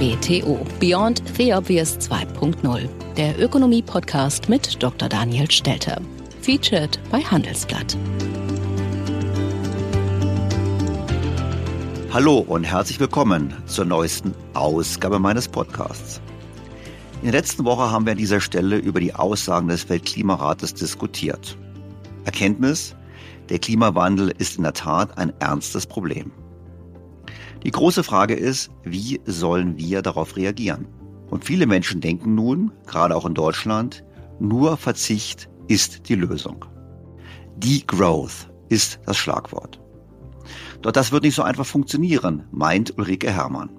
BTO Beyond the Obvious 2.0, der Ökonomie-Podcast mit Dr. Daniel Stelter. Featured bei Handelsblatt. Hallo und herzlich willkommen zur neuesten Ausgabe meines Podcasts. In der letzten Woche haben wir an dieser Stelle über die Aussagen des Weltklimarates diskutiert. Erkenntnis, der Klimawandel ist in der Tat ein ernstes Problem. Die große Frage ist, wie sollen wir darauf reagieren? Und viele Menschen denken nun, gerade auch in Deutschland, nur Verzicht ist die Lösung. Degrowth ist das Schlagwort. Doch das wird nicht so einfach funktionieren, meint Ulrike Herrmann.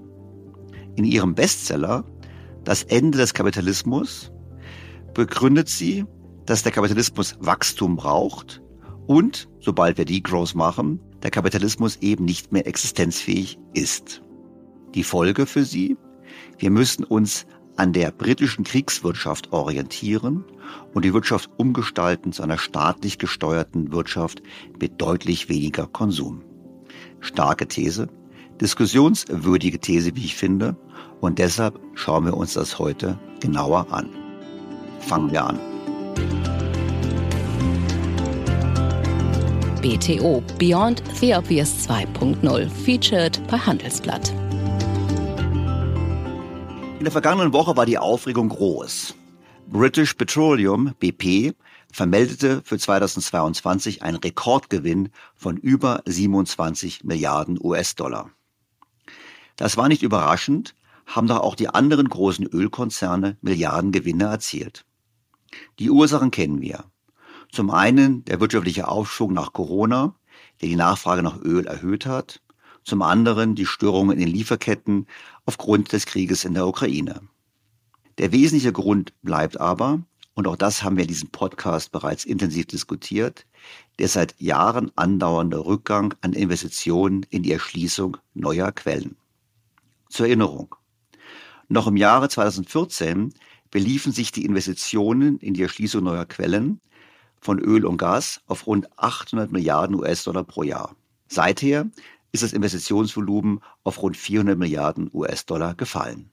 In ihrem Bestseller Das Ende des Kapitalismus begründet sie, dass der Kapitalismus Wachstum braucht und, sobald wir Degrowth machen, der Kapitalismus eben nicht mehr existenzfähig ist. Die Folge für sie? Wir müssen uns an der britischen Kriegswirtschaft orientieren und die Wirtschaft umgestalten zu einer staatlich gesteuerten Wirtschaft mit deutlich weniger Konsum. Starke These, diskussionswürdige These, wie ich finde, und deshalb schauen wir uns das heute genauer an. Fangen wir an. BTO Beyond the Obvious 2.0 featured bei Handelsblatt. In der vergangenen Woche war die Aufregung groß. British Petroleum, BP, vermeldete für 2022 einen Rekordgewinn von über 27 Milliarden US-Dollar. Das war nicht überraschend, haben doch auch die anderen großen Ölkonzerne Milliardengewinne erzielt. Die Ursachen kennen wir. Zum einen der wirtschaftliche Aufschwung nach Corona, der die Nachfrage nach Öl erhöht hat. zum anderen die Störungen in den Lieferketten aufgrund des Krieges in der Ukraine. Der wesentliche Grund bleibt aber, und auch das haben wir in diesem Podcast bereits intensiv diskutiert, der seit Jahren andauernde Rückgang an Investitionen in die Erschließung neuer Quellen. Zur Erinnerung. Noch im Jahre 2014 beliefen sich die Investitionen in die Erschließung neuer Quellen von Öl und Gas auf rund 800 Milliarden US-Dollar pro Jahr. Seither ist das Investitionsvolumen auf rund 400 Milliarden US-Dollar gefallen.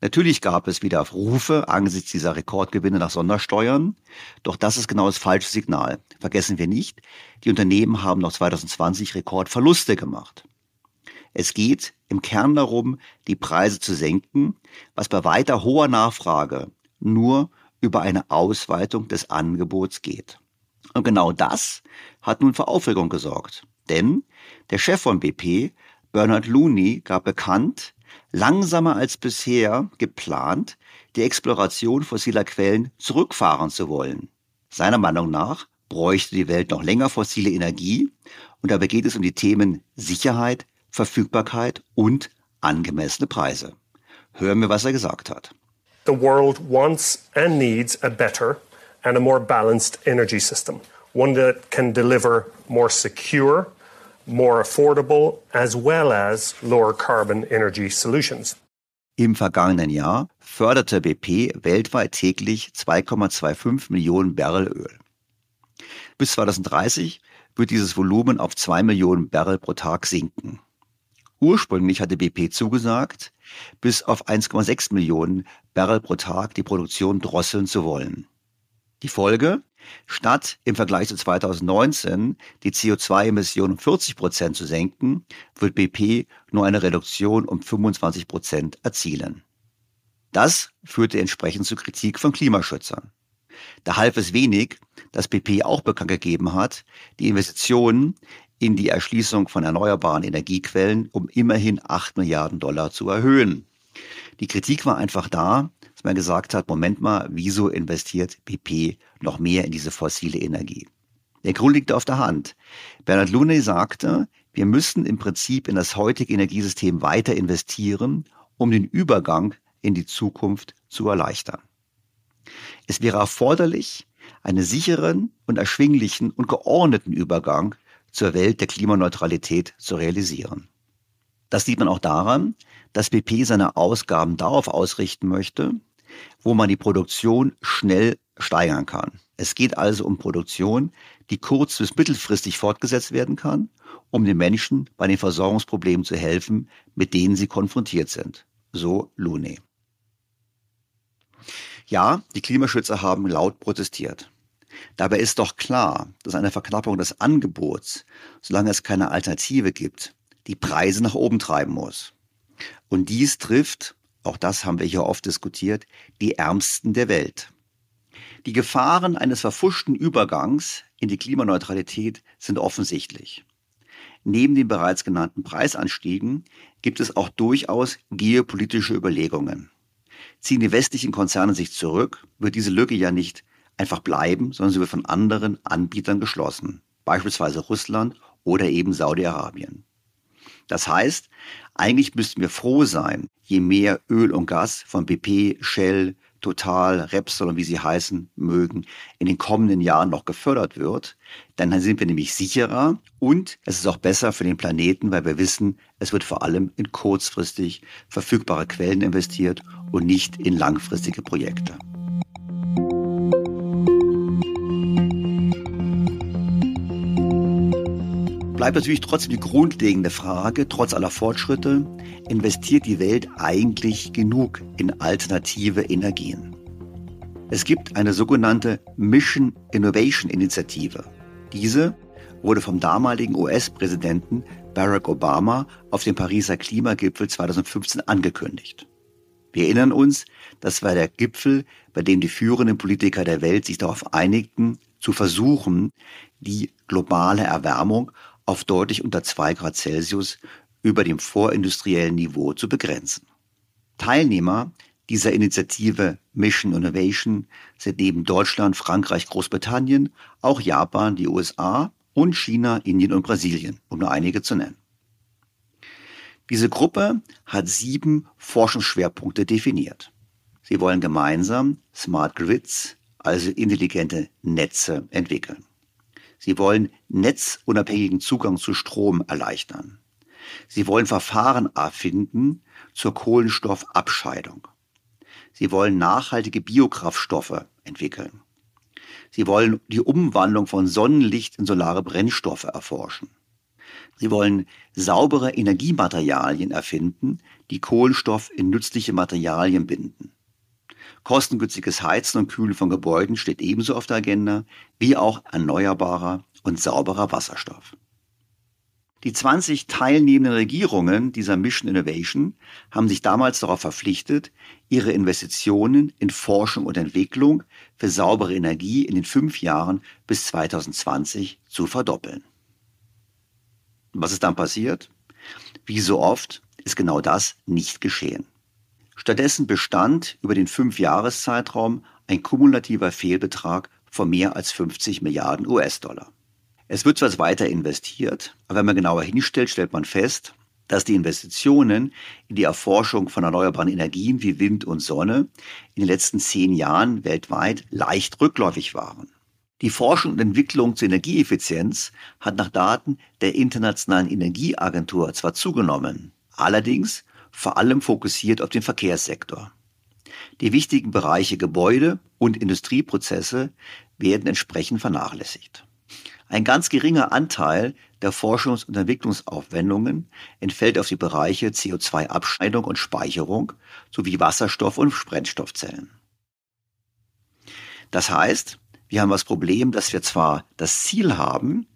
Natürlich gab es wieder Rufe angesichts dieser Rekordgewinne nach Sondersteuern, doch das ist genau das falsche Signal. Vergessen wir nicht, die Unternehmen haben noch 2020 Rekordverluste gemacht. Es geht im Kern darum, die Preise zu senken, was bei weiter hoher Nachfrage nur über eine Ausweitung des Angebots geht. Und genau das hat nun für Aufregung gesorgt. Denn der Chef von BP, Bernard Looney, gab bekannt, langsamer als bisher geplant, die Exploration fossiler Quellen zurückfahren zu wollen. Seiner Meinung nach bräuchte die Welt noch länger fossile Energie und dabei geht es um die Themen Sicherheit, Verfügbarkeit und angemessene Preise. Hören wir, was er gesagt hat. The world wants and needs a better and a more balanced energy system, one that can deliver more secure more affordable as well as lower carbon energy solutions. Im vergangenen Jahr förderte BP weltweit täglich 2,25 Millionen Barrel Öl. Bis 2030 wird dieses Volumen auf 2 Millionen Barrel pro Tag sinken. Ursprünglich hatte BP zugesagt, bis auf 1,6 Millionen Barrel pro Tag die Produktion drosseln zu wollen. Die Folge? Statt im Vergleich zu 2019 die CO2-Emissionen um 40 Prozent zu senken, wird BP nur eine Reduktion um 25 Prozent erzielen. Das führte entsprechend zu Kritik von Klimaschützern. Da half es wenig, dass BP auch bekannt gegeben hat, die Investitionen in die Erschließung von erneuerbaren Energiequellen um immerhin 8 Milliarden Dollar zu erhöhen. Die Kritik war einfach da, dass man gesagt hat, Moment mal, wieso investiert BP noch mehr in diese fossile Energie? Der Grund liegt auf der Hand. Bernard Looney sagte, wir müssen im Prinzip in das heutige Energiesystem weiter investieren, um den Übergang in die Zukunft zu erleichtern. Es wäre erforderlich, einen sicheren und erschwinglichen und geordneten Übergang zur Welt der Klimaneutralität zu realisieren. Das sieht man auch daran, dass BP seine Ausgaben darauf ausrichten möchte, wo man die Produktion schnell steigern kann. Es geht also um Produktion, die kurz- bis mittelfristig fortgesetzt werden kann, um den Menschen bei den Versorgungsproblemen zu helfen, mit denen sie konfrontiert sind. So Lune. Ja, die Klimaschützer haben laut protestiert. Dabei ist doch klar, dass eine Verknappung des Angebots, solange es keine Alternative gibt, die Preise nach oben treiben muss. Und dies trifft, auch das haben wir hier oft diskutiert, die Ärmsten der Welt. Die Gefahren eines verfuschten Übergangs in die Klimaneutralität sind offensichtlich. Neben den bereits genannten Preisanstiegen gibt es auch durchaus geopolitische Überlegungen. Ziehen die westlichen Konzerne sich zurück, wird diese Lücke ja nicht einfach bleiben, sondern sie wird von anderen Anbietern geschlossen, beispielsweise Russland oder eben Saudi-Arabien. Das heißt, eigentlich müssten wir froh sein, je mehr Öl und Gas von BP, Shell, Total, Repsol und wie sie heißen mögen, in den kommenden Jahren noch gefördert wird, dann sind wir nämlich sicherer und es ist auch besser für den Planeten, weil wir wissen, es wird vor allem in kurzfristig verfügbare Quellen investiert und nicht in langfristige Projekte. Bleibt natürlich trotzdem die grundlegende Frage, trotz aller Fortschritte, investiert die Welt eigentlich genug in alternative Energien? Es gibt eine sogenannte Mission Innovation Initiative. Diese wurde vom damaligen US-Präsidenten Barack Obama auf dem Pariser Klimagipfel 2015 angekündigt. Wir erinnern uns, das war der Gipfel, bei dem die führenden Politiker der Welt sich darauf einigten, zu versuchen, die globale Erwärmung auf deutlich unter zwei Grad Celsius über dem vorindustriellen Niveau zu begrenzen. Teilnehmer dieser Initiative Mission Innovation sind neben Deutschland, Frankreich, Großbritannien auch Japan, die USA und China, Indien und Brasilien, um nur einige zu nennen. Diese Gruppe hat sieben Forschungsschwerpunkte definiert. Sie wollen gemeinsam Smart Grids, also intelligente Netze, entwickeln. Sie wollen netzunabhängigen Zugang zu Strom erleichtern. Sie wollen Verfahren erfinden zur Kohlenstoffabscheidung. Sie wollen nachhaltige Biokraftstoffe entwickeln. Sie wollen die Umwandlung von Sonnenlicht in solare Brennstoffe erforschen. Sie wollen saubere Energiematerialien erfinden, die Kohlenstoff in nützliche Materialien binden. Kostengünstiges Heizen und Kühlen von Gebäuden steht ebenso auf der Agenda, wie auch erneuerbarer und sauberer Wasserstoff. Die 20 teilnehmenden Regierungen dieser Mission Innovation haben sich damals darauf verpflichtet, ihre Investitionen in Forschung und Entwicklung für saubere Energie in den fünf Jahren bis 2020 zu verdoppeln. Was ist dann passiert? Wie so oft ist genau das nicht geschehen. Stattdessen bestand über den Fünfjahreszeitraum ein kumulativer Fehlbetrag von mehr als 50 Milliarden US-Dollar. Es wird zwar weiter investiert, aber wenn man genauer hinstellt, stellt man fest, dass die Investitionen in die Erforschung von erneuerbaren Energien wie Wind und Sonne in den letzten zehn Jahren weltweit leicht rückläufig waren. Die Forschung und Entwicklung zur Energieeffizienz hat nach Daten der Internationalen Energieagentur zwar zugenommen, allerdings vor allem fokussiert auf den Verkehrssektor. Die wichtigen Bereiche Gebäude und Industrieprozesse werden entsprechend vernachlässigt. Ein ganz geringer Anteil der Forschungs- und Entwicklungsaufwendungen entfällt auf die Bereiche CO2-Abscheidung und Speicherung sowie Wasserstoff- und Brennstoffzellen. Das heißt, wir haben das Problem, dass wir zwar das Ziel haben,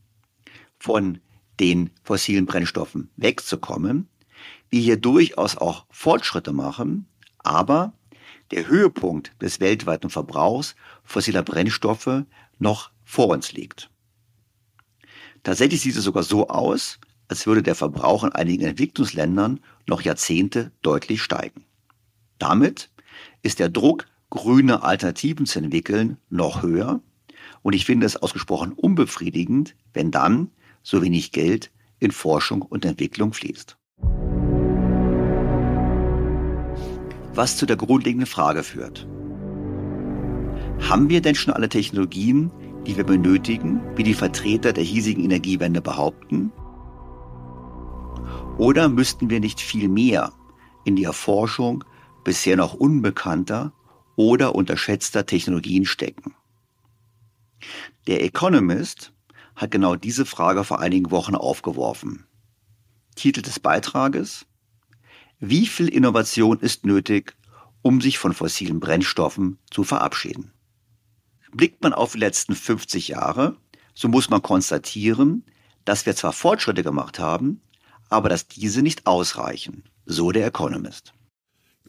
von den fossilen Brennstoffen wegzukommen, wir hier durchaus auch Fortschritte machen, aber der Höhepunkt des weltweiten Verbrauchs fossiler Brennstoffe noch vor uns liegt. Tatsächlich sieht es sogar so aus, als würde der Verbrauch in einigen Entwicklungsländern noch Jahrzehnte deutlich steigen. Damit ist der Druck, grüne Alternativen zu entwickeln, noch höher. Und ich finde es ausgesprochen unbefriedigend, wenn dann so wenig Geld in Forschung und Entwicklung fließt. Was zu der grundlegenden Frage führt. Haben wir denn schon alle Technologien, die wir benötigen, wie die Vertreter der hiesigen Energiewende behaupten? Oder müssten wir nicht viel mehr in die Erforschung bisher noch unbekannter oder unterschätzter Technologien stecken? Der Economist hat genau diese Frage vor einigen Wochen aufgeworfen. Titel des Beitrages wie viel Innovation ist nötig, um sich von fossilen Brennstoffen zu verabschieden? Blickt man auf die letzten 50 Jahre, so muss man konstatieren, dass wir zwar Fortschritte gemacht haben, aber dass diese nicht ausreichen, so der Economist.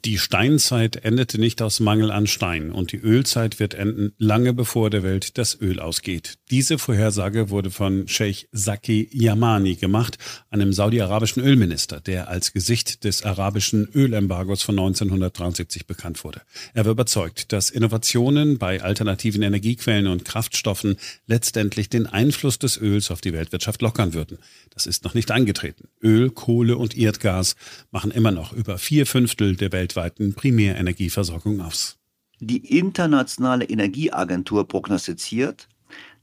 Die Steinzeit endete nicht aus Mangel an Stein und die Ölzeit wird enden lange bevor der Welt das Öl ausgeht. Diese Vorhersage wurde von Sheikh Zaki Yamani gemacht, einem saudi-arabischen Ölminister, der als Gesicht des arabischen Ölembargos von 1973 bekannt wurde. Er war überzeugt, dass Innovationen bei alternativen Energiequellen und Kraftstoffen letztendlich den Einfluss des Öls auf die Weltwirtschaft lockern würden. Das ist noch nicht eingetreten. Öl, Kohle und Erdgas machen immer noch über vier Fünftel der Welt weltweiten Primärenergieversorgung aus. Die Internationale Energieagentur prognostiziert,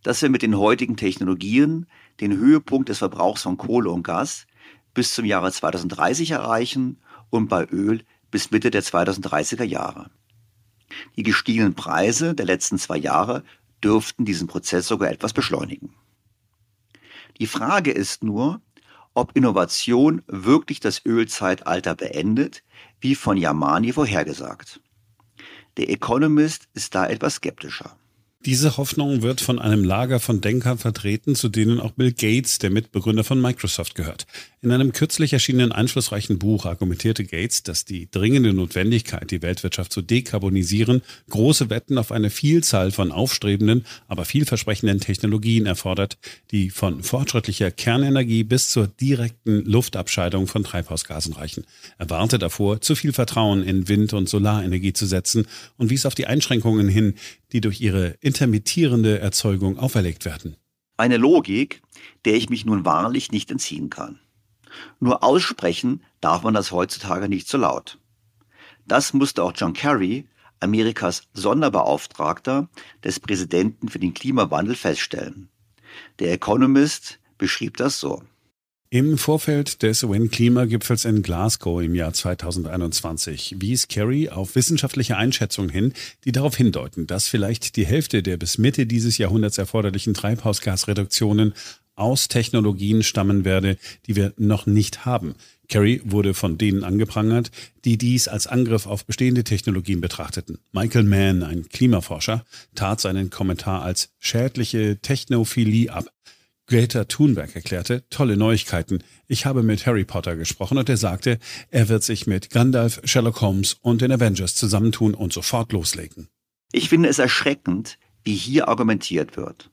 dass wir mit den heutigen Technologien den Höhepunkt des Verbrauchs von Kohle und Gas bis zum Jahre 2030 erreichen und bei Öl bis Mitte der 2030er Jahre. Die gestiegenen Preise der letzten zwei Jahre dürften diesen Prozess sogar etwas beschleunigen. Die Frage ist nur, ob Innovation wirklich das Ölzeitalter beendet, wie von Yamani vorhergesagt. Der Economist ist da etwas skeptischer. Diese Hoffnung wird von einem Lager von Denkern vertreten, zu denen auch Bill Gates, der Mitbegründer von Microsoft, gehört. In einem kürzlich erschienenen einflussreichen Buch argumentierte Gates, dass die dringende Notwendigkeit, die Weltwirtschaft zu dekarbonisieren, große Wetten auf eine Vielzahl von aufstrebenden, aber vielversprechenden Technologien erfordert, die von fortschrittlicher Kernenergie bis zur direkten Luftabscheidung von Treibhausgasen reichen. Er warnte davor, zu viel Vertrauen in Wind- und Solarenergie zu setzen und wies auf die Einschränkungen hin, die durch ihre intermittierende Erzeugung auferlegt werden. Eine Logik, der ich mich nun wahrlich nicht entziehen kann. Nur aussprechen darf man das heutzutage nicht so laut. Das musste auch John Kerry, Amerikas Sonderbeauftragter des Präsidenten für den Klimawandel, feststellen. Der Economist beschrieb das so. Im Vorfeld des UN-Klimagipfels in Glasgow im Jahr 2021 wies Kerry auf wissenschaftliche Einschätzungen hin, die darauf hindeuten, dass vielleicht die Hälfte der bis Mitte dieses Jahrhunderts erforderlichen Treibhausgasreduktionen aus Technologien stammen werde, die wir noch nicht haben. Kerry wurde von denen angeprangert, die dies als Angriff auf bestehende Technologien betrachteten. Michael Mann, ein Klimaforscher, tat seinen Kommentar als schädliche Technophilie ab. Greta Thunberg erklärte, tolle Neuigkeiten. Ich habe mit Harry Potter gesprochen und er sagte, er wird sich mit Gandalf, Sherlock Holmes und den Avengers zusammentun und sofort loslegen. Ich finde es erschreckend, wie hier argumentiert wird.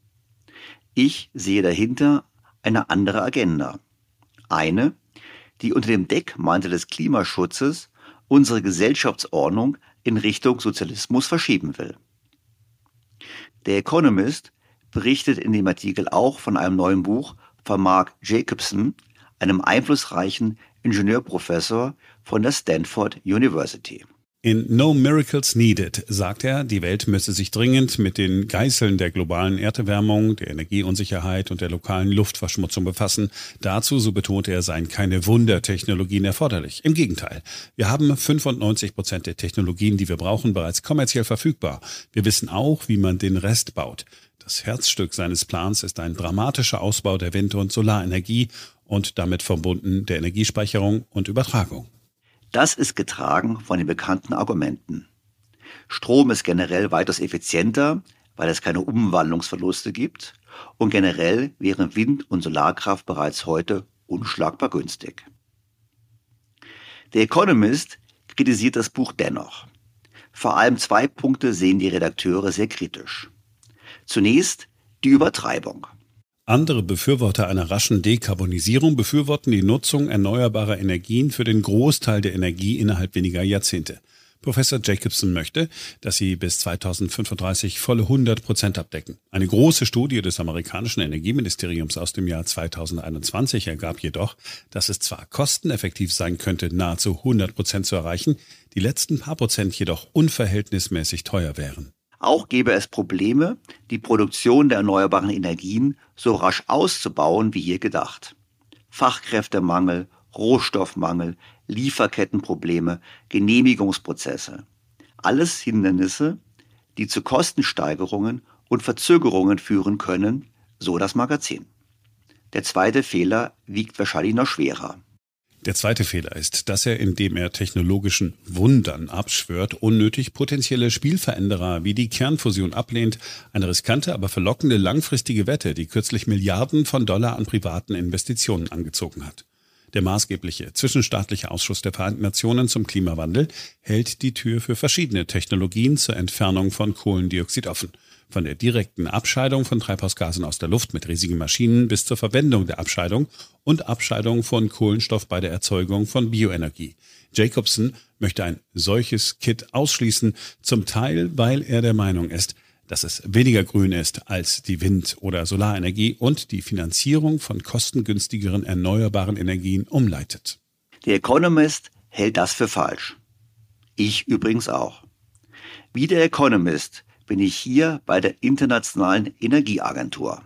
Ich sehe dahinter eine andere Agenda. Eine, die unter dem Deckmantel des Klimaschutzes unsere Gesellschaftsordnung in Richtung Sozialismus verschieben will. Der Economist berichtet in dem Artikel auch von einem neuen Buch von Mark Jacobson, einem einflussreichen Ingenieurprofessor von der Stanford University. In No Miracles Needed sagt er, die Welt müsse sich dringend mit den Geißeln der globalen Erderwärmung, der Energieunsicherheit und der lokalen Luftverschmutzung befassen. Dazu, so betont er, seien keine Wundertechnologien erforderlich. Im Gegenteil, wir haben 95 Prozent der Technologien, die wir brauchen, bereits kommerziell verfügbar. Wir wissen auch, wie man den Rest baut. Das Herzstück seines Plans ist ein dramatischer Ausbau der Wind- und Solarenergie und damit verbunden der Energiespeicherung und Übertragung. Das ist getragen von den bekannten Argumenten. Strom ist generell weitaus effizienter, weil es keine Umwandlungsverluste gibt und generell wären Wind- und Solarkraft bereits heute unschlagbar günstig. Der Economist kritisiert das Buch dennoch. Vor allem zwei Punkte sehen die Redakteure sehr kritisch. Zunächst die Übertreibung. Andere Befürworter einer raschen Dekarbonisierung befürworten die Nutzung erneuerbarer Energien für den Großteil der Energie innerhalb weniger Jahrzehnte. Professor Jacobson möchte, dass sie bis 2035 volle 100 Prozent abdecken. Eine große Studie des amerikanischen Energieministeriums aus dem Jahr 2021 ergab jedoch, dass es zwar kosteneffektiv sein könnte, nahezu 100 Prozent zu erreichen, die letzten paar Prozent jedoch unverhältnismäßig teuer wären. Auch gäbe es Probleme, die Produktion der erneuerbaren Energien so rasch auszubauen wie hier gedacht. Fachkräftemangel, Rohstoffmangel, Lieferkettenprobleme, Genehmigungsprozesse. Alles Hindernisse, die zu Kostensteigerungen und Verzögerungen führen können, so das Magazin. Der zweite Fehler wiegt wahrscheinlich noch schwerer. Der zweite Fehler ist, dass er, indem er technologischen Wundern abschwört, unnötig potenzielle Spielveränderer wie die Kernfusion ablehnt, eine riskante, aber verlockende langfristige Wette, die kürzlich Milliarden von Dollar an privaten Investitionen angezogen hat. Der maßgebliche zwischenstaatliche Ausschuss der Vereinten Nationen zum Klimawandel hält die Tür für verschiedene Technologien zur Entfernung von Kohlendioxid offen. Von der direkten Abscheidung von Treibhausgasen aus der Luft mit riesigen Maschinen bis zur Verwendung der Abscheidung und Abscheidung von Kohlenstoff bei der Erzeugung von Bioenergie. Jacobson möchte ein solches Kit ausschließen, zum Teil, weil er der Meinung ist, dass es weniger grün ist als die Wind- oder Solarenergie und die Finanzierung von kostengünstigeren erneuerbaren Energien umleitet. Der Economist hält das für falsch. Ich übrigens auch. Wie der Economist bin ich hier bei der Internationalen Energieagentur.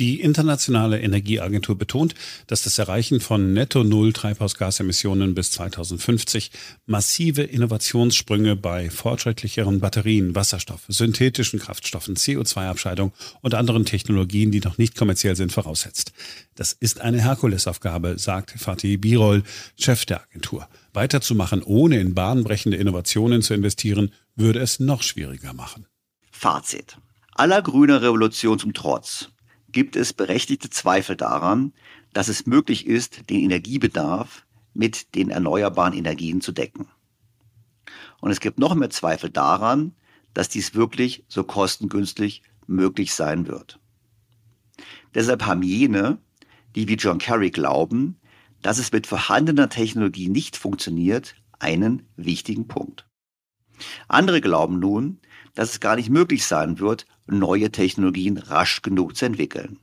Die Internationale Energieagentur betont, dass das Erreichen von Netto-Null-Treibhausgasemissionen bis 2050 massive Innovationssprünge bei fortschrittlicheren Batterien, Wasserstoff, synthetischen Kraftstoffen, CO2-Abscheidung und anderen Technologien, die noch nicht kommerziell sind, voraussetzt. Das ist eine Herkulesaufgabe, sagt Fatih Birol, Chef der Agentur. Weiterzumachen, ohne in bahnbrechende Innovationen zu investieren, würde es noch schwieriger machen. Fazit. Aller grüner Revolution zum Trotz gibt es berechtigte Zweifel daran, dass es möglich ist, den Energiebedarf mit den erneuerbaren Energien zu decken. Und es gibt noch mehr Zweifel daran, dass dies wirklich so kostengünstig möglich sein wird. Deshalb haben jene, die wie John Kerry glauben, dass es mit vorhandener Technologie nicht funktioniert, einen wichtigen Punkt. Andere glauben nun, dass es gar nicht möglich sein wird, neue Technologien rasch genug zu entwickeln.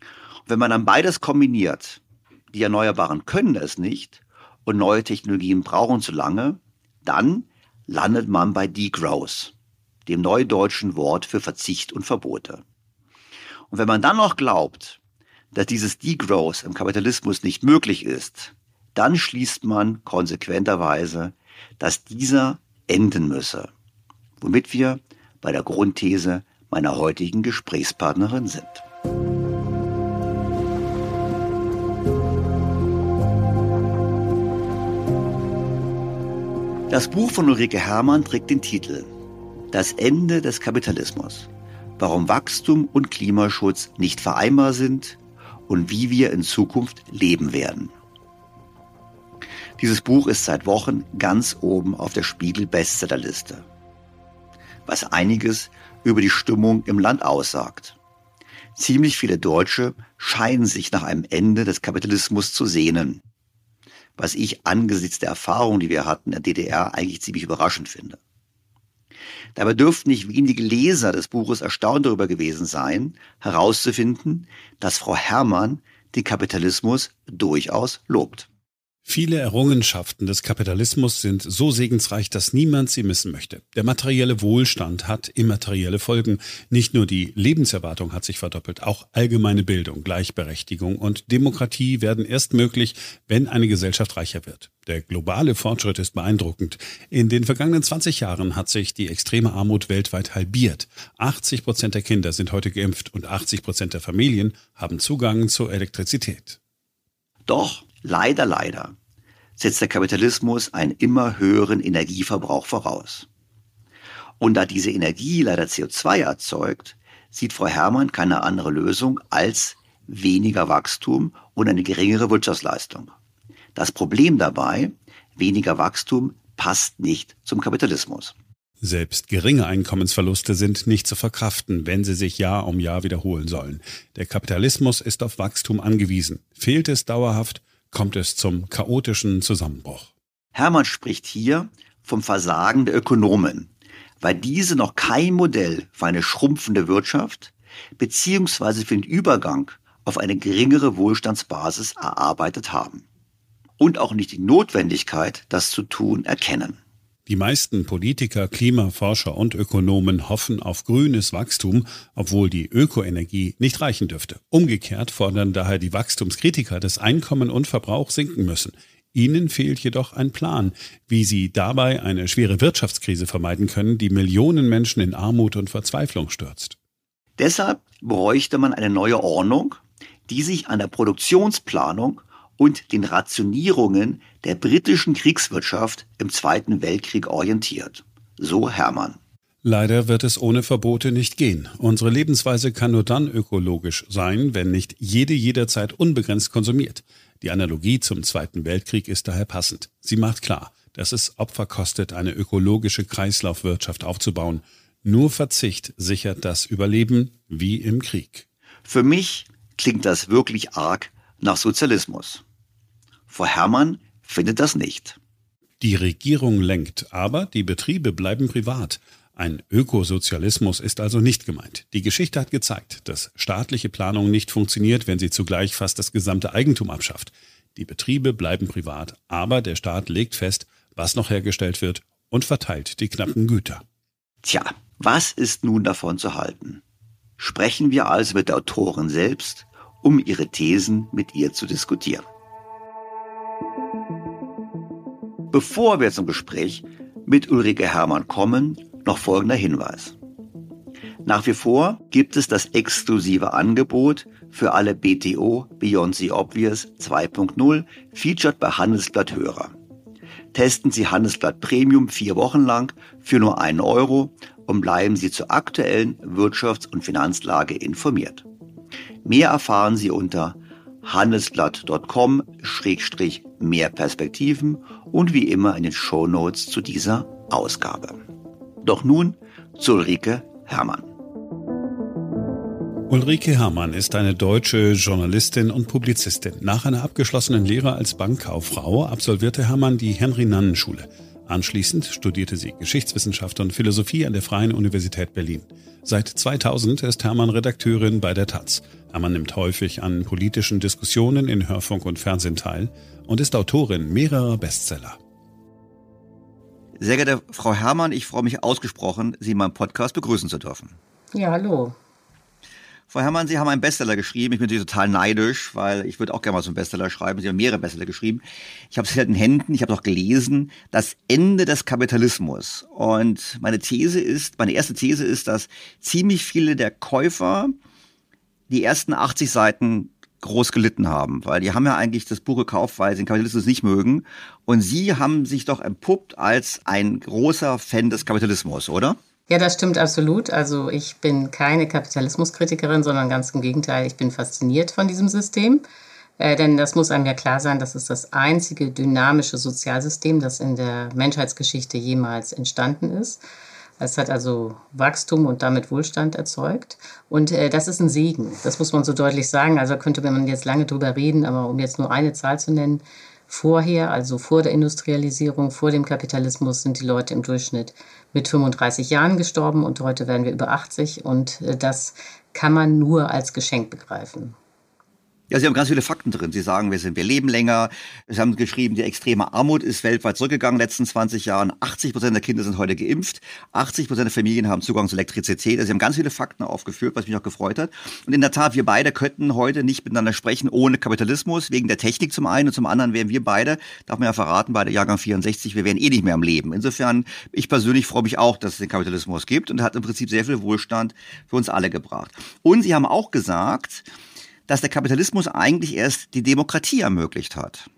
Und wenn man dann beides kombiniert, die Erneuerbaren können es nicht und neue Technologien brauchen zu lange, dann landet man bei Degrowth, dem neudeutschen Wort für Verzicht und Verbote. Und wenn man dann noch glaubt, dass dieses Degrowth im Kapitalismus nicht möglich ist, dann schließt man konsequenterweise, dass dieser enden müsse, womit wir bei der Grundthese meiner heutigen Gesprächspartnerin sind. Das Buch von Ulrike Hermann trägt den Titel Das Ende des Kapitalismus. Warum Wachstum und Klimaschutz nicht vereinbar sind und wie wir in Zukunft leben werden. Dieses Buch ist seit Wochen ganz oben auf der Spiegel Bestsellerliste, was einiges über die Stimmung im Land aussagt. Ziemlich viele Deutsche scheinen sich nach einem Ende des Kapitalismus zu sehnen was ich angesichts der Erfahrung, die wir hatten in der DDR, eigentlich ziemlich überraschend finde. Dabei dürften nicht wenige Leser des Buches erstaunt darüber gewesen sein, herauszufinden, dass Frau Herrmann den Kapitalismus durchaus lobt. Viele Errungenschaften des Kapitalismus sind so segensreich, dass niemand sie missen möchte. Der materielle Wohlstand hat immaterielle Folgen. Nicht nur die Lebenserwartung hat sich verdoppelt, auch allgemeine Bildung, Gleichberechtigung und Demokratie werden erst möglich, wenn eine Gesellschaft reicher wird. Der globale Fortschritt ist beeindruckend. In den vergangenen 20 Jahren hat sich die extreme Armut weltweit halbiert. 80 Prozent der Kinder sind heute geimpft und 80 Prozent der Familien haben Zugang zur Elektrizität. Doch Leider, leider setzt der Kapitalismus einen immer höheren Energieverbrauch voraus. Und da diese Energie leider CO2 erzeugt, sieht Frau Herrmann keine andere Lösung als weniger Wachstum und eine geringere Wirtschaftsleistung. Das Problem dabei, weniger Wachstum passt nicht zum Kapitalismus. Selbst geringe Einkommensverluste sind nicht zu verkraften, wenn sie sich Jahr um Jahr wiederholen sollen. Der Kapitalismus ist auf Wachstum angewiesen. Fehlt es dauerhaft, kommt es zum chaotischen Zusammenbruch. Hermann spricht hier vom Versagen der Ökonomen, weil diese noch kein Modell für eine schrumpfende Wirtschaft beziehungsweise für den Übergang auf eine geringere Wohlstandsbasis erarbeitet haben und auch nicht die Notwendigkeit, das zu tun, erkennen. Die meisten Politiker, Klimaforscher und Ökonomen hoffen auf grünes Wachstum, obwohl die Ökoenergie nicht reichen dürfte. Umgekehrt fordern daher die Wachstumskritiker, dass Einkommen und Verbrauch sinken müssen. Ihnen fehlt jedoch ein Plan, wie sie dabei eine schwere Wirtschaftskrise vermeiden können, die Millionen Menschen in Armut und Verzweiflung stürzt. Deshalb bräuchte man eine neue Ordnung, die sich an der Produktionsplanung und den Rationierungen der britischen Kriegswirtschaft im Zweiten Weltkrieg orientiert. So Hermann. Leider wird es ohne Verbote nicht gehen. Unsere Lebensweise kann nur dann ökologisch sein, wenn nicht jede jederzeit unbegrenzt konsumiert. Die Analogie zum Zweiten Weltkrieg ist daher passend. Sie macht klar, dass es Opfer kostet, eine ökologische Kreislaufwirtschaft aufzubauen. Nur Verzicht sichert das Überleben wie im Krieg. Für mich klingt das wirklich arg nach Sozialismus. Frau Herrmann findet das nicht. Die Regierung lenkt, aber die Betriebe bleiben privat. Ein Ökosozialismus ist also nicht gemeint. Die Geschichte hat gezeigt, dass staatliche Planung nicht funktioniert, wenn sie zugleich fast das gesamte Eigentum abschafft. Die Betriebe bleiben privat, aber der Staat legt fest, was noch hergestellt wird und verteilt die knappen Güter. Tja, was ist nun davon zu halten? Sprechen wir also mit der Autorin selbst, um ihre Thesen mit ihr zu diskutieren. Bevor wir zum Gespräch mit Ulrike Hermann kommen, noch folgender Hinweis. Nach wie vor gibt es das exklusive Angebot für alle BTO Beyond the Obvious 2.0 featured bei Handelsblatt Hörer. Testen Sie Handelsblatt Premium vier Wochen lang für nur einen Euro und bleiben Sie zur aktuellen Wirtschafts- und Finanzlage informiert. Mehr erfahren Sie unter handelsblatt.com-mehr Perspektiven und wie immer in den Show Notes zu dieser Ausgabe. Doch nun zu Ulrike Hermann. Ulrike Hermann ist eine deutsche Journalistin und Publizistin. Nach einer abgeschlossenen Lehre als Bankkauffrau absolvierte Hermann die Henry-Nannen-Schule. Anschließend studierte sie Geschichtswissenschaft und Philosophie an der Freien Universität Berlin. Seit 2000 ist Hermann Redakteurin bei der Taz. Hermann nimmt häufig an politischen Diskussionen in Hörfunk und Fernsehen teil und ist Autorin mehrerer Bestseller. Sehr geehrte Frau Herrmann, ich freue mich ausgesprochen, Sie in meinem Podcast begrüßen zu dürfen. Ja, hallo. Frau Herrmann, Sie haben einen Bestseller geschrieben. Ich bin natürlich total neidisch, weil ich würde auch gerne mal so einen Bestseller schreiben. Sie haben mehrere Bestseller geschrieben. Ich habe es in Händen, ich habe es auch gelesen. Das Ende des Kapitalismus. Und meine These ist, meine erste These ist, dass ziemlich viele der Käufer die ersten 80 Seiten groß gelitten haben, weil die haben ja eigentlich das Buch gekauft, weil sie den Kapitalismus nicht mögen. Und sie haben sich doch empuppt als ein großer Fan des Kapitalismus, oder? Ja, das stimmt absolut. Also ich bin keine Kapitalismuskritikerin, sondern ganz im Gegenteil, ich bin fasziniert von diesem System. Äh, denn das muss einem ja klar sein, das ist das einzige dynamische Sozialsystem, das in der Menschheitsgeschichte jemals entstanden ist. Es hat also Wachstum und damit Wohlstand erzeugt. Und äh, das ist ein Segen. Das muss man so deutlich sagen. Also könnte man jetzt lange drüber reden, aber um jetzt nur eine Zahl zu nennen, vorher, also vor der Industrialisierung, vor dem Kapitalismus, sind die Leute im Durchschnitt mit 35 Jahren gestorben und heute werden wir über 80. Und äh, das kann man nur als Geschenk begreifen. Ja, Sie haben ganz viele Fakten drin. Sie sagen, wir sind, wir leben länger. Sie haben geschrieben, die extreme Armut ist weltweit zurückgegangen in den letzten 20 Jahren. 80 Prozent der Kinder sind heute geimpft. 80 Prozent der Familien haben Zugang zu Elektrizität. Also Sie haben ganz viele Fakten aufgeführt, was mich auch gefreut hat. Und in der Tat, wir beide könnten heute nicht miteinander sprechen ohne Kapitalismus, wegen der Technik zum einen und zum anderen wären wir beide, darf man ja verraten, beide Jahrgang 64, wir wären eh nicht mehr am Leben. Insofern, ich persönlich freue mich auch, dass es den Kapitalismus gibt und hat im Prinzip sehr viel Wohlstand für uns alle gebracht. Und Sie haben auch gesagt, dass der Kapitalismus eigentlich erst die Demokratie ermöglicht hat.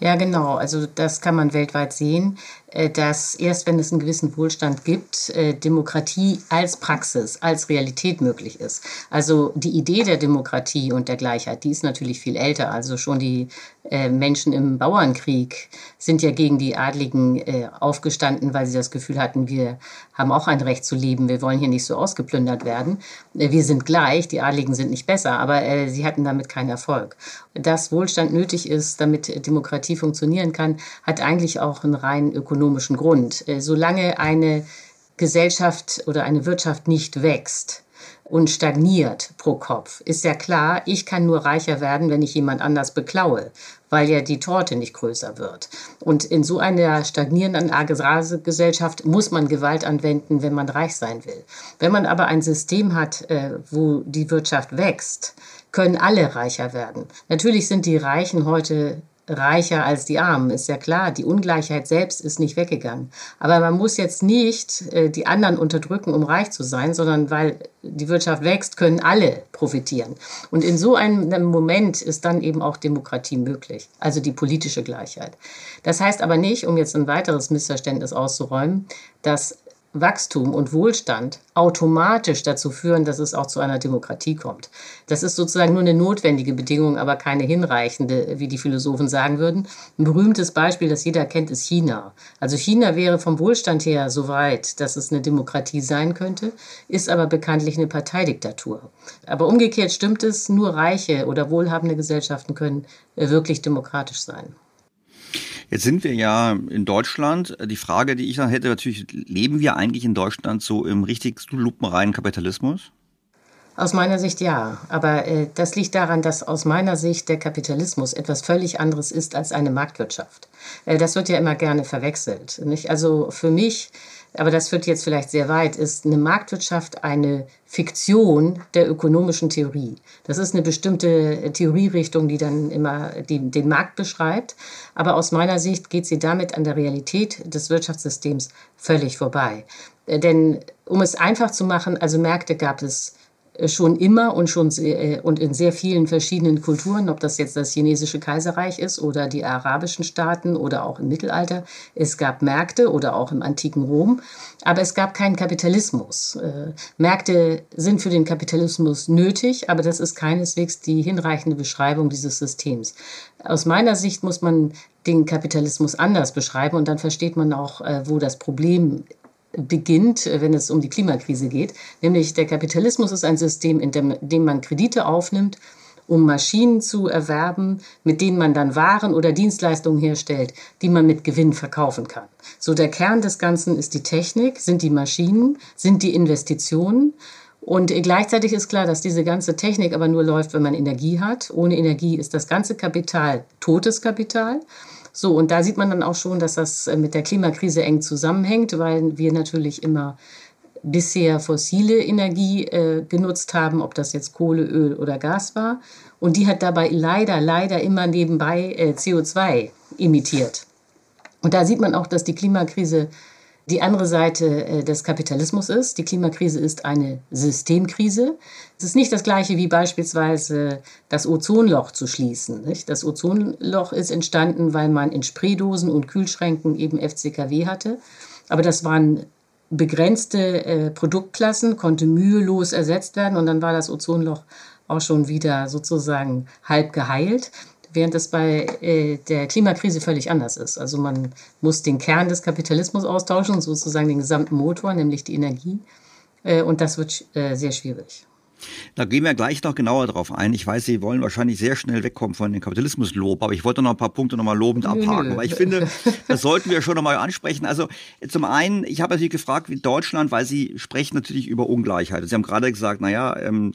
Ja, genau. Also das kann man weltweit sehen. Äh, dass erst wenn es einen gewissen Wohlstand gibt, äh, Demokratie als Praxis, als Realität möglich ist. Also die Idee der Demokratie und der Gleichheit, die ist natürlich viel älter. Also schon die äh, Menschen im Bauernkrieg sind ja gegen die Adligen aufgestanden, weil sie das Gefühl hatten, wir haben auch ein Recht zu leben, wir wollen hier nicht so ausgeplündert werden. Wir sind gleich, die Adligen sind nicht besser, aber sie hatten damit keinen Erfolg. Dass Wohlstand nötig ist, damit Demokratie funktionieren kann, hat eigentlich auch einen rein ökonomischen ökonomischen Grund. Äh, solange eine Gesellschaft oder eine Wirtschaft nicht wächst und stagniert pro Kopf, ist ja klar, ich kann nur reicher werden, wenn ich jemand anders beklaue, weil ja die Torte nicht größer wird. Und in so einer stagnierenden Agrargesellschaft muss man Gewalt anwenden, wenn man reich sein will. Wenn man aber ein System hat, äh, wo die Wirtschaft wächst, können alle reicher werden. Natürlich sind die Reichen heute reicher als die Armen, ist ja klar. Die Ungleichheit selbst ist nicht weggegangen. Aber man muss jetzt nicht äh, die anderen unterdrücken, um reich zu sein, sondern weil die Wirtschaft wächst, können alle profitieren. Und in so einem Moment ist dann eben auch Demokratie möglich, also die politische Gleichheit. Das heißt aber nicht, um jetzt ein weiteres Missverständnis auszuräumen, dass Wachstum und Wohlstand automatisch dazu führen, dass es auch zu einer Demokratie kommt. Das ist sozusagen nur eine notwendige Bedingung, aber keine hinreichende, wie die Philosophen sagen würden. Ein berühmtes Beispiel, das jeder kennt, ist China. Also China wäre vom Wohlstand her so weit, dass es eine Demokratie sein könnte, ist aber bekanntlich eine Parteidiktatur. Aber umgekehrt stimmt es, nur reiche oder wohlhabende Gesellschaften können wirklich demokratisch sein. Jetzt sind wir ja in Deutschland. Die Frage, die ich dann hätte, natürlich, leben wir eigentlich in Deutschland so im richtig lupenreinen Kapitalismus? Aus meiner Sicht ja. Aber äh, das liegt daran, dass aus meiner Sicht der Kapitalismus etwas völlig anderes ist als eine Marktwirtschaft. Äh, das wird ja immer gerne verwechselt. Nicht? Also für mich aber das führt jetzt vielleicht sehr weit, ist eine Marktwirtschaft eine Fiktion der ökonomischen Theorie. Das ist eine bestimmte Theorierichtung, die dann immer die, den Markt beschreibt. Aber aus meiner Sicht geht sie damit an der Realität des Wirtschaftssystems völlig vorbei. Denn um es einfach zu machen, also Märkte gab es äh, schon immer und schon sehr, äh, und in sehr vielen verschiedenen Kulturen, ob das jetzt das chinesische Kaiserreich ist oder die arabischen Staaten oder auch im Mittelalter. Es gab Märkte oder auch im antiken Rom, aber es gab keinen Kapitalismus. Äh, Märkte sind für den Kapitalismus nötig, aber das ist keineswegs die hinreichende Beschreibung dieses Systems. Aus meiner Sicht muss man den Kapitalismus anders beschreiben und dann versteht man auch, wo das Problem beginnt, äh, wenn es um die Klimakrise geht. Nämlich der Kapitalismus ist ein System, in dem, in dem man Kredite aufnimmt um Maschinen zu erwerben, mit denen man dann Waren oder Dienstleistungen herstellt, die man mit Gewinn verkaufen kann. So der Kern des Ganzen ist die Technik, sind die Maschinen, sind die Investitionen. Und gleichzeitig ist klar, dass diese ganze Technik aber nur läuft, wenn man Energie hat. Ohne Energie ist das ganze Kapital totes Kapital. So, und da sieht man dann auch schon, dass das mit der Klimakrise eng zusammenhängt, weil wir natürlich immer bisher fossile Energie äh, genutzt haben, ob das jetzt Kohle, Öl oder Gas war. Und die hat dabei leider, leider immer nebenbei äh, CO2 emittiert. Und da sieht man auch, dass die Klimakrise die andere Seite äh, des Kapitalismus ist. Die Klimakrise ist eine Systemkrise. Es ist nicht das gleiche wie beispielsweise das Ozonloch zu schließen. Nicht? Das Ozonloch ist entstanden, weil man in Spraydosen und Kühlschränken eben FCKW hatte. Aber das waren begrenzte äh, Produktklassen, konnte mühelos ersetzt werden und dann war das Ozonloch auch schon wieder sozusagen halb geheilt, während das bei äh, der Klimakrise völlig anders ist. Also man muss den Kern des Kapitalismus austauschen, sozusagen den gesamten Motor, nämlich die Energie. Äh, und das wird äh, sehr schwierig. Da gehen wir gleich noch genauer drauf ein. Ich weiß, Sie wollen wahrscheinlich sehr schnell wegkommen von dem Kapitalismuslob, aber ich wollte noch ein paar Punkte nochmal lobend abhaken. Aber ich finde, das sollten wir schon nochmal ansprechen. Also zum einen, ich habe natürlich gefragt, wie Deutschland, weil Sie sprechen natürlich über Ungleichheit. Sie haben gerade gesagt, naja, ähm,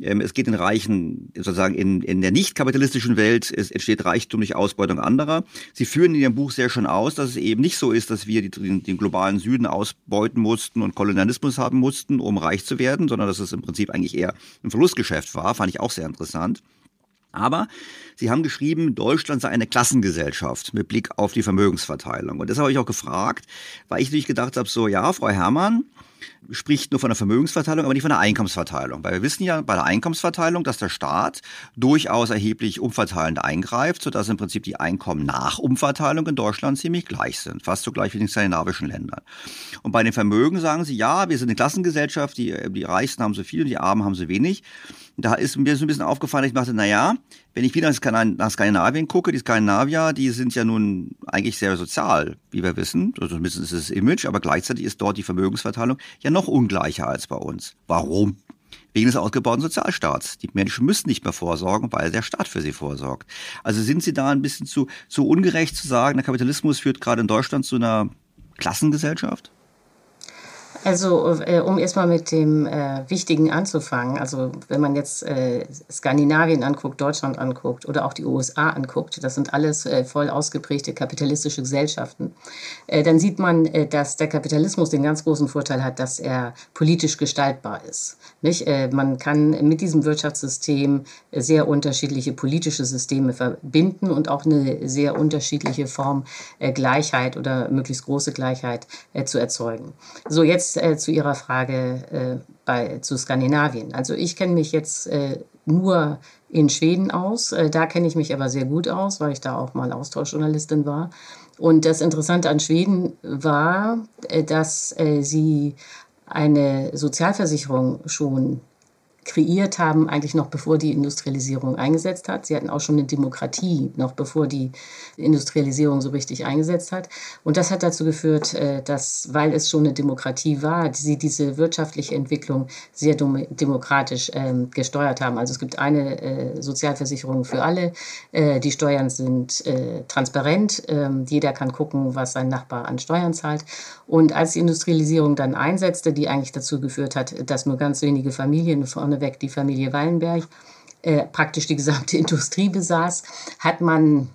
ähm, es geht in Reichen, sozusagen in, in der nicht kapitalistischen Welt, es entsteht Reichtum durch Ausbeutung anderer. Sie führen in Ihrem Buch sehr schön aus, dass es eben nicht so ist, dass wir die, den, den globalen Süden ausbeuten mussten und Kolonialismus haben mussten, um reich zu werden, sondern dass es im Prinzip eigentlich eher ein Verlustgeschäft war, fand ich auch sehr interessant. Aber Sie haben geschrieben, Deutschland sei eine Klassengesellschaft mit Blick auf die Vermögensverteilung. Und deshalb habe ich auch gefragt, weil ich natürlich gedacht habe, so ja, Frau Herrmann, spricht nur von der Vermögensverteilung, aber nicht von der Einkommensverteilung. Weil wir wissen ja bei der Einkommensverteilung, dass der Staat durchaus erheblich umverteilend eingreift, sodass im Prinzip die Einkommen nach Umverteilung in Deutschland ziemlich gleich sind, fast so gleich wie in den skandinavischen Ländern. Und bei den Vermögen sagen sie, ja, wir sind eine Klassengesellschaft, die, die Reichsten haben so viel und die Armen haben so wenig. Da ist mir so ein bisschen aufgefallen, ich dachte, na ja, wenn ich wieder nach Skandinavien gucke, die Skandinavier, die sind ja nun eigentlich sehr sozial, wie wir wissen. Also zumindest ist das Image, aber gleichzeitig ist dort die Vermögensverteilung ja noch ungleicher als bei uns. Warum? Wegen des ausgebauten Sozialstaats. Die Menschen müssen nicht mehr vorsorgen, weil der Staat für sie vorsorgt. Also sind Sie da ein bisschen zu, zu ungerecht zu sagen, der Kapitalismus führt gerade in Deutschland zu einer Klassengesellschaft? Also, äh, um erstmal mit dem äh, Wichtigen anzufangen, also wenn man jetzt äh, Skandinavien anguckt, Deutschland anguckt oder auch die USA anguckt, das sind alles äh, voll ausgeprägte kapitalistische Gesellschaften, äh, dann sieht man, äh, dass der Kapitalismus den ganz großen Vorteil hat, dass er politisch gestaltbar ist. Nicht? man kann mit diesem Wirtschaftssystem sehr unterschiedliche politische Systeme verbinden und auch eine sehr unterschiedliche Form Gleichheit oder möglichst große Gleichheit zu erzeugen. So, jetzt äh, zu Ihrer Frage äh, bei, zu Skandinavien. Also ich kenne mich jetzt äh, nur in Schweden aus. Äh, da kenne ich mich aber sehr gut aus, weil ich da auch mal Austauschjournalistin war. Und das Interessante an Schweden war, äh, dass äh, sie eine Sozialversicherung schon kreiert haben, eigentlich noch bevor die Industrialisierung eingesetzt hat. Sie hatten auch schon eine Demokratie, noch bevor die Industrialisierung so richtig eingesetzt hat. Und das hat dazu geführt, äh, dass, weil es schon eine Demokratie war, sie diese wirtschaftliche Entwicklung sehr demokratisch ähm, gesteuert haben. Also es gibt eine äh, Sozialversicherung für alle. Äh, die Steuern sind transparent. Ähm, jeder kann gucken, was sein Nachbar an Steuern zahlt. Und als die Industrialisierung dann einsetzte, die eigentlich dazu geführt hat, dass nur ganz wenige Familien von vorneweg die Familie Wallenberg, äh, praktisch die gesamte Industrie besaß, hat man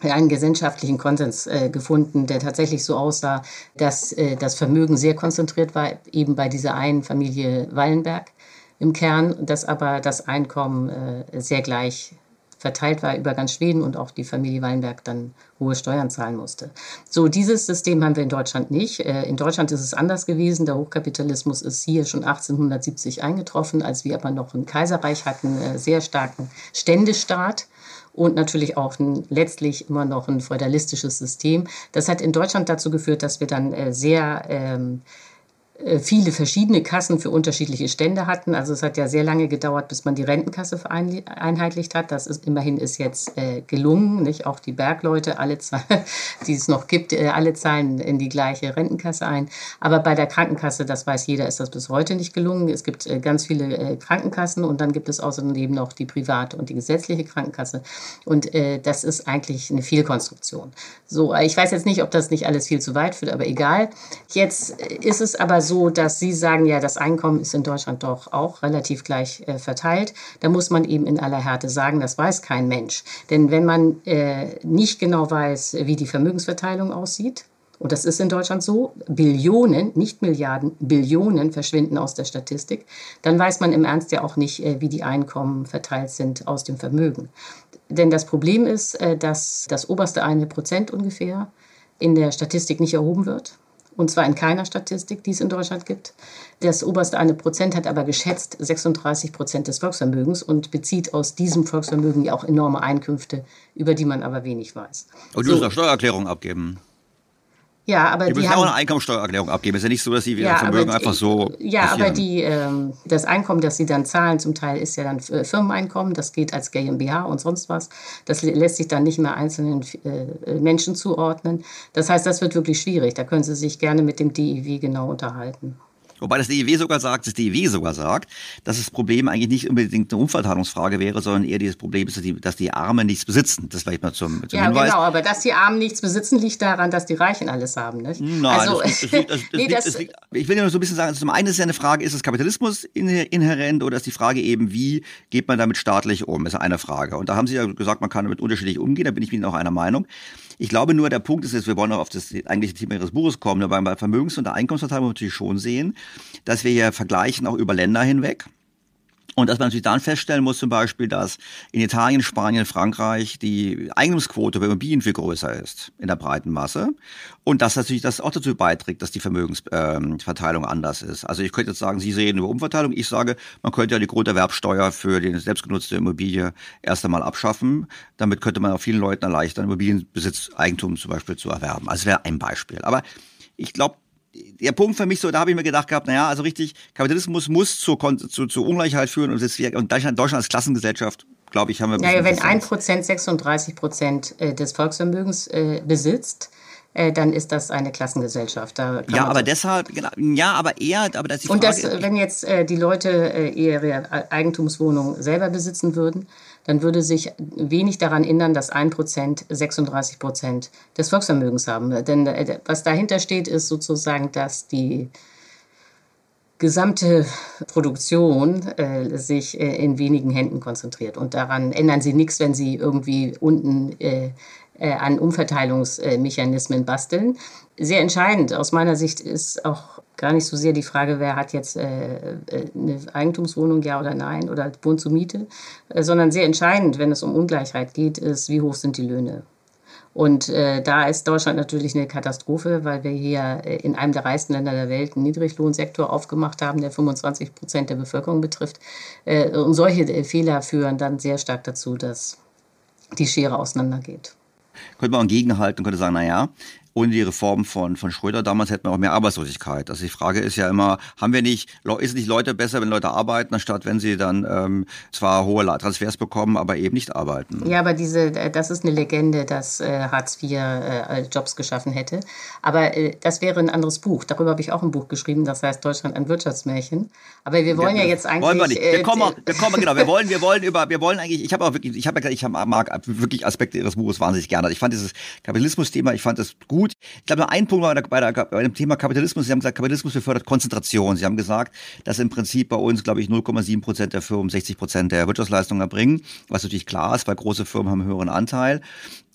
einen gesellschaftlichen Konsens äh, gefunden, der tatsächlich so aussah, dass äh, das Vermögen sehr konzentriert war, eben bei dieser einen Familie Wallenberg im Kern, dass aber das Einkommen äh, sehr gleich verteilt war über ganz Schweden und auch die Familie Weinberg dann hohe Steuern zahlen musste. So, dieses System haben wir in Deutschland nicht. Äh, in Deutschland ist es anders gewesen. Der Hochkapitalismus ist hier schon 1870 eingetroffen, als wir aber noch ein Kaiserreich hatten, äh, sehr starken Ständestaat und natürlich auch ein, letztlich immer noch ein feudalistisches System. Das hat in Deutschland dazu geführt, dass wir dann äh, sehr ähm, äh, viele verschiedene Kassen für unterschiedliche Stände hatten. Also es hat ja sehr lange gedauert, bis man die Rentenkasse vereinheitlicht hat. Das ist immerhin ist jetzt äh, gelungen. Nicht auch die Bergleute, alle die es noch gibt, äh, alle zahlen in die gleiche Rentenkasse ein. Aber bei der Krankenkasse, das weiß jeder, ist das bis heute nicht gelungen. Es gibt äh, ganz viele äh, Krankenkassen und dann gibt es außerdem noch die private und die gesetzliche Krankenkasse. Und äh, das ist eigentlich eine Fehlkonstruktion. So, ich weiß jetzt nicht, ob das nicht alles viel zu weit führt, aber egal. Jetzt ist es aber so, dass Sie sagen, ja, das Einkommen ist in Deutschland doch auch relativ gleich äh, verteilt. Da muss man eben in aller Härte sagen, das weiß kein Mensch. Denn wenn man äh, nicht genau weiß, wie die Vermögensverteilung aussieht, und das ist in Deutschland so, Billionen, nicht Milliarden, Billionen verschwinden aus der Statistik, dann weiß man im Ernst ja auch nicht, äh, wie die Einkommen verteilt sind aus dem Vermögen. Denn das Problem ist, äh, dass das oberste eine Prozent ungefähr in der Statistik nicht erhoben wird und zwar in keiner Statistik, die es in Deutschland gibt. Das oberste eine Prozent hat aber geschätzt 36 Prozent des Volksvermögens und bezieht aus diesem Volksvermögen ja auch enorme Einkünfte, über die man aber wenig weiß. Und du so. musst auch Steuererklärung abgeben. Ja, aber die, die müssen haben, auch eine Einkommensteuererklärung abgeben. Es ist ja nicht so, dass sie ja, Vermögen einfach so. Ja, passieren. aber die, ähm, das Einkommen, das sie dann zahlen, zum Teil ist ja dann äh, Firmeneinkommen, das geht als GmbH und sonst was. Das lässt sich dann nicht mehr einzelnen äh, Menschen zuordnen. Das heißt, das wird wirklich schwierig. Da können Sie sich gerne mit dem DIW genau unterhalten. Wobei das DEW sogar sagt, das DEW sogar sagt, dass das Problem eigentlich nicht unbedingt eine Umverteilungsfrage wäre, sondern eher dieses Problem ist, dass die, dass die Armen nichts besitzen. Das vielleicht mal zum, zum ja, Hinweis. genau, aber dass die Armen nichts besitzen, liegt daran, dass die Reichen alles haben. Nicht? Nein, also, das, das, das, nee, liegt, liegt, ich will nur so ein bisschen sagen, also zum einen ist ja eine Frage, ist es Kapitalismus inhärent oder ist die Frage eben, wie geht man damit staatlich um, ist eine Frage. Und da haben Sie ja gesagt, man kann damit unterschiedlich umgehen, da bin ich mit Ihnen auch einer Meinung. Ich glaube nur, der Punkt ist jetzt, wir wollen auch auf das eigentliche Thema Ihres Buches kommen, aber bei Vermögens- und Einkommensverteilung natürlich schon sehen, dass wir hier vergleichen auch über Länder hinweg. Und dass man natürlich dann feststellen muss zum Beispiel, dass in Italien, Spanien, Frankreich die Eigentumsquote bei Immobilien viel größer ist in der breiten Masse. Und dass natürlich das auch dazu beiträgt, dass die Vermögensverteilung ähm, anders ist. Also ich könnte jetzt sagen, Sie reden über Umverteilung. Ich sage, man könnte ja die Grunderwerbsteuer für die selbstgenutzte Immobilie erst einmal abschaffen. Damit könnte man auch vielen Leuten erleichtern, Immobilienbesitz, Eigentum zum Beispiel zu erwerben. Also wäre ein Beispiel. Aber ich glaube, der Punkt für mich so, da habe ich mir gedacht gehabt, naja, also richtig, Kapitalismus muss zur, zu, zur Ungleichheit führen und, das, und Deutschland, Deutschland als Klassengesellschaft, glaube ich, haben wir... Naja, wenn ein Prozent 36 Prozent äh, des Volksvermögens äh, besitzt, äh, dann ist das eine Klassengesellschaft. ja, aber so deshalb, genau, ja, aber eher, aber das ist die Frage, Und das, wenn jetzt äh, die Leute äh, ihre Eigentumswohnung selber besitzen würden, dann würde sich wenig daran ändern, dass ein Prozent 36 Prozent des Volksvermögens haben. Denn äh, was dahinter steht, ist sozusagen, dass die gesamte Produktion äh, sich äh, in wenigen Händen konzentriert. Und daran ändern sie nichts, wenn sie irgendwie unten äh, äh, an Umverteilungsmechanismen basteln. Sehr entscheidend aus meiner Sicht ist auch gar nicht so sehr die Frage, wer hat jetzt äh, äh, eine Eigentumswohnung, ja oder nein, oder wohnt zur Miete, sondern sehr entscheidend, wenn es um Ungleichheit geht, ist, wie hoch sind die Löhne. Und äh, da ist Deutschland natürlich eine Katastrophe, weil wir hier in einem der reichsten Länder der Welt einen Niedriglohnsektor aufgemacht haben, der 25 Prozent der Bevölkerung betrifft. Äh, und solche Fehler führen dann sehr stark dazu, dass die Schere auseinandergeht könnte man auch gegenhalten und könnte sagen, na ja, ohne die Reform von, von Schröder damals hätten wir auch mehr Arbeitslosigkeit. Also die Frage ist ja immer, haben wir nicht, ist es nicht Leute besser, wenn Leute arbeiten, anstatt wenn sie dann ähm, zwar hohe Transfers bekommen, aber eben nicht arbeiten? Ja, aber diese, das ist eine Legende, dass äh, Hartz IV äh, Jobs geschaffen hätte. Aber äh, das wäre ein anderes Buch. Darüber habe ich auch ein Buch geschrieben, das heißt Deutschland ein Wirtschaftsmärchen. Aber wir wollen ja, ja jetzt eigentlich. Wollen wir nicht. Wir kommen, äh, wir kommen, genau, wir wollen, wir wollen über, wir wollen eigentlich, ich habe auch wirklich, ich habe ja ich hab, mag wirklich Aspekte Ihres Buches wahnsinnig gerne. Ich fand dieses Kapitalismus-Thema, ich fand das gut. Ich glaube, nur ein Punkt war bei, der, bei dem Thema Kapitalismus. Sie haben gesagt, Kapitalismus befördert Konzentration. Sie haben gesagt, dass im Prinzip bei uns, glaube ich, 0,7 Prozent der Firmen 60 Prozent der Wirtschaftsleistung erbringen, was natürlich klar ist, weil große Firmen haben einen höheren Anteil.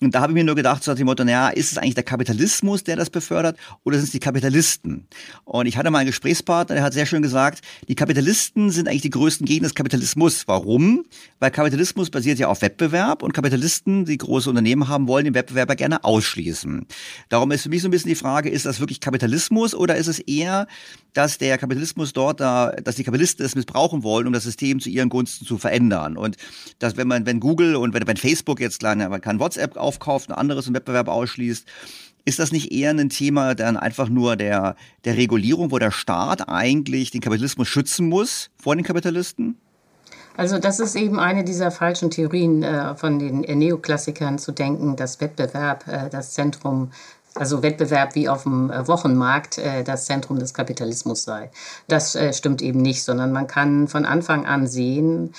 Und da habe ich mir nur gedacht, so nach dem Motto, naja, ist es eigentlich der Kapitalismus, der das befördert, oder sind es die Kapitalisten? Und ich hatte mal einen Gesprächspartner, der hat sehr schön gesagt, die Kapitalisten sind eigentlich die größten Gegner des Kapitalismus. Warum? Weil Kapitalismus basiert ja auf Wettbewerb und Kapitalisten, die große Unternehmen haben, wollen den Wettbewerber gerne ausschließen. Darum ist für mich so ein bisschen die Frage, ist das wirklich Kapitalismus oder ist es eher, dass der Kapitalismus dort da, dass die Kapitalisten es missbrauchen wollen, um das System zu ihren Gunsten zu verändern? Und dass wenn man, wenn Google und wenn, wenn Facebook jetzt klar, man kann WhatsApp aufkauft, ein anderes im Wettbewerb ausschließt, ist das nicht eher ein Thema dann einfach nur der, der Regulierung, wo der Staat eigentlich den Kapitalismus schützen muss vor den Kapitalisten? Also das ist eben eine dieser falschen Theorien äh, von den Neoklassikern zu denken, dass Wettbewerb äh, das Zentrum also Wettbewerb wie auf dem äh, Wochenmarkt äh, das Zentrum des Kapitalismus sei. Das äh, stimmt eben nicht, sondern man kann von Anfang an sehen,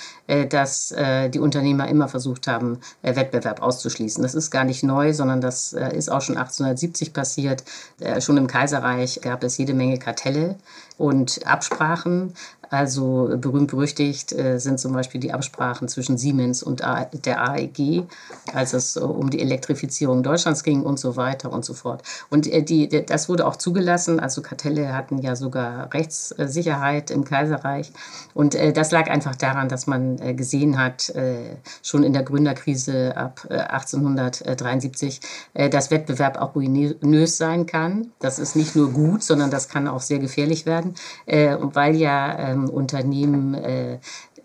dass die Unternehmer immer versucht haben, Wettbewerb auszuschließen. Das ist gar nicht neu, sondern das ist auch schon 1870 passiert. Schon im Kaiserreich gab es jede Menge Kartelle und Absprachen. Also berühmt berüchtigt äh, sind zum Beispiel die Absprachen zwischen Siemens und der AEG, als es um die Elektrifizierung Deutschlands ging und so weiter und so fort. Und äh, die, das wurde auch zugelassen. Also Kartelle hatten ja sogar Rechtssicherheit im Kaiserreich. Und äh, das lag einfach daran, dass man äh, gesehen hat, äh, schon in der Gründerkrise ab 1873, äh, dass Wettbewerb auch ruinös sein kann. Das ist nicht nur gut, sondern das kann auch sehr gefährlich werden, weil ja ähm, Unternehmen äh,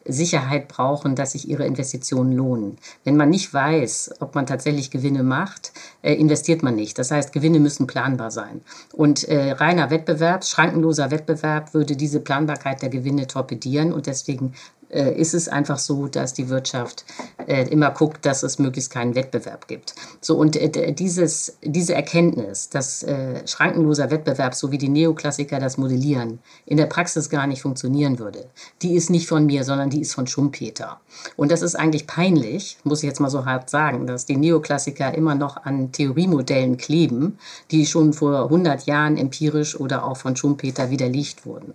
Sicherheit brauchen, dass sich ihre Investitionen lohnen. Wenn man nicht weiß, ob man tatsächlich Gewinne macht, äh, investiert man nicht. Das heißt, Gewinne müssen planbar sein. Und äh, reiner Wettbewerb, schrankenloser Wettbewerb würde diese Planbarkeit der Gewinne torpedieren und deswegen äh, ist es einfach so, dass die Wirtschaft äh, immer guckt, dass es möglichst keinen Wettbewerb gibt. So und äh, dieses, diese Erkenntnis, dass äh, schrankenloser Wettbewerb, so wie die Neoklassiker das modellieren, in der Praxis gar nicht funktionieren würde, die ist nicht von mir, sondern die ist von Schumpeter. Und das ist eigentlich peinlich, muss ich jetzt mal so hart sagen, dass die Neoklassiker immer noch an Theoriemodellen kleben, die schon vor 100 Jahren empirisch oder auch von Schumpeter widerlegt wurden.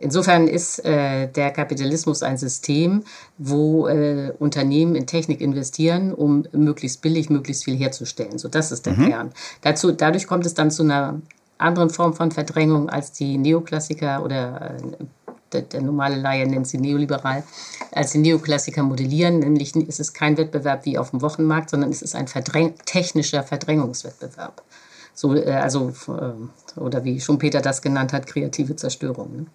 Insofern ist äh, der Kapitalismus ein System, wo äh, Unternehmen in Technik investieren, um möglichst billig, möglichst viel herzustellen. So, das ist der mhm. Kern. Dazu, dadurch kommt es dann zu einer anderen Form von Verdrängung als die Neoklassiker oder äh, der, der, normale Laie nennt sie neoliberal, als die Neoklassiker modellieren. Nämlich ist es kein Wettbewerb wie auf dem Wochenmarkt, sondern es ist ein Verdräng technischer Verdrängungswettbewerb. So, äh, also, äh, oder wie Schumpeter das genannt hat, kreative Zerstörung. Ne?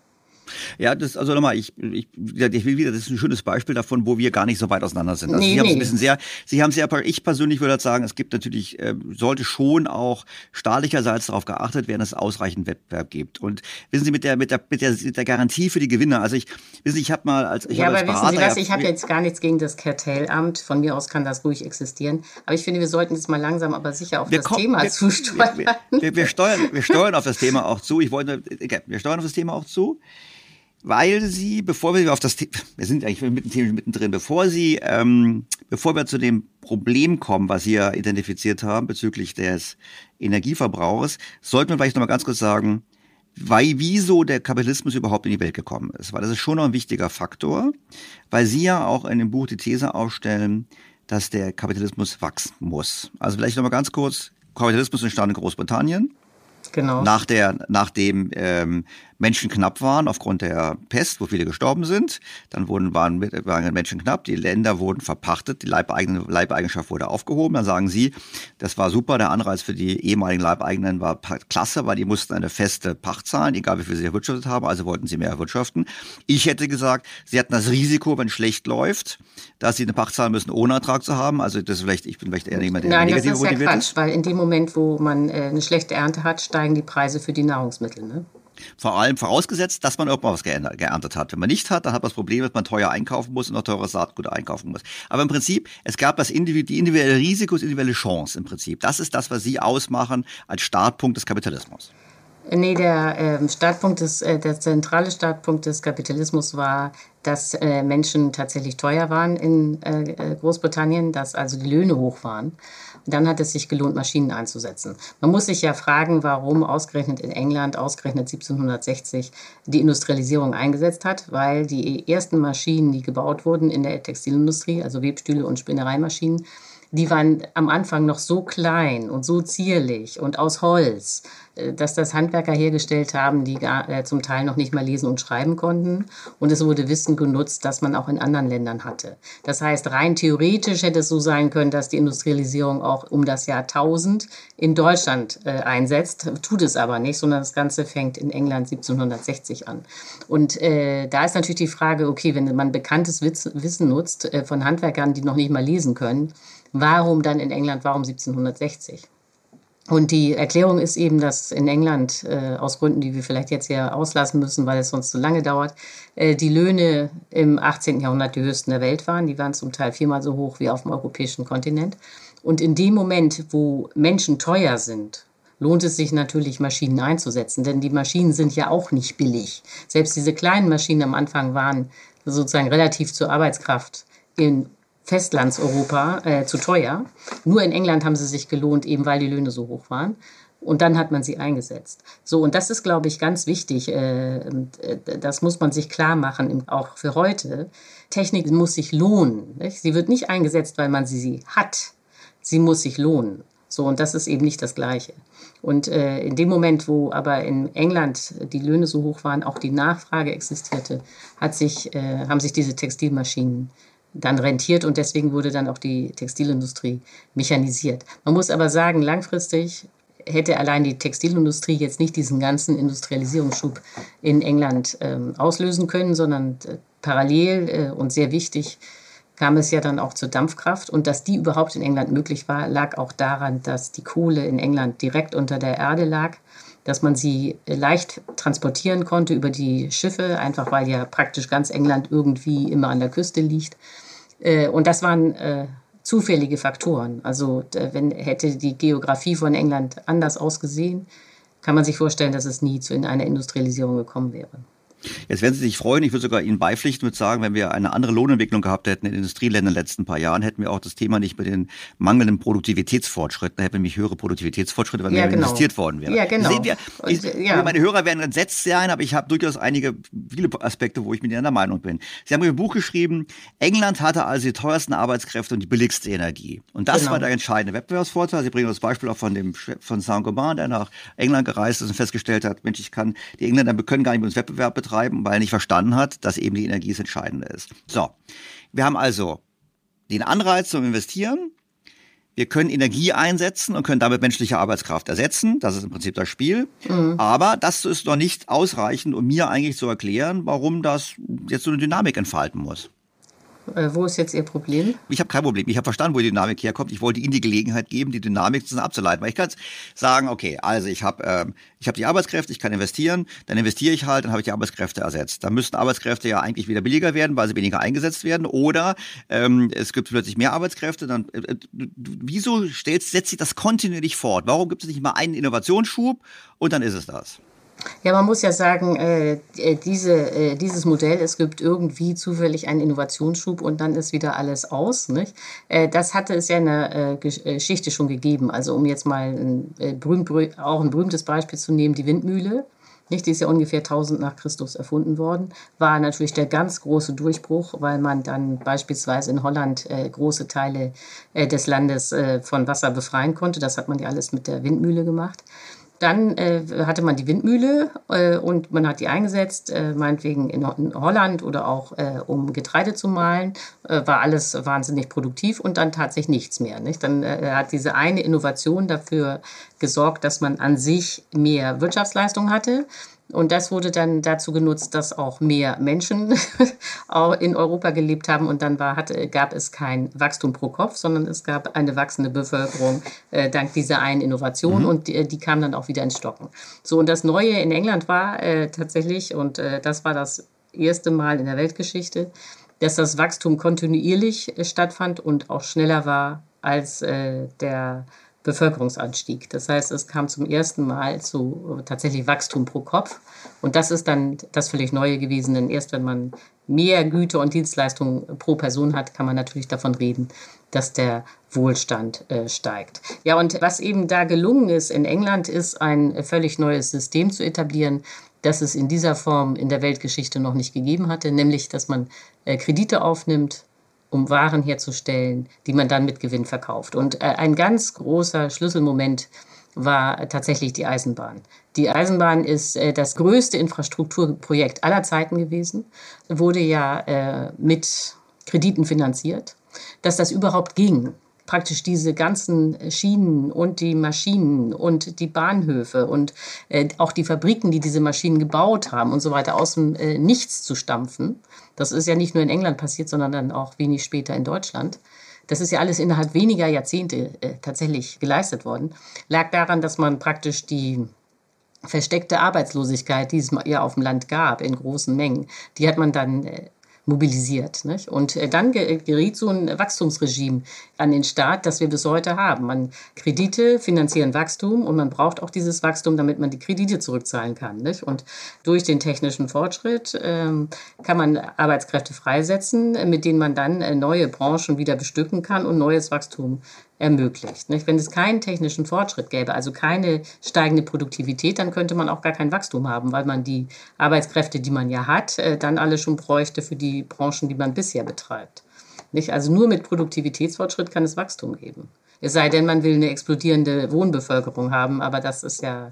Ja, das, also nochmal, ich, ich, ich will wieder, das ist ein schönes Beispiel davon, wo wir gar nicht so weit auseinander sind. Also nee, Sie haben nee. ein bisschen sehr, Sie haben sehr, ich persönlich würde sagen, es gibt natürlich, äh, sollte schon auch staatlicherseits darauf geachtet werden, dass es ausreichend Wettbewerb gibt. Und wissen Sie, mit der, mit der, mit der, mit der Garantie für die Gewinne, also ich, wissen Sie, ich habe mal als, ich ja, aber als Berater, wissen Sie was, ich habe jetzt gar nichts gegen das Kartellamt, von mir aus kann das ruhig existieren, aber ich finde, wir sollten jetzt mal langsam, aber sicher auf das kommen, Thema wir, zusteuern. Wir, wir, wir, steuern. Wir steuern auf das Thema auch zu. Ich wollte, wir steuern auf das Thema auch zu weil sie, bevor wir auf das Thema, wir sind eigentlich mitten, mittendrin, bevor sie, ähm, bevor wir zu dem Problem kommen, was Sie ja identifiziert haben bezüglich des Energieverbrauchs, sollten wir vielleicht nochmal ganz kurz sagen, weil, wieso der Kapitalismus überhaupt in die Welt gekommen ist. Weil das ist schon noch ein wichtiger Faktor, weil Sie ja auch in dem Buch die These aufstellen, dass der Kapitalismus wachsen muss. Also vielleicht nochmal ganz kurz, Kapitalismus entstand in Großbritannien. Genau. Nach der, nachdem ähm, Menschen knapp waren aufgrund der Pest, wo viele gestorben sind. Dann wurden, waren, waren Menschen knapp, die Länder wurden verpachtet, die Leibeigene, Leibeigenschaft wurde aufgehoben. Dann sagen sie, das war super, der Anreiz für die ehemaligen Leibeigenen war klasse, weil die mussten eine feste Pacht zahlen, egal wie viel sie erwirtschaftet haben, also wollten sie mehr erwirtschaften. Ich hätte gesagt, sie hatten das Risiko, wenn es schlecht läuft, dass sie eine Pacht zahlen müssen, ohne Ertrag zu haben. Also das ist vielleicht, ich bin vielleicht eher jemand, der Nein, negativ das ist ja Quatsch, ist. weil in dem Moment, wo man äh, eine schlechte Ernte hat, steigen die Preise für die Nahrungsmittel. Ne? Vor allem vorausgesetzt, dass man irgendwann was geerntet hat. Wenn man nicht hat, dann hat man das Problem, dass man teuer einkaufen muss und noch teures Saatgut einkaufen muss. Aber im Prinzip, es gab das Individu die individuelle Risiko, das individuelle Chance im Prinzip. Das ist das, was Sie ausmachen als Startpunkt des Kapitalismus. Nee, der äh, Startpunkt des, äh, der zentrale Startpunkt des Kapitalismus war, dass äh, Menschen tatsächlich teuer waren in äh, äh Großbritannien, dass also die Löhne hoch waren. Dann hat es sich gelohnt, Maschinen einzusetzen. Man muss sich ja fragen, warum ausgerechnet in England, ausgerechnet 1760, die Industrialisierung eingesetzt hat, weil die ersten Maschinen, die gebaut wurden in der Textilindustrie, also Webstühle und Spinnereimaschinen, die waren am Anfang noch so klein und so zierlich und aus Holz, äh, dass das Handwerker hergestellt haben, die gar, äh, zum Teil noch nicht mal lesen und schreiben konnten. Und es wurde Wissen genutzt, das man auch in anderen Ländern hatte. Das heißt, rein theoretisch hätte es so sein können, dass die Industrialisierung auch um das Jahr 1000 in Deutschland äh, einsetzt. Tut es aber nicht, sondern das Ganze fängt in England 1760 an. Und äh, da ist natürlich die Frage, okay, wenn man bekanntes Wissen nutzt äh, von Handwerkern, die noch nicht mal lesen können, Warum dann in England? Warum 1760? Und die Erklärung ist eben, dass in England, äh, aus Gründen, die wir vielleicht jetzt hier auslassen müssen, weil es sonst zu lange dauert, äh, die Löhne im 18. Jahrhundert die höchsten der Welt waren. Die waren zum Teil viermal so hoch wie auf dem europäischen Kontinent. Und in dem Moment, wo Menschen teuer sind, lohnt es sich natürlich, Maschinen einzusetzen, denn die Maschinen sind ja auch nicht billig. Selbst diese kleinen Maschinen am Anfang waren sozusagen relativ zur Arbeitskraft in Festlandseuropa äh, zu teuer. Nur in England haben sie sich gelohnt, eben weil die Löhne so hoch waren. Und dann hat man sie eingesetzt. So, und das ist, glaube ich, ganz wichtig. Äh, äh, das muss man sich klar machen, auch für heute. Technik muss sich lohnen. Sie wird nicht eingesetzt, weil man sie hat. Sie muss sich lohnen. So, und das ist eben nicht das Gleiche. Und äh, in dem Moment, wo aber in England die Löhne so hoch waren, auch die Nachfrage existierte, hat sich, haben sich diese Textilmaschinen dann rentiert und deswegen wurde dann auch die Textilindustrie mechanisiert. Man muss aber sagen, langfristig hätte allein die Textilindustrie jetzt nicht diesen ganzen Industrialisierungsschub in England ähm, auslösen können, sondern äh, parallel äh, und sehr wichtig kam es ja dann auch zur Dampfkraft. Und dass die überhaupt in England möglich war, lag auch daran, dass die Kohle in England direkt unter der Erde lag, dass man sie leicht transportieren konnte über die Schiffe, einfach weil ja praktisch ganz England irgendwie immer an der Küste liegt. Äh, und das waren äh, zufällige Faktoren. Also wenn hätte die Geografie von England anders ausgesehen, kann man sich vorstellen, dass es nie zu in einer Industrialisierung gekommen wäre. Jetzt werden Sie sich freuen, ich würde sogar Ihnen beipflichten und sagen, wenn wir eine andere Lohnentwicklung gehabt hätten in Industrieländern in den letzten paar Jahren, hätten wir auch das Thema nicht mit den mangelnden Produktivitätsfortschritten, da hätten wir nämlich höhere Produktivitätsfortschritte, weil ja, mehr genau. investiert worden wäre. Ja, genau. Sehen wir, ich, und, ja. Meine Hörer werden entsetzt sein, aber ich habe durchaus einige, viele Aspekte, wo ich mit Ihnen der Meinung bin. Sie haben ein Buch geschrieben, England hatte also die teuersten Arbeitskräfte und die billigste Energie. Und das genau. war der entscheidende Wettbewerbsvorteil. Sie bringen das Beispiel auch von dem von Saint-Gobain, der nach England gereist ist und festgestellt hat, Mensch, ich kann, die Engländer können gar nicht mit uns Wettbewerb betreiben betreiben, weil er nicht verstanden hat, dass eben die Energie das Entscheidende ist. So, wir haben also den Anreiz zum Investieren. Wir können Energie einsetzen und können damit menschliche Arbeitskraft ersetzen. Das ist im Prinzip das Spiel. Mhm. Aber das ist noch nicht ausreichend, um mir eigentlich zu erklären, warum das jetzt so eine Dynamik entfalten muss. Äh, wo ist jetzt Ihr Problem? Ich habe kein Problem. Ich habe verstanden, wo die Dynamik herkommt. Ich wollte Ihnen die Gelegenheit geben, die Dynamik abzuleiten. Weil ich kann sagen, okay, also ich habe ähm, hab die Arbeitskräfte, ich kann investieren, dann investiere ich halt, dann habe ich die Arbeitskräfte ersetzt. Dann müssten Arbeitskräfte ja eigentlich wieder billiger werden, weil sie weniger eingesetzt werden. Oder ähm, es gibt plötzlich mehr Arbeitskräfte. Dann äh, äh wieso stellt, setzt sich das kontinuierlich fort? Warum gibt es nicht mal einen Innovationsschub und dann ist es das? Ja, man muss ja sagen, äh, äh, diese, äh, dieses Modell, es gibt irgendwie zufällig einen Innovationsschub und dann ist wieder alles aus. Nicht? Äh, das hatte es ja in der äh, äh, Geschichte schon gegeben. Also um jetzt mal ein, berühmt, auch ein berühmtes Beispiel zu nehmen, die Windmühle. Nicht, die ist ja ungefähr 1000 nach Christus erfunden worden, war natürlich der ganz große Durchbruch, weil man dann beispielsweise in Holland äh, große Teile äh, des Landes äh, von Wasser befreien konnte. Das hat man ja alles mit der Windmühle gemacht. Dann äh, hatte man die Windmühle äh, und man hat die eingesetzt, äh, meinetwegen in, in, Holland oder auch äh, um Getreide zu mahlen. Äh, war alles wahnsinnig produktiv und dann tatsächlich nichts mehr. Nicht? Dann äh, hat diese eine Innovation dafür gesorgt, dass man an sich mehr Wirtschaftsleistung hatte. Und das wurde dann dazu genutzt, dass auch mehr Menschen in Europa gelebt haben. Und dann war, hatte, gab es kein Wachstum pro Kopf, sondern es gab eine wachsende Bevölkerung äh, dank dieser einen Innovation. Mhm. Und die, die, kam dann auch wieder ins Stocken. So, und das Neue in England war äh, tatsächlich, und äh, das war das erste Mal in der Weltgeschichte, dass das Wachstum kontinuierlich äh, stattfand und auch schneller war als äh, der Bevölkerungsanstieg. Das heißt, es kam zum ersten Mal zu äh, tatsächlich Wachstum pro Kopf. Und das ist dann das völlig Neue gewesen. Denn erst wenn man mehr Güter und Dienstleistungen pro Person hat, kann man natürlich davon reden, dass der Wohlstand äh, steigt. Ja, und was eben da gelungen ist in England, ist ein völlig neues System zu etablieren, das es in dieser Form in der Weltgeschichte noch nicht gegeben hatte, nämlich dass man äh, Kredite aufnimmt um Waren herzustellen, die man dann mit Gewinn verkauft. Und äh, ein ganz großer Schlüsselmoment war tatsächlich die Eisenbahn. Die Eisenbahn ist äh, das größte Infrastrukturprojekt aller Zeiten gewesen, wurde ja äh, mit Krediten finanziert. Dass das überhaupt ging, praktisch diese ganzen Schienen und die Maschinen und die Bahnhöfe und äh, auch die Fabriken, die diese Maschinen gebaut haben und so weiter, aus dem äh, Nichts zu stampfen. Das ist ja nicht nur in England passiert, sondern dann auch wenig später in Deutschland. das ist ja alles innerhalb weniger Jahrzehnte äh, tatsächlich geleistet worden, lag daran, dass man praktisch die versteckte Arbeitslosigkeit, die es ja auf dem Land gab in großen Mengen, die hat man dann äh, mobilisiert. Nicht? Und äh, dann geriet so ein Wachstumsregime an den Staat, das wir bis heute haben. Man Kredite finanzieren Wachstum und man braucht auch dieses Wachstum, damit man die Kredite zurückzahlen kann. Nicht? Und durch den technischen Fortschritt ähm, kann man Arbeitskräfte freisetzen, mit denen man dann äh, neue Branchen wieder bestücken kann und neues Wachstum ermöglicht. Nicht? Wenn es keinen technischen Fortschritt gäbe, also keine steigende Produktivität, dann könnte man auch gar kein Wachstum haben, weil man die Arbeitskräfte, die man ja hat, äh, dann alle schon bräuchte für die Branchen, die man bisher betreibt. Nicht? Also nur mit Produktivitätsfortschritt kann es Wachstum geben. Es sei denn, man will eine explodierende Wohnbevölkerung haben, aber das ist ja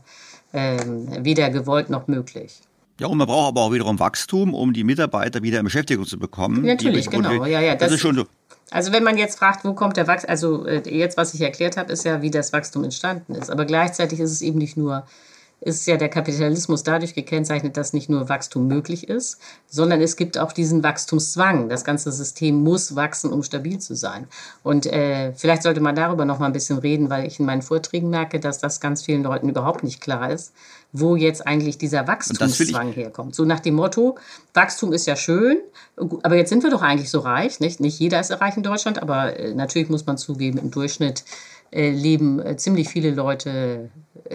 ähm, weder gewollt noch möglich. Ja, und man braucht aber auch wiederum Wachstum, um die Mitarbeiter wieder in Beschäftigung zu bekommen. Natürlich, genau. Ja, ja, das, das ist schon so. Also wenn man jetzt fragt, wo kommt der Wachstum, also äh, jetzt, was ich erklärt habe, ist ja, wie das Wachstum entstanden ist. Aber gleichzeitig ist es eben nicht nur ist ja der Kapitalismus dadurch gekennzeichnet, dass nicht nur Wachstum möglich ist, sondern es gibt auch diesen Wachstumszwang. Das ganze System muss wachsen, um stabil zu sein. Und äh, vielleicht sollte man darüber noch mal ein bisschen reden, weil ich in meinen Vorträgen merke, dass das ganz vielen Leuten überhaupt nicht klar ist, wo jetzt eigentlich dieser Wachstumszwang herkommt. So nach dem Motto, Wachstum ist ja schön, aber jetzt sind wir doch eigentlich so reich. Nicht, nicht jeder ist reich in Deutschland, aber äh, natürlich muss man zugeben, im Durchschnitt äh, leben äh, ziemlich viele Leute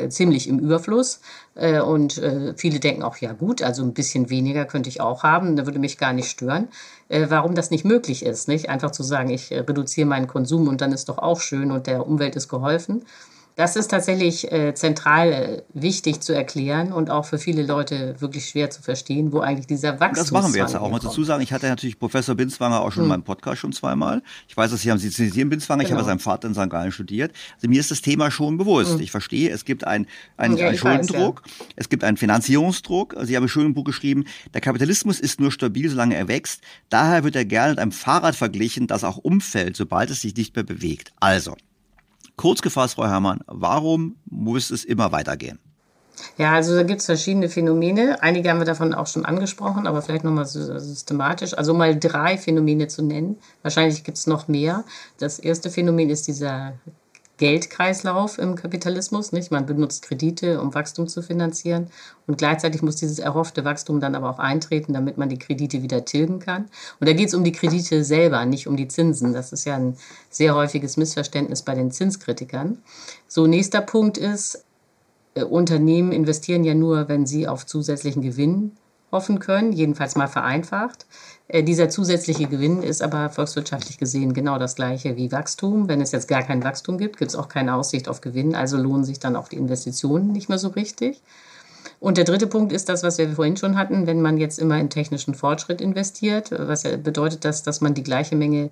ziemlich im Überfluss. Äh, und äh, viele denken auch, ja gut, also ein bisschen weniger könnte ich auch haben, da würde mich gar nicht stören. Äh, warum das nicht möglich ist, nicht? Einfach zu sagen, ich reduziere meinen Konsum und dann ist doch auch schön und der Umwelt ist geholfen. Das ist tatsächlich äh, zentral äh, wichtig zu erklären und auch für viele Leute wirklich schwer zu verstehen, wo eigentlich dieser Wachstum Das machen wir jetzt auch mal dazu sagen. Ich hatte natürlich Professor Binswanger auch schon hm. in meinem Podcast schon zweimal. Ich weiß, dass Sie haben Sie zitieren Binswanger. Genau. Ich habe genau. seinen Vater in St. Gallen studiert. Also mir ist das Thema schon bewusst. Hm. Ich verstehe, es gibt einen, einen, ja, einen Schuldendruck, weiß, ja. es gibt einen Finanzierungsdruck. Also Sie haben schön im Buch geschrieben, der Kapitalismus ist nur stabil, solange er wächst. Daher wird er gerne mit einem Fahrrad verglichen, das auch umfällt, sobald es sich nicht mehr bewegt. Also, Kurz gefasst, Frau Herrmann, warum muss es immer weitergehen? Ja, also da gibt es verschiedene Phänomene. Einige haben wir davon auch schon angesprochen, aber vielleicht nochmal systematisch. Also mal drei Phänomene zu nennen. Wahrscheinlich gibt es noch mehr. Das erste Phänomen ist dieser Geldkreislauf im Kapitalismus. Nicht? Man benutzt Kredite, um Wachstum zu finanzieren. Und gleichzeitig muss dieses erhoffte Wachstum dann aber auch eintreten, damit man die Kredite wieder tilgen kann. Und da geht es um die Kredite selber, nicht um die Zinsen. Das ist ja ein sehr häufiges Missverständnis bei den Zinskritikern. So, nächster Punkt ist, äh, Unternehmen investieren ja nur, wenn sie auf zusätzlichen Gewinn hoffen können, jedenfalls mal vereinfacht. Äh, dieser zusätzliche Gewinn ist aber volkswirtschaftlich gesehen genau das gleiche wie Wachstum. Wenn es jetzt gar kein Wachstum gibt, gibt es auch keine Aussicht auf Gewinn, also lohnen sich dann auch die Investitionen nicht mehr so richtig. Und der dritte Punkt ist das, was wir vorhin schon hatten, wenn man jetzt immer in technischen Fortschritt investiert, was bedeutet das, dass man die gleiche Menge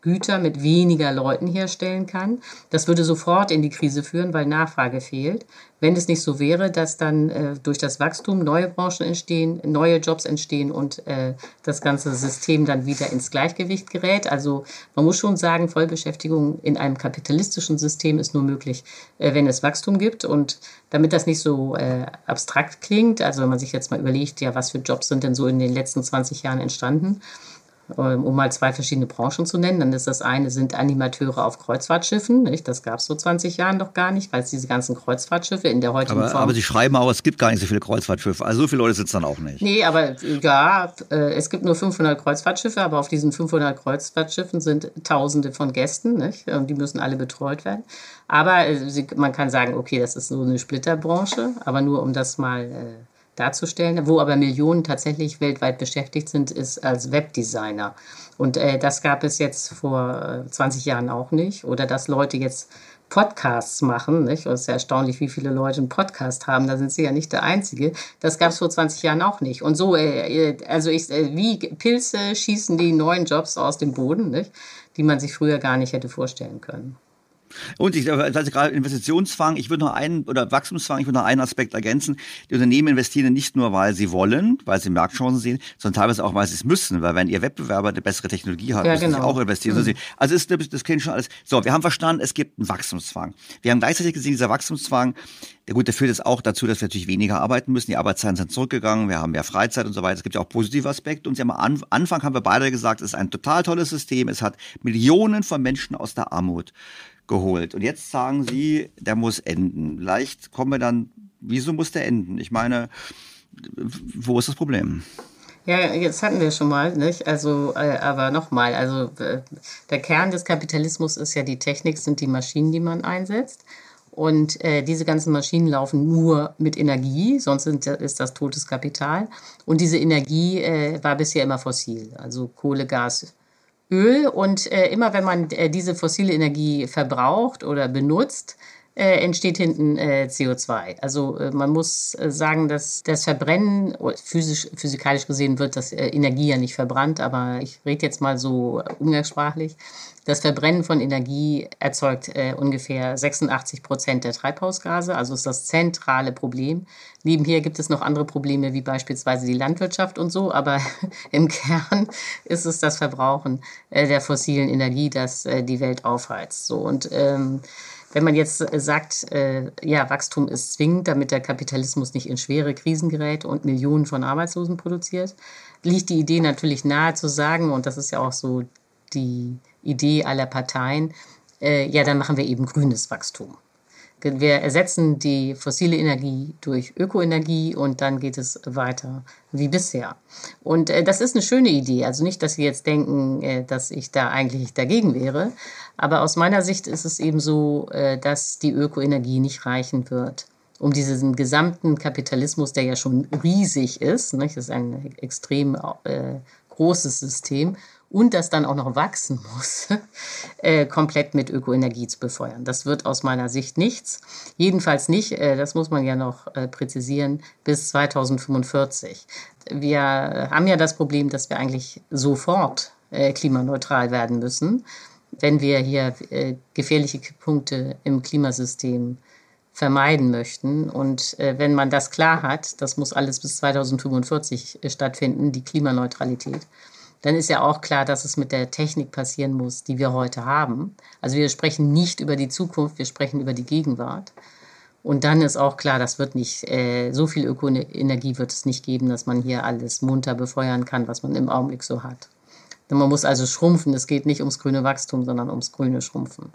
Güter mit weniger Leuten herstellen kann. Das würde sofort in die Krise führen, weil Nachfrage fehlt. Wenn es nicht so wäre, dass dann äh, durch das Wachstum neue Branchen entstehen, neue Jobs entstehen und äh, das ganze System dann wieder ins Gleichgewicht gerät. Also man muss schon sagen, Vollbeschäftigung in einem kapitalistischen System ist nur möglich, äh, wenn es Wachstum gibt. Und damit das nicht so äh, abstrakt klingt, also wenn man sich jetzt mal überlegt, ja, was für Jobs sind denn so in den letzten 20 Jahren entstanden, um mal zwei verschiedene Branchen zu nennen. Dann ist das eine sind Animateure auf Kreuzfahrtschiffen. Nicht? Das gab es vor 20 Jahren noch gar nicht, weil es diese ganzen Kreuzfahrtschiffe in der heutigen aber, Form... Aber Sie schreiben auch, es gibt gar nicht so viele Kreuzfahrtschiffe. Also so viele Leute sitzen dann auch nicht. Nee, aber ja, äh, es gibt nur 500 Kreuzfahrtschiffe, aber auf diesen 500 Kreuzfahrtschiffen sind Tausende von Gästen. Nicht? Die müssen alle betreut werden. Aber äh, man kann sagen, okay, das ist so eine Splitterbranche, aber nur um das mal äh, darzustellen. Wo aber Millionen tatsächlich weltweit beschäftigt sind, ist als Webdesigner. Und äh, das gab es jetzt vor 20 äh, Jahren auch nicht. Oder dass Leute jetzt Podcasts machen. Nicht? Und es ist ja erstaunlich, wie viele Leute einen Podcast haben. Da sind sie ja nicht der Einzige. Das gab es vor 20 Jahren auch nicht. Und so, äh, äh, also ich, äh, wie Pilze schießen die neuen Jobs aus dem Boden, nicht? die man sich früher gar nicht hätte vorstellen können. Und ich also gerade Investitionszwang, ich würde noch einen, oder Wachstumszwang, ich würde noch einen Aspekt ergänzen. Die Unternehmen investieren nicht nur, weil sie wollen, weil sie Marktchancen sehen, sondern teilweise auch, weil sie es müssen, weil wenn ihr Wettbewerber eine bessere Technologie hat, ja, müssen genau. sie auch investieren. Mhm. Also ist, das klingt schon alles. So, wir haben verstanden, es gibt einen Wachstumszwang. Wir haben gleichzeitig gesehen, dieser Wachstumszwang, der gut, der führt jetzt auch dazu, dass wir natürlich weniger arbeiten müssen. Die Arbeitszeiten sind zurückgegangen, wir haben mehr Freizeit und so weiter. Es gibt ja auch positive Aspekte. Und Sie haben am Anfang haben wir beide gesagt, es ist ein total tolles System. Es hat Millionen von Menschen aus der Armut geholt. Und jetzt sagen Sie, der muss enden. Vielleicht kommen wir dann, wieso muss der enden? Ich meine, wo ist das Problem? Ja, jetzt hatten wir schon mal, nicht? Also, äh, aber nochmal, also äh, der Kern des Kapitalismus ist ja die Technik, sind die Maschinen, die man einsetzt. Und äh, diese ganzen Maschinen laufen nur mit Energie, sonst sind, ist das totes Kapital. Und diese Energie äh, war bisher immer fossil, also Kohle, Gas, Öl. Und äh, immer wenn man äh, diese fossile Energie verbraucht oder benutzt, äh, entsteht hinten äh, CO2. Also äh, man muss äh, sagen, dass das Verbrennen, oh, physisch, physikalisch gesehen wird das äh, Energie ja nicht verbrannt, aber ich rede jetzt mal so umgangssprachlich. Das Verbrennen von Energie erzeugt äh, ungefähr 86 Prozent der Treibhausgase, also ist das zentrale Problem. Nebenher gibt es noch andere Probleme, wie beispielsweise die Landwirtschaft und so, aber im Kern ist es das Verbrauchen äh, der fossilen Energie, das äh, die Welt aufheizt. So und ähm, wenn man jetzt äh, sagt, äh, ja, Wachstum ist zwingend, damit der Kapitalismus nicht in schwere Krisen gerät und Millionen von Arbeitslosen produziert, liegt die Idee natürlich nahe zu sagen, und das ist ja auch so die Idee aller Parteien, äh, ja, dann machen wir eben grünes Wachstum. Wir ersetzen die fossile Energie durch Ökoenergie und dann geht es weiter wie bisher. Und äh, das ist eine schöne Idee. Also nicht, dass Sie jetzt denken, äh, dass ich da eigentlich dagegen wäre. Aber aus meiner Sicht ist es eben so, äh, dass die Ökoenergie nicht reichen wird um diesen gesamten Kapitalismus, der ja schon riesig ist, nicht? das ist ein extrem äh, großes System, und das dann auch noch wachsen muss, äh, komplett mit Ökoenergie zu befeuern. Das wird aus meiner Sicht nichts. Jedenfalls nicht, äh, das muss man ja noch äh, präzisieren, bis 2045. Wir haben ja das Problem, dass wir eigentlich sofort äh, klimaneutral werden müssen, wenn wir hier äh, gefährliche Punkte im Klimasystem vermeiden möchten. Und äh, wenn man das klar hat, das muss alles bis 2045 stattfinden, die Klimaneutralität, dann ist ja auch klar, dass es mit der Technik passieren muss, die wir heute haben. Also wir sprechen nicht über die Zukunft, wir sprechen über die Gegenwart. Und dann ist auch klar, das wird nicht, äh, so viel Ökoenergie wird es nicht geben, dass man hier alles munter befeuern kann, was man im Augenblick so hat. Man muss also schrumpfen. Es geht nicht ums grüne Wachstum, sondern ums grüne Schrumpfen.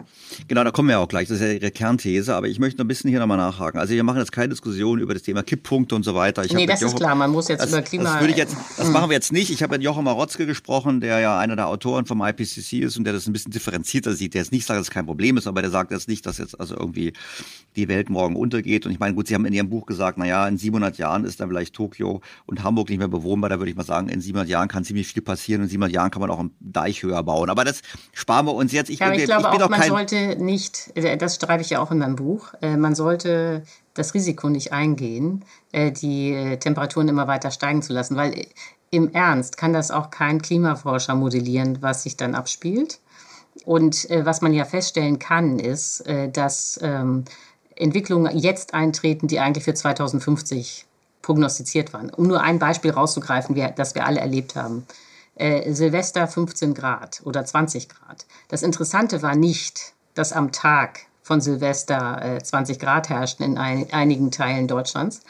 Genau, da kommen wir auch gleich. Das ist ja Ihre Kernthese. Aber ich möchte noch ein bisschen hier nochmal nachhaken. Also wir machen jetzt keine Diskussion über das Thema Kipppunkte und so weiter. Ich nee, das Jochen, ist klar. Man muss jetzt das, über Klima... Das, jetzt, das hm. machen wir jetzt nicht. Ich habe mit Jochen Marotzke gesprochen, der ja einer der Autoren vom IPCC ist und der das ein bisschen differenzierter sieht. Der jetzt nicht sagt, dass es kein Problem ist, aber der sagt jetzt nicht, dass jetzt also irgendwie die Welt morgen untergeht. Und ich meine, gut, Sie haben in Ihrem Buch gesagt, na ja, in 700 Jahren ist dann vielleicht Tokio und Hamburg nicht mehr bewohnbar. Da würde ich mal sagen, in 700 Jahren kann ziemlich viel passieren. In 700 Jahren kann man auch einen Deich höher bauen. Aber das sparen wir uns jetzt. Ich, ja, ich, ich glaube ich auch, man sollte nicht, äh, das schreibe ich ja auch in meinem Buch, äh, man sollte das Risiko nicht eingehen, äh, die Temperaturen immer weiter steigen zu lassen, weil im Ernst kann das auch kein Klimaforscher modellieren, was sich dann abspielt. Und was man ja feststellen kann, ist, dass ähm, Entwicklungen jetzt eintreten, die eigentlich für 2050 prognostiziert waren. Um nur ein Beispiel rauszugreifen, das wir alle erlebt haben äh, Silvester 15 Grad oder 20 Grad. Das Interessante war nicht, dass am Tag von Silvester äh, 20 Grad herrschten in ein, einigen Teilen Deutschlands.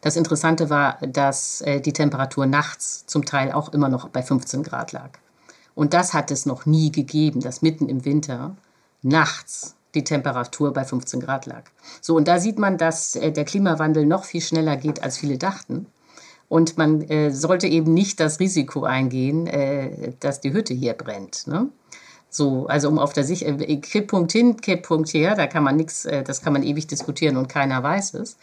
Das Interessante war, dass äh, die Temperatur nachts zum Teil auch immer noch bei 15 Grad lag. Und das hat es noch nie gegeben, dass mitten im Winter nachts die Temperatur bei 15 Grad lag. So, und da sieht man, dass äh, der Klimawandel noch viel schneller geht, als viele dachten. Und man äh, sollte eben nicht das Risiko eingehen, äh, dass die Hütte hier brennt. Ne? So, also um auf der Sicht, äh, Kipppunkt hin, Kipppunkt her, da kann man nichts, äh, das kann man ewig diskutieren und keiner weiß es.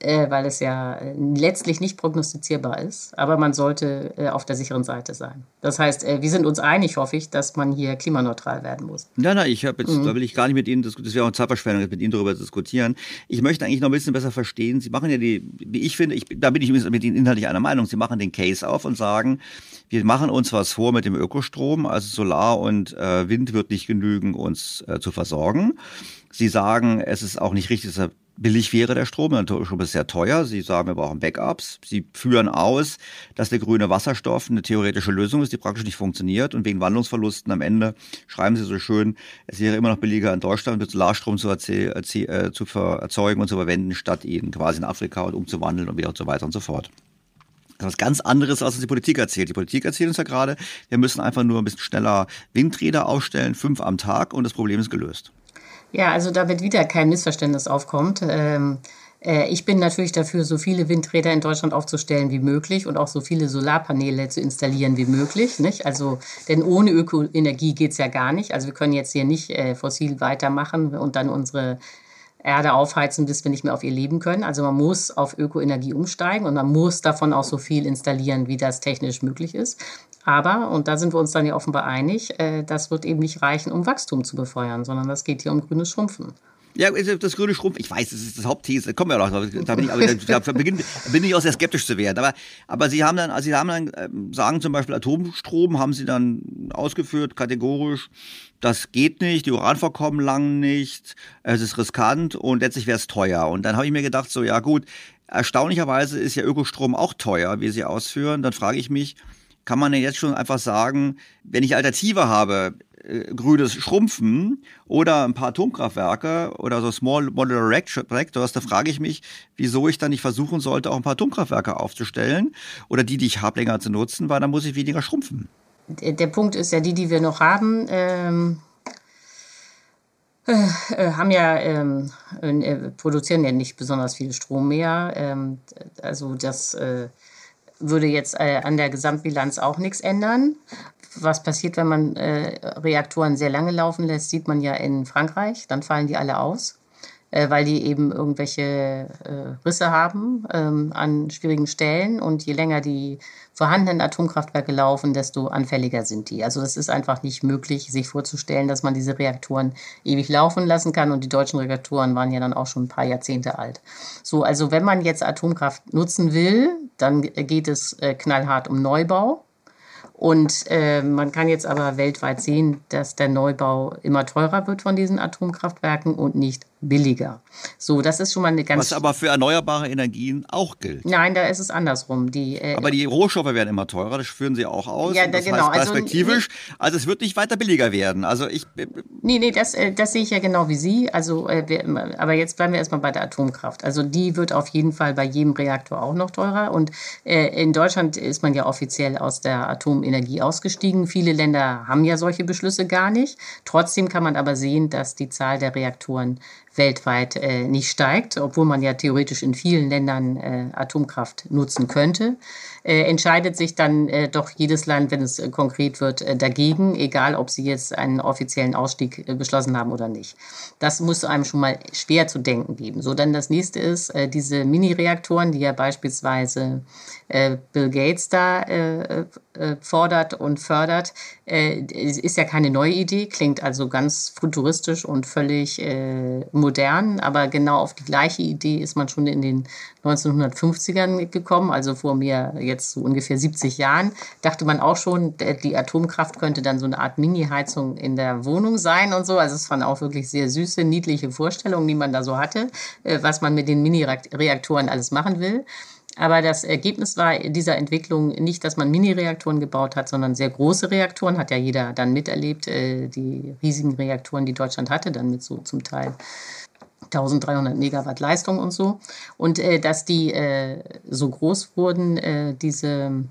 Äh, weil es ja äh, letztlich nicht prognostizierbar ist. Aber man sollte äh, auf der sicheren Seite sein. Das heißt, äh, wir sind uns einig, hoffe ich, dass man hier klimaneutral werden muss. Nein, nein, ich habe jetzt, mhm. da will ich gar nicht mit Ihnen diskutieren, das wäre auch eine Zeitverschwendung, mit Ihnen darüber zu diskutieren. Ich möchte eigentlich noch ein bisschen besser verstehen. Sie machen ja die, wie ich finde, ich, da bin ich mit Ihnen inhaltlich einer Meinung. Sie machen den Case auf und sagen, wir machen uns was vor mit dem Ökostrom, also Solar und äh, Wind wird nicht genügen, uns äh, zu versorgen. Sie sagen, es ist auch nicht richtig, dass billig wäre der Strom. Der Strom ist sehr teuer. Sie sagen, wir brauchen Backups. Sie führen aus, dass der grüne Wasserstoff eine theoretische Lösung ist, die praktisch nicht funktioniert. Und wegen Wandlungsverlusten am Ende schreiben Sie so schön, es wäre immer noch billiger in Deutschland mit Solarstrom zu, äh, zu erzeugen und zu verwenden, statt ihn quasi in Afrika und umzuwandeln und wieder und so weiter und so fort. Das ist was ganz anderes, als die Politik erzählt. Die Politik erzählt uns ja gerade, wir müssen einfach nur ein bisschen schneller Windräder aufstellen, fünf am Tag und das Problem ist gelöst. Ja, also damit wieder kein Missverständnis aufkommt. Ähm, äh, ich bin natürlich dafür, so viele Windräder in Deutschland aufzustellen wie möglich und auch so viele Solarpaneele zu installieren wie möglich. Nicht? Also, denn ohne Ökoenergie geht's ja gar nicht. Also wir können jetzt hier nicht äh, fossil weitermachen und dann unsere Erde aufheizen, bis wir nicht mehr auf ihr leben können. Also man muss auf Ökoenergie umsteigen und man muss davon auch so viel installieren, wie das technisch möglich ist. Aber, und da sind wir uns dann ja offenbar einig, äh, das wird eben nicht reichen, um Wachstum zu befeuern, sondern das geht hier um grünes Schrumpfen. Ja, das grüne Schrumpfen, ich weiß, das ist das Hauptthese, kommen wir auch noch, da bin ich, aber, da bin, bin ich auch sehr skeptisch zu werden. Aber, aber Sie haben dann, also Sie haben dann, ähm, sagen zum Beispiel Atomstrom, haben Sie dann ausgeführt, kategorisch, das geht nicht, die Uranvorkommen lang nicht, es ist riskant und letztlich wäre es teuer. Und dann habe ich mir gedacht, so, ja gut, erstaunlicherweise ist ja Ökostrom auch teuer, wie Sie ausführen. Dann frage ich mich, kann man ja jetzt schon einfach sagen, wenn ich Alternative habe, grünes Schrumpfen oder ein paar Atomkraftwerke oder so Small Modular Reactors, da frage ich mich, wieso ich dann nicht versuchen sollte, auch ein paar Atomkraftwerke aufzustellen oder die, die ich habe, länger zu nutzen, weil dann muss ich weniger schrumpfen. Der Punkt ist ja, die, die wir noch haben, ähm, äh, äh haben ja ähm, äh, produzieren ja nicht besonders viel Strom mehr. Ähm, also das äh, würde jetzt äh, an der Gesamtbilanz auch nichts ändern. Was passiert, wenn man äh, Reaktoren sehr lange laufen lässt, sieht man ja in Frankreich. Dann fallen die alle aus, äh, weil die eben irgendwelche äh, Risse haben ähm, an schwierigen Stellen. Und je länger die vorhandenen Atomkraftwerke laufen, desto anfälliger sind die. Also es ist einfach nicht möglich, sich vorzustellen, dass man diese Reaktoren ewig laufen lassen kann. Und die deutschen Reaktoren waren ja dann auch schon ein paar Jahrzehnte alt. So, also wenn man jetzt Atomkraft nutzen will, dann geht es äh, knallhart um Neubau. Und äh, man kann jetzt aber weltweit sehen, dass der Neubau immer teurer wird von diesen Atomkraftwerken und nicht billiger. So, das ist schon mal eine ganz. Was aber für erneuerbare Energien auch gilt. Nein, da ist es andersrum. Die, äh, aber die Rohstoffe werden immer teurer, das führen sie auch aus. Ja, da, das genau. Heißt also, perspektivisch. Also, also, es wird nicht weiter billiger werden. Also ich. Äh, nee, nee, das, äh, das sehe ich ja genau wie Sie. Also, äh, wir, aber jetzt bleiben wir erstmal bei der Atomkraft. Also die wird auf jeden Fall bei jedem Reaktor auch noch teurer. Und äh, in Deutschland ist man ja offiziell aus der Atomenergie ausgestiegen. Viele Länder haben ja solche Beschlüsse gar nicht. Trotzdem kann man aber sehen, dass die Zahl der Reaktoren weltweit äh, nicht steigt, obwohl man ja theoretisch in vielen Ländern äh, Atomkraft nutzen könnte äh, entscheidet sich dann äh, doch jedes Land, wenn es äh, konkret wird, äh, dagegen, egal ob sie jetzt einen offiziellen Ausstieg beschlossen haben oder nicht. Das muss einem schon mal schwer zu denken geben. So, dann das nächste ist diese Mini-Reaktoren, die ja beispielsweise äh, Bill Gates da äh, äh, fordert und fördert, äh, ist ja keine neue Idee, klingt also ganz futuristisch und völlig äh, modern, aber genau auf die gleiche Idee ist man schon in den 1950ern gekommen, also vor mir jetzt so ungefähr 70 Jahren, dachte man auch schon, die Atomkraft könnte dann so eine Art Mini-Heizung in der Wohnung sein und so. Also es waren auch wirklich sehr süße, niedliche Vorstellungen, die man da so hatte, äh, was man mit den Mini-Reaktoren alles machen will. Aber das Ergebnis war dieser Entwicklung nicht, dass man Mini-Reaktoren gebaut hat, sondern sehr große Reaktoren. Hat ja jeder dann miterlebt, äh, die riesigen Reaktoren, die Deutschland hatte, dann mit so zum Teil 1300 Megawatt Leistung und so. Und äh, dass die äh, so groß wurden, äh, diese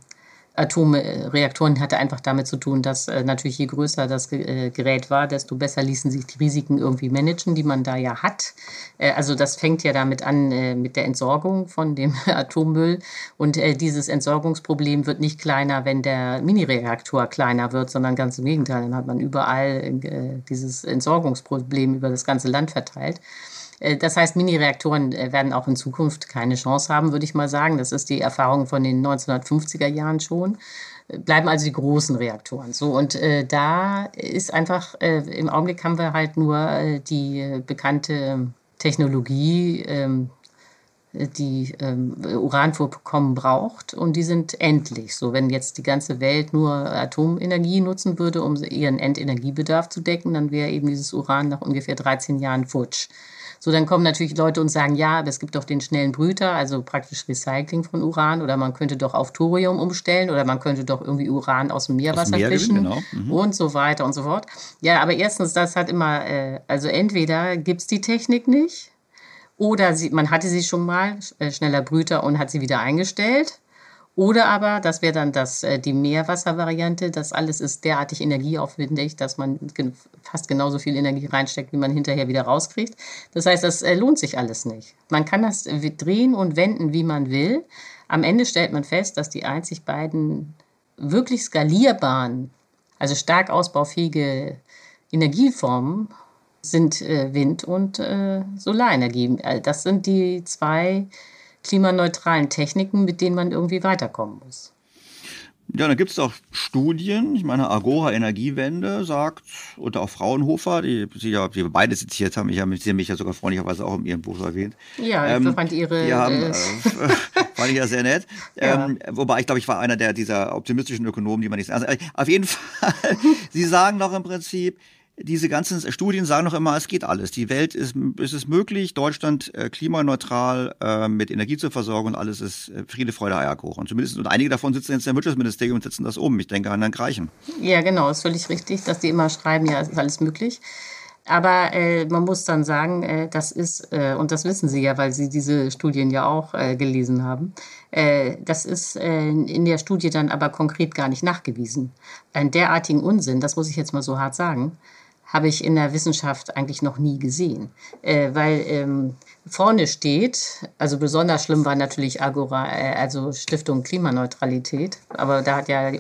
Atomreaktoren hatte einfach damit zu tun, dass äh, natürlich je größer das äh, Gerät war, desto besser ließen sich die Risiken irgendwie managen, die man da ja hat. Äh, also das fängt ja damit an äh, mit der Entsorgung von dem Atommüll. Und äh, dieses Entsorgungsproblem wird nicht kleiner, wenn der Minireaktor kleiner wird, sondern ganz im Gegenteil. Dann hat man überall äh, dieses Entsorgungsproblem über das ganze Land verteilt. Äh, das heißt, Mini-Reaktoren äh, werden auch in Zukunft keine Chance haben, würde ich mal sagen. Das ist die Erfahrung von den 1950er Jahren schon bleiben also die großen Reaktoren. So und äh, da ist einfach äh, im Augenblick haben wir halt nur äh, die bekannte Technologie, ähm, die ähm, Uranvorkommen braucht und die sind endlich. So, wenn jetzt die ganze Welt nur Atomenergie nutzen würde, um ihren Endenergiebedarf zu decken, dann wäre eben dieses Uran nach ungefähr 13 Jahren futsch. So, dann kommen natürlich Leute und sagen, ja, aber es gibt doch den schnellen Brüter, also praktisch Recycling von Uran, oder man könnte doch auf Thorium umstellen, oder man könnte doch irgendwie Uran aus dem Meerwasser aus dem Meer fischen genau. mhm. und so weiter und so fort. Ja, aber erstens, das hat immer, äh, also entweder gibt es die Technik nicht, oder sie, man hatte sie schon mal, äh, schneller Brüter, und hat sie wieder eingestellt. Oder aber, das wäre dann das, äh, die Meerwasservariante, das alles ist derartig energieaufwendig, dass man fast genauso viel Energie reinsteckt, wie man hinterher wieder rauskriegt. Das heißt, das äh, lohnt sich alles nicht. Man kann das drehen und wenden, wie man will. Am Ende stellt man fest, dass die einzig beiden wirklich skalierbaren, also stark ausbaufähige Energieformen sind äh, Wind und Solarenergie. Das sind die zwei klimaneutralen Techniken, mit denen man irgendwie weiterkommen muss. Ja, da gibt es auch Studien. Ich meine, Agora Energiewende sagt, und auch Fraunhofer, die Sie ja die beide zitiert haben, ich habe Sie mich ja sogar freundlicherweise auch in Ihrem Buch erwähnt. Ja, ich ähm, fand Ihre. Haben, äh, fand ich ja sehr nett. Ja. Ähm, wobei ich glaube, ich war einer der dieser optimistischen Ökonomen, die man nicht. Also, auf jeden Fall, Sie sagen doch im Prinzip, diese ganzen Studien sagen noch immer, es geht alles. Die Welt ist, es ist möglich, Deutschland äh, klimaneutral äh, mit Energie zu versorgen und alles ist äh, Friede, Freude, Eierkuchen. Zumindest, und einige davon sitzen jetzt im Wirtschaftsministerium und setzen das um. Ich denke an Herrn Greichen. Ja, genau, ist völlig richtig, dass die immer schreiben, ja, es ist alles möglich. Aber äh, man muss dann sagen, äh, das ist, äh, und das wissen Sie ja, weil Sie diese Studien ja auch äh, gelesen haben, äh, das ist äh, in der Studie dann aber konkret gar nicht nachgewiesen. Einen derartigen Unsinn, das muss ich jetzt mal so hart sagen, habe ich in der Wissenschaft eigentlich noch nie gesehen. Äh, weil ähm, vorne steht, also besonders schlimm war natürlich Agora, äh, also Stiftung Klimaneutralität, aber da hat ja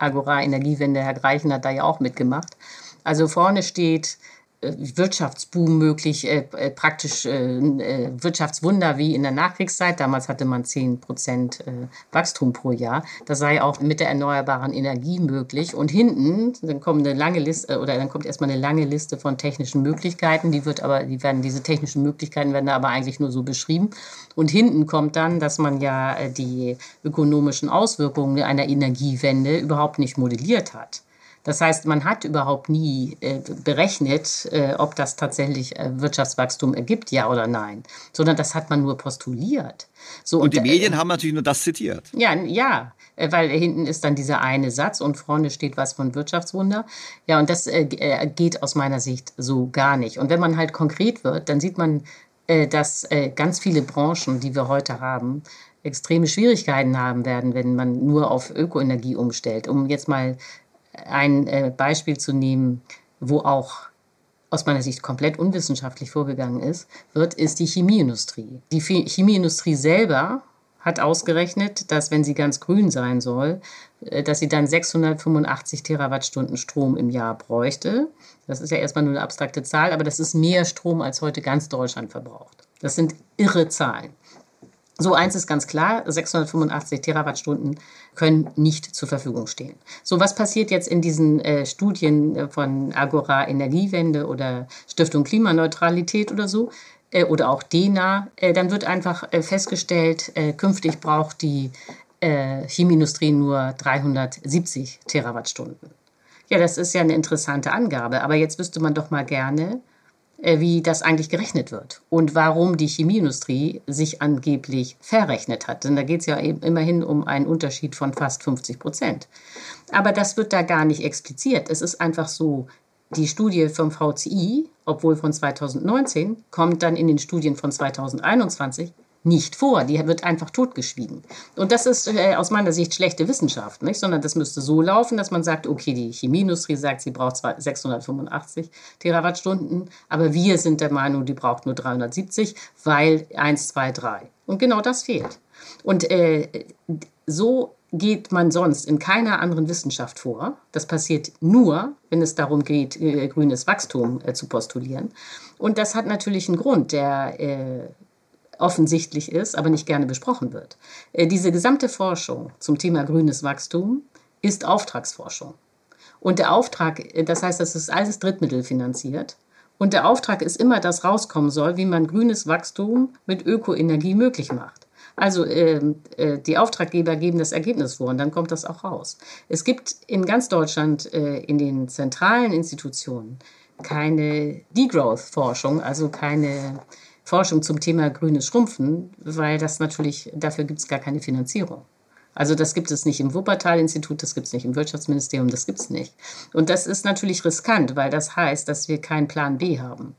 Agora Energiewende, Herr Greichen hat da ja auch mitgemacht. Also vorne steht, Wirtschaftsboom möglich, äh, äh, praktisch äh, äh, Wirtschaftswunder wie in der Nachkriegszeit. Damals hatte man 10 Prozent äh, Wachstum pro Jahr. Das sei auch mit der erneuerbaren Energie möglich. Und hinten, dann kommt eine lange Liste oder dann kommt erstmal eine lange Liste von technischen Möglichkeiten. Die wird aber, die werden, diese technischen Möglichkeiten werden aber eigentlich nur so beschrieben. Und hinten kommt dann, dass man ja die ökonomischen Auswirkungen einer Energiewende überhaupt nicht modelliert hat. Das heißt, man hat überhaupt nie äh, berechnet, äh, ob das tatsächlich äh, Wirtschaftswachstum ergibt, ja oder nein, sondern das hat man nur postuliert. So, und, und die äh, Medien haben natürlich nur das zitiert. Ja, ja, äh, weil hinten ist dann dieser eine Satz und vorne steht was von Wirtschaftswunder. Ja, und das äh, geht aus meiner Sicht so gar nicht. Und wenn man halt konkret wird, dann sieht man, dass ganz viele Branchen, die wir heute haben, extreme Schwierigkeiten haben werden, wenn man nur auf Ökoenergie umstellt. Um jetzt mal ein äh, Beispiel zu nehmen, wo auch aus meiner Sicht komplett unwissenschaftlich vorgegangen ist, wird, ist die Chemieindustrie. Die Chemieindustrie selber hat ausgerechnet, dass wenn sie ganz grün sein soll, äh, dass sie dann 685 Terawattstunden Strom im Jahr bräuchte. Das ist ja erstmal nur eine abstrakte Zahl, aber das ist mehr Strom, als heute ganz Deutschland verbraucht. Das sind irre Zahlen. So eins ist ganz klar, 685 Terawattstunden können nicht zur Verfügung stehen. So was passiert jetzt in diesen äh, Studien äh, von Agora Energiewende oder Stiftung Klimaneutralität oder so äh, oder auch DENA, äh, dann wird einfach äh, festgestellt, äh, künftig braucht die Chemieindustrie nur 370 Terawattstunden. Ja, das ist ja eine interessante Angabe, aber jetzt wüsste man doch mal gerne, wie das eigentlich gerechnet wird und warum die Chemieindustrie sich angeblich verrechnet hat. Denn da geht es ja eben immerhin um einen Unterschied von fast 50 Prozent. Aber das wird da gar nicht expliziert. Es ist einfach so, die Studie vom VCI, obwohl von 2019, kommt dann in den Studien von 2021 nicht vor. Die wird einfach totgeschwiegen. Und das ist äh, aus meiner Sicht schlechte Wissenschaft, nicht? sondern das müsste so laufen, dass man sagt, okay, die Chemieindustrie sagt, sie braucht 685 Terawattstunden, aber wir sind der Meinung, die braucht nur 370, weil 1, 2, 3. Und genau das fehlt. Und äh, so geht man sonst in keiner anderen Wissenschaft vor. Das passiert nur, wenn es darum geht, äh, grünes Wachstum äh, zu postulieren. Und das hat natürlich einen Grund, der äh, offensichtlich ist, aber nicht gerne besprochen wird. Äh, diese gesamte Forschung zum Thema grünes Wachstum ist Auftragsforschung. Und der Auftrag, äh, das heißt, das ist alles drittmittelfinanziert. Und der Auftrag ist immer, dass rauskommen soll, wie man grünes Wachstum mit Ökoenergie möglich macht. Also äh, äh, die Auftraggeber geben das Ergebnis vor und dann kommt das auch raus. Es gibt in ganz Deutschland äh, in den zentralen Institutionen keine Degrowth-Forschung, also keine Forschung zum Thema grünes Schrumpfen, weil das natürlich, dafür gibt es gar keine Finanzierung. Also das gibt es nicht im Wuppertal-Institut, das gibt es nicht im Wirtschaftsministerium, das gibt es nicht. Und das ist natürlich riskant, weil das heißt, dass wir keinen Plan B haben.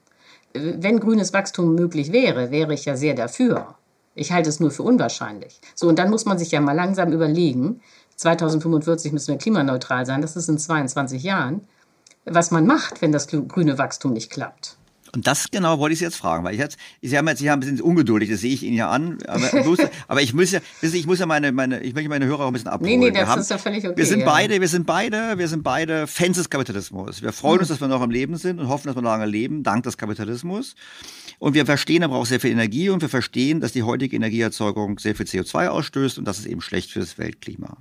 Wenn grünes Wachstum möglich wäre, wäre ich ja sehr dafür. Ich halte es nur für unwahrscheinlich. So, und dann muss man sich ja mal langsam überlegen, 2045 müssen wir klimaneutral sein, das ist in 22 Jahren, was man macht, wenn das grüne Wachstum nicht klappt. Und das genau wollte ich Sie jetzt fragen, weil ich jetzt, Sie haben jetzt, Sie haben ein bisschen ungeduldig, das sehe ich Ihnen ja an, aber, aber ich muss ja, ich muss ja meine, meine, ich möchte meine Hörer auch ein bisschen abholen. Nee, nee, das haben, ist ja völlig okay. Wir sind ja. beide, wir sind beide, wir sind beide Fans des Kapitalismus. Wir freuen uns, dass wir noch am Leben sind und hoffen, dass wir lange leben, dank des Kapitalismus. Und wir verstehen aber auch sehr viel Energie und wir verstehen, dass die heutige Energieerzeugung sehr viel CO2 ausstößt und das ist eben schlecht für das Weltklima.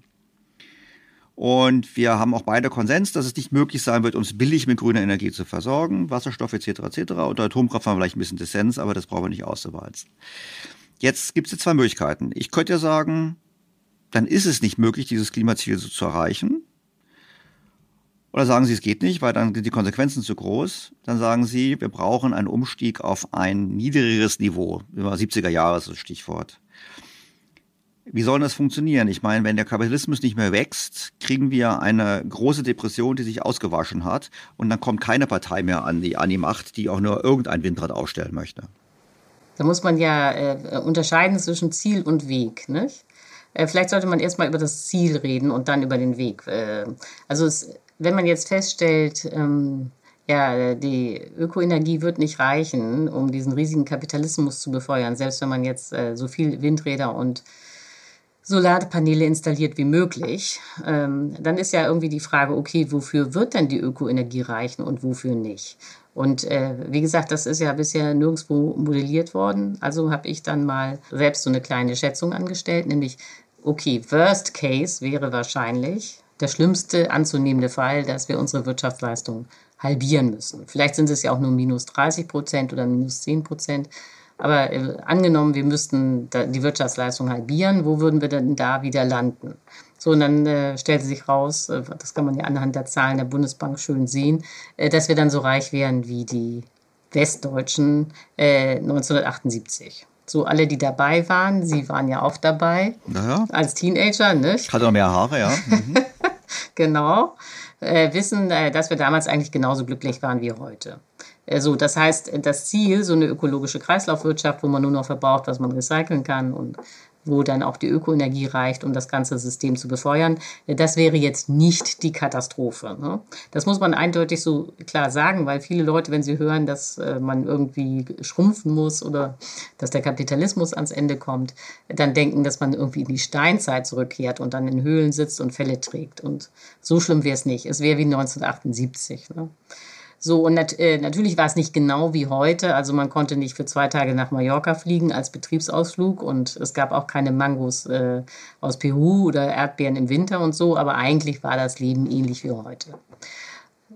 Und wir haben auch beide Konsens, dass es nicht möglich sein wird, uns billig mit grüner Energie zu versorgen, Wasserstoff etc. etc. Und Atomkraft haben wir vielleicht ein bisschen Dissens, aber das brauchen wir nicht auszuwalzen. Jetzt gibt es zwei Möglichkeiten. Ich könnte ja sagen, dann ist es nicht möglich, dieses Klimaziel so zu erreichen. Oder sagen Sie, es geht nicht, weil dann sind die Konsequenzen zu groß. Dann sagen Sie, wir brauchen einen Umstieg auf ein niedrigeres Niveau. Über 70er Jahre ist das Stichwort. Wie soll das funktionieren? Ich meine, wenn der Kapitalismus nicht mehr wächst, kriegen wir eine große Depression, die sich ausgewaschen hat. Und dann kommt keine Partei mehr an die, an die Macht, die auch nur irgendein Windrad aufstellen möchte. Da muss man ja äh, unterscheiden zwischen Ziel und Weg. Nicht? Äh, vielleicht sollte man erstmal über das Ziel reden und dann über den Weg. Äh, also es, wenn man jetzt feststellt, ähm, ja, die Ökoenergie wird nicht reichen, um diesen riesigen Kapitalismus zu befeuern, selbst wenn man jetzt äh, so viel Windräder und Solarpaneele installiert wie möglich, ähm, dann ist ja irgendwie die Frage, okay, wofür wird denn die Ökoenergie reichen und wofür nicht? Und äh, wie gesagt, das ist ja bisher nirgendwo modelliert worden. Also habe ich dann mal selbst so eine kleine Schätzung angestellt, nämlich, okay, Worst Case wäre wahrscheinlich der schlimmste anzunehmende Fall, dass wir unsere Wirtschaftsleistung halbieren müssen. Vielleicht sind es ja auch nur minus 30 Prozent oder minus 10 Prozent. Aber äh, angenommen, wir müssten die Wirtschaftsleistung halbieren, wo würden wir denn da wieder landen? So, und dann äh, stellte sich raus, äh, das kann man ja anhand der Zahlen der Bundesbank schön sehen, äh, dass wir dann so reich wären wie die Westdeutschen 1978. Äh, so alle, die dabei waren, Sie waren ja auch dabei naja. als Teenager, nicht? Ich hatte noch mehr Haare, ja. Mhm. genau. Äh, wissen, dass wir damals eigentlich genauso glücklich waren wie heute. Äh, so, das heißt, das Ziel, so eine ökologische Kreislaufwirtschaft, wo man nur noch verbraucht, was man recyceln kann und wo dann auch die Ökoenergie reicht, um das ganze System zu befeuern. Äh, das wäre jetzt nicht die Katastrophe. Ne? Das muss man eindeutig so klar sagen, weil viele Leute, wenn sie hören, dass äh, man irgendwie schrumpfen muss oder dass der Kapitalismus ans Ende kommt, dann denken, dass man irgendwie in die Steinzeit zurückkehrt und dann in Höhlen sitzt und Fälle trägt. Und so schlimm wäre es nicht. Es wäre wie 1978. Ne? So, und nat äh, natürlich war es nicht genau wie heute. Also man konnte nicht für zwei Tage nach Mallorca fliegen als Betriebsausflug und es gab auch keine Mangos äh, aus Peru oder Erdbeeren im Winter und so, aber eigentlich war das Leben ähnlich wie heute.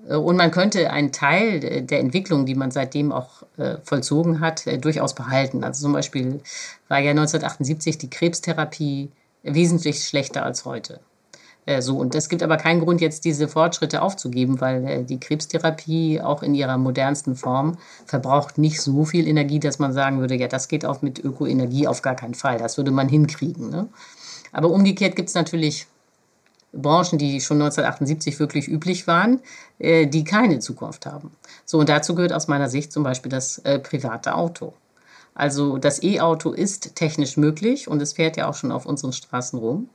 Äh, und man könnte einen Teil der Entwicklung, die man seitdem auch äh, vollzogen hat, äh, durchaus behalten. Also zum Beispiel war ja 1978 die Krebstherapie wesentlich schlechter als heute. Äh, so, und es gibt aber keinen Grund, jetzt diese Fortschritte aufzugeben, weil äh, die Krebstherapie auch in ihrer modernsten Form verbraucht nicht so viel Energie, dass man sagen würde, ja, das geht auch mit Ökoenergie auf gar keinen Fall. Das würde man hinkriegen. Ne? Aber umgekehrt gibt es natürlich Branchen, die schon 1978 wirklich üblich waren, äh, die keine Zukunft haben. So, und dazu gehört aus meiner Sicht zum Beispiel das äh, private Auto. Also das E-Auto ist technisch möglich und es fährt ja auch schon auf unseren Straßen rum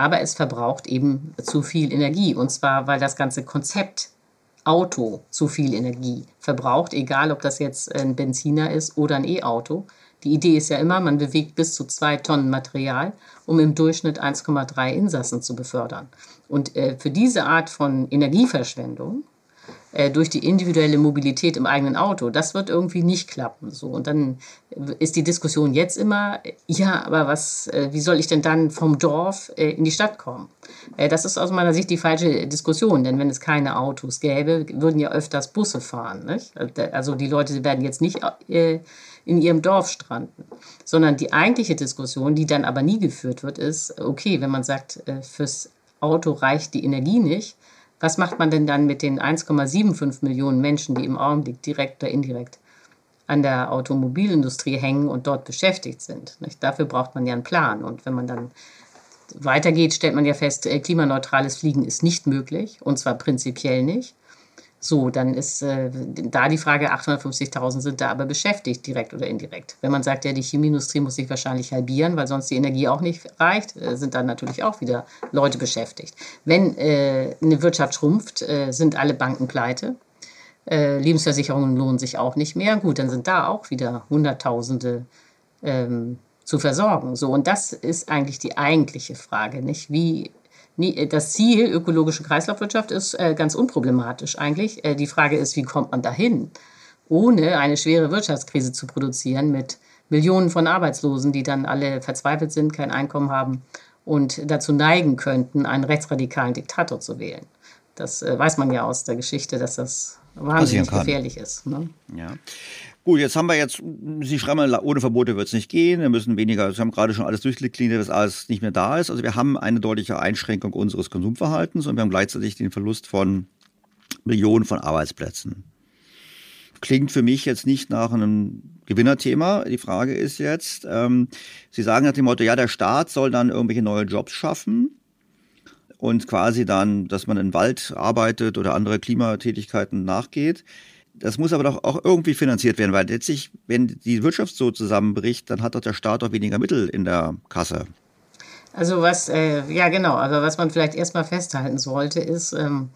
aber es verbraucht eben zu viel Energie. Und zwar, weil das ganze Konzept Auto zu viel Energie verbraucht, egal ob das jetzt ein Benziner ist oder ein E-Auto. Die Idee ist ja immer, man bewegt bis zu zwei Tonnen Material, um im Durchschnitt 1,3 Insassen zu befördern. Und äh, für diese Art von Energieverschwendung durch die individuelle Mobilität im eigenen Auto, das wird irgendwie nicht klappen. So. Und dann ist die Diskussion jetzt immer, ja, aber was, äh, wie soll ich denn dann vom Dorf äh, in die Stadt kommen? das ist aus meiner Sicht die falsche Diskussion, denn wenn es keine Autos gäbe, würden ja öfters Busse fahren. Nicht? Also die Leute werden jetzt nicht in ihrem Dorf stranden, sondern die eigentliche Diskussion, die dann aber nie geführt wird, ist, okay, wenn man sagt, fürs Auto reicht die Energie nicht, was macht man denn dann mit den 1,75 Millionen Menschen, die im Augenblick direkt oder indirekt an der Automobilindustrie hängen und dort beschäftigt sind? Nicht? Dafür braucht man ja einen Plan. Und wenn man dann weitergeht, stellt man ja fest, äh, klimaneutrales Fliegen ist nicht möglich, und zwar prinzipiell nicht. So, dann ist äh, da die Frage, 850.000 sind da aber beschäftigt, direkt oder indirekt. Wenn man sagt, ja, die Chemieindustrie muss sich wahrscheinlich halbieren, weil sonst die Energie auch nicht reicht, äh, sind dann natürlich auch wieder Leute beschäftigt. Wenn äh, eine Wirtschaft schrumpft, äh, sind alle Banken pleite. Äh, Lebensversicherungen lohnen sich auch nicht mehr. Gut, dann sind da auch wieder Hunderttausende ähm, zu versorgen. So, und das ist eigentlich die eigentliche Frage, nicht? Wie das Ziel ökologische Kreislaufwirtschaft ist äh, ganz unproblematisch eigentlich. Äh, die Frage ist, wie kommt man dahin, ohne eine schwere Wirtschaftskrise zu produzieren mit Millionen von Arbeitslosen, die dann alle verzweifelt sind, kein Einkommen haben und dazu neigen könnten, einen rechtsradikalen Diktator zu wählen. Das äh, weiß man ja aus der Geschichte, dass das wahnsinnig gefährlich ist. Ne? Ja. Gut, jetzt haben wir jetzt, Sie schreiben, ohne Verbote wird es nicht gehen. Wir müssen weniger, Sie haben gerade schon alles durchdekliniert, dass alles nicht mehr da ist. Also wir haben eine deutliche Einschränkung unseres Konsumverhaltens und wir haben gleichzeitig den Verlust von Millionen von Arbeitsplätzen. Klingt für mich jetzt nicht nach einem Gewinnerthema. Die Frage ist jetzt, ähm, Sie sagen nach dem Motto, ja, der Staat soll dann irgendwelche neue Jobs schaffen und quasi dann, dass man im Wald arbeitet oder andere Klimatätigkeiten nachgeht. Das muss aber doch auch irgendwie finanziert werden, weil letztlich, wenn die Wirtschaft so zusammenbricht, dann hat doch der Staat auch weniger Mittel in der Kasse. Also was, äh, ja genau, aber was man vielleicht erstmal festhalten sollte, ist, ähm,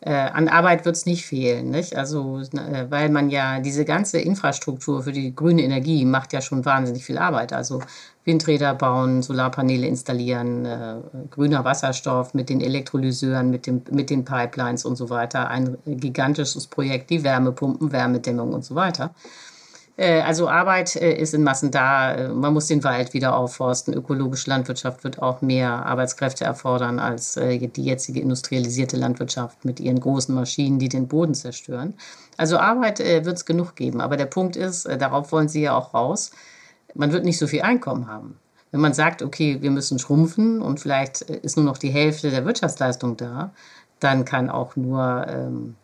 äh, an Arbeit wird es nicht fehlen, nicht? Also, äh, weil man ja diese ganze Infrastruktur für die grüne Energie macht ja schon wahnsinnig viel Arbeit. Also Windräder bauen, Solarpaneele installieren, äh, grüner Wasserstoff mit den Elektrolyseuren, mit, dem, mit den Pipelines und so weiter. Ein gigantisches Projekt, die Wärmepumpen, Wärmedämmung und so weiter. Äh, also Arbeit äh, ist in Massen da. Äh, man muss den Wald wieder aufforsten. Ökologische Landwirtschaft wird auch mehr Arbeitskräfte erfordern als die jetzige industrialisierte Landwirtschaft mit ihren großen Maschinen, die den Boden zerstören. Also Arbeit wird es genug geben. Aber der Punkt ist, darauf wollen Sie ja auch raus, man wird nicht so viel Einkommen haben. Wenn man sagt, okay, wir müssen schrumpfen und vielleicht ist nur noch die Hälfte der Wirtschaftsleistung da, dann kann auch nur ähm,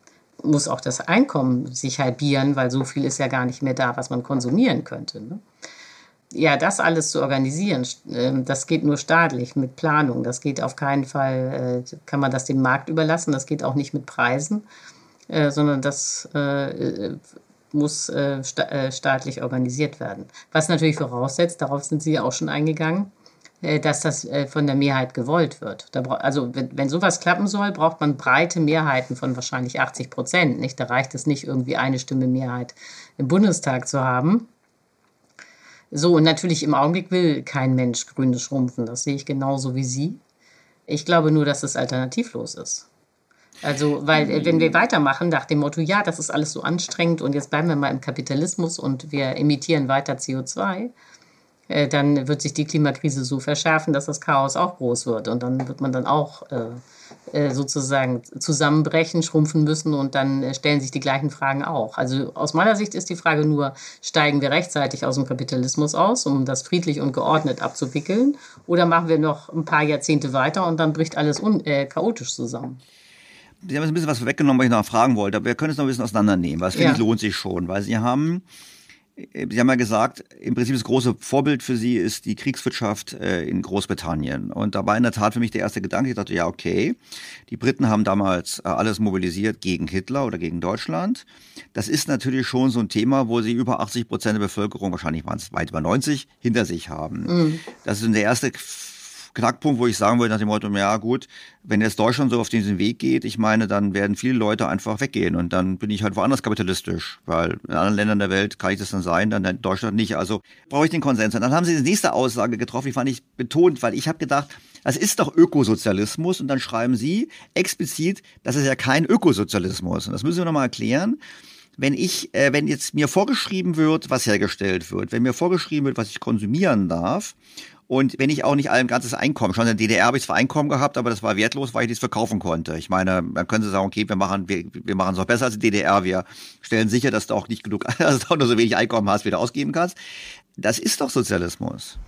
muss auch das Einkommen sich halbieren, weil so viel ist ja gar nicht mehr da, was man konsumieren könnte. Ne? Ja, das alles zu organisieren, ähm, das geht nur staatlich mit Planung. Das geht auf keinen Fall, äh, kann man das dem Markt überlassen. Das geht auch nicht mit Preisen, äh, sondern das äh, muss staatlich organisiert werden. Was natürlich voraussetzt, darauf sind Sie auch schon eingegangen, äh, dass das äh, von der Mehrheit gewollt wird. also wenn, wenn sowas klappen soll, braucht man breite Mehrheiten von wahrscheinlich 80 Prozent. Nicht? Da reicht es nicht, irgendwie eine Stimme Mehrheit im Bundestag zu haben. So, und natürlich im Augenblick will kein Mensch grünes Schrumpfen. Das sehe ich genauso wie Sie. Ich glaube nur, dass es alternativlos ist. Also, weil äh, wenn wir weitermachen nach dem Motto, ja, das ist alles so anstrengend und jetzt bleiben wir mal im Kapitalismus und wir emittieren weiter CO2, äh, dann wird sich die Klimakrise so verschärfen, dass das Chaos auch groß wird. Und dann wird man dann auch äh, äh sozusagen zusammenbrechen, schrumpfen müssen und dann äh, stellen sich die gleichen Fragen auch. Also aus meiner Sicht ist die Frage nur, steigen wir rechtzeitig aus dem Kapitalismus aus, um das friedlich und geordnet abzuwickeln, oder machen wir noch ein paar Jahrzehnte weiter und dann bricht alles äh, chaotisch zusammen? Sie haben jetzt ein bisschen was weggenommen, was ich noch fragen wollte, aber wir können es noch ein bisschen auseinandernehmen, weil es finde ja. ich lohnt sich schon, weil Sie haben Sie haben ja gesagt, im Prinzip das große Vorbild für Sie ist die Kriegswirtschaft äh, in Großbritannien. Und da war in der Tat für mich der erste Gedanke, ich dachte, ja, okay, die Briten haben damals äh, alles mobilisiert gegen Hitler oder gegen Deutschland. Das ist natürlich schon so ein Thema, wo sie über 80 Prozent der Bevölkerung, wahrscheinlich waren es weit über 90, hinter sich haben. Mhm. Das ist der erste Knackpunkt, wo ich sagen würde nach dem Motto, ja gut, wenn jetzt Deutschland so auf diesen Weg geht, ich meine, dann werden viele Leute einfach weggehen und dann bin ich halt woanders kapitalistisch, weil in anderen Ländern der Welt kann ich das dann sein, dann in Deutschland nicht. Also brauche ich den Konsens. Und dann haben sie die nächste Aussage getroffen, die fand ich betont, weil ich habe gedacht, das ist doch Ökosozialismus und dann schreiben sie explizit, das ist ja kein Ökosozialismus. Und das müssen wir nochmal erklären wenn ich, äh, wenn jetzt mir vorgeschrieben wird, was hergestellt wird, wenn mir vorgeschrieben wird, was ich konsumieren darf, und wenn ich auch nicht ein ganzes Einkommen, schon in der DDR habe ich zwar Einkommen gehabt, aber das war wertlos, weil ich nichts verkaufen konnte. Ich meine, dann können Sie sagen, okay, wir machen, wir, wir machen es auch besser als die DDR, wir stellen sicher, dass du auch nicht genug, dass du auch nur so wenig Einkommen hast, wie du ausgeben kannst. Das ist doch Sozialismus.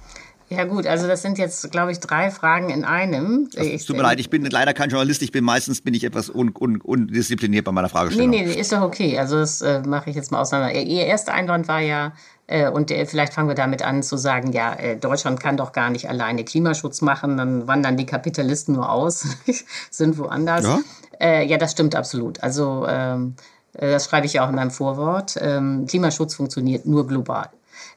Ja gut, also das sind jetzt, glaube ich, drei Fragen in einem. Es tut mir leid, ich bin leider kein Journalist. Ich bin meistens bin ich etwas un, un, undiszipliniert bei meiner Fragestellung. Nee, nee, ist doch okay. Also das äh, mache ich jetzt mal auseinander. Ihr erster Einwand war ja, und äh, vielleicht fangen wir damit an zu sagen, ja, äh, Deutschland kann doch gar nicht alleine Klimaschutz machen, dann wandern die Kapitalisten nur aus, sind woanders. Ja? Äh, ja, das stimmt absolut. Also ähm, äh, das schreibe ich ja auch in meinem Vorwort. Ähm, Klimaschutz funktioniert nur global.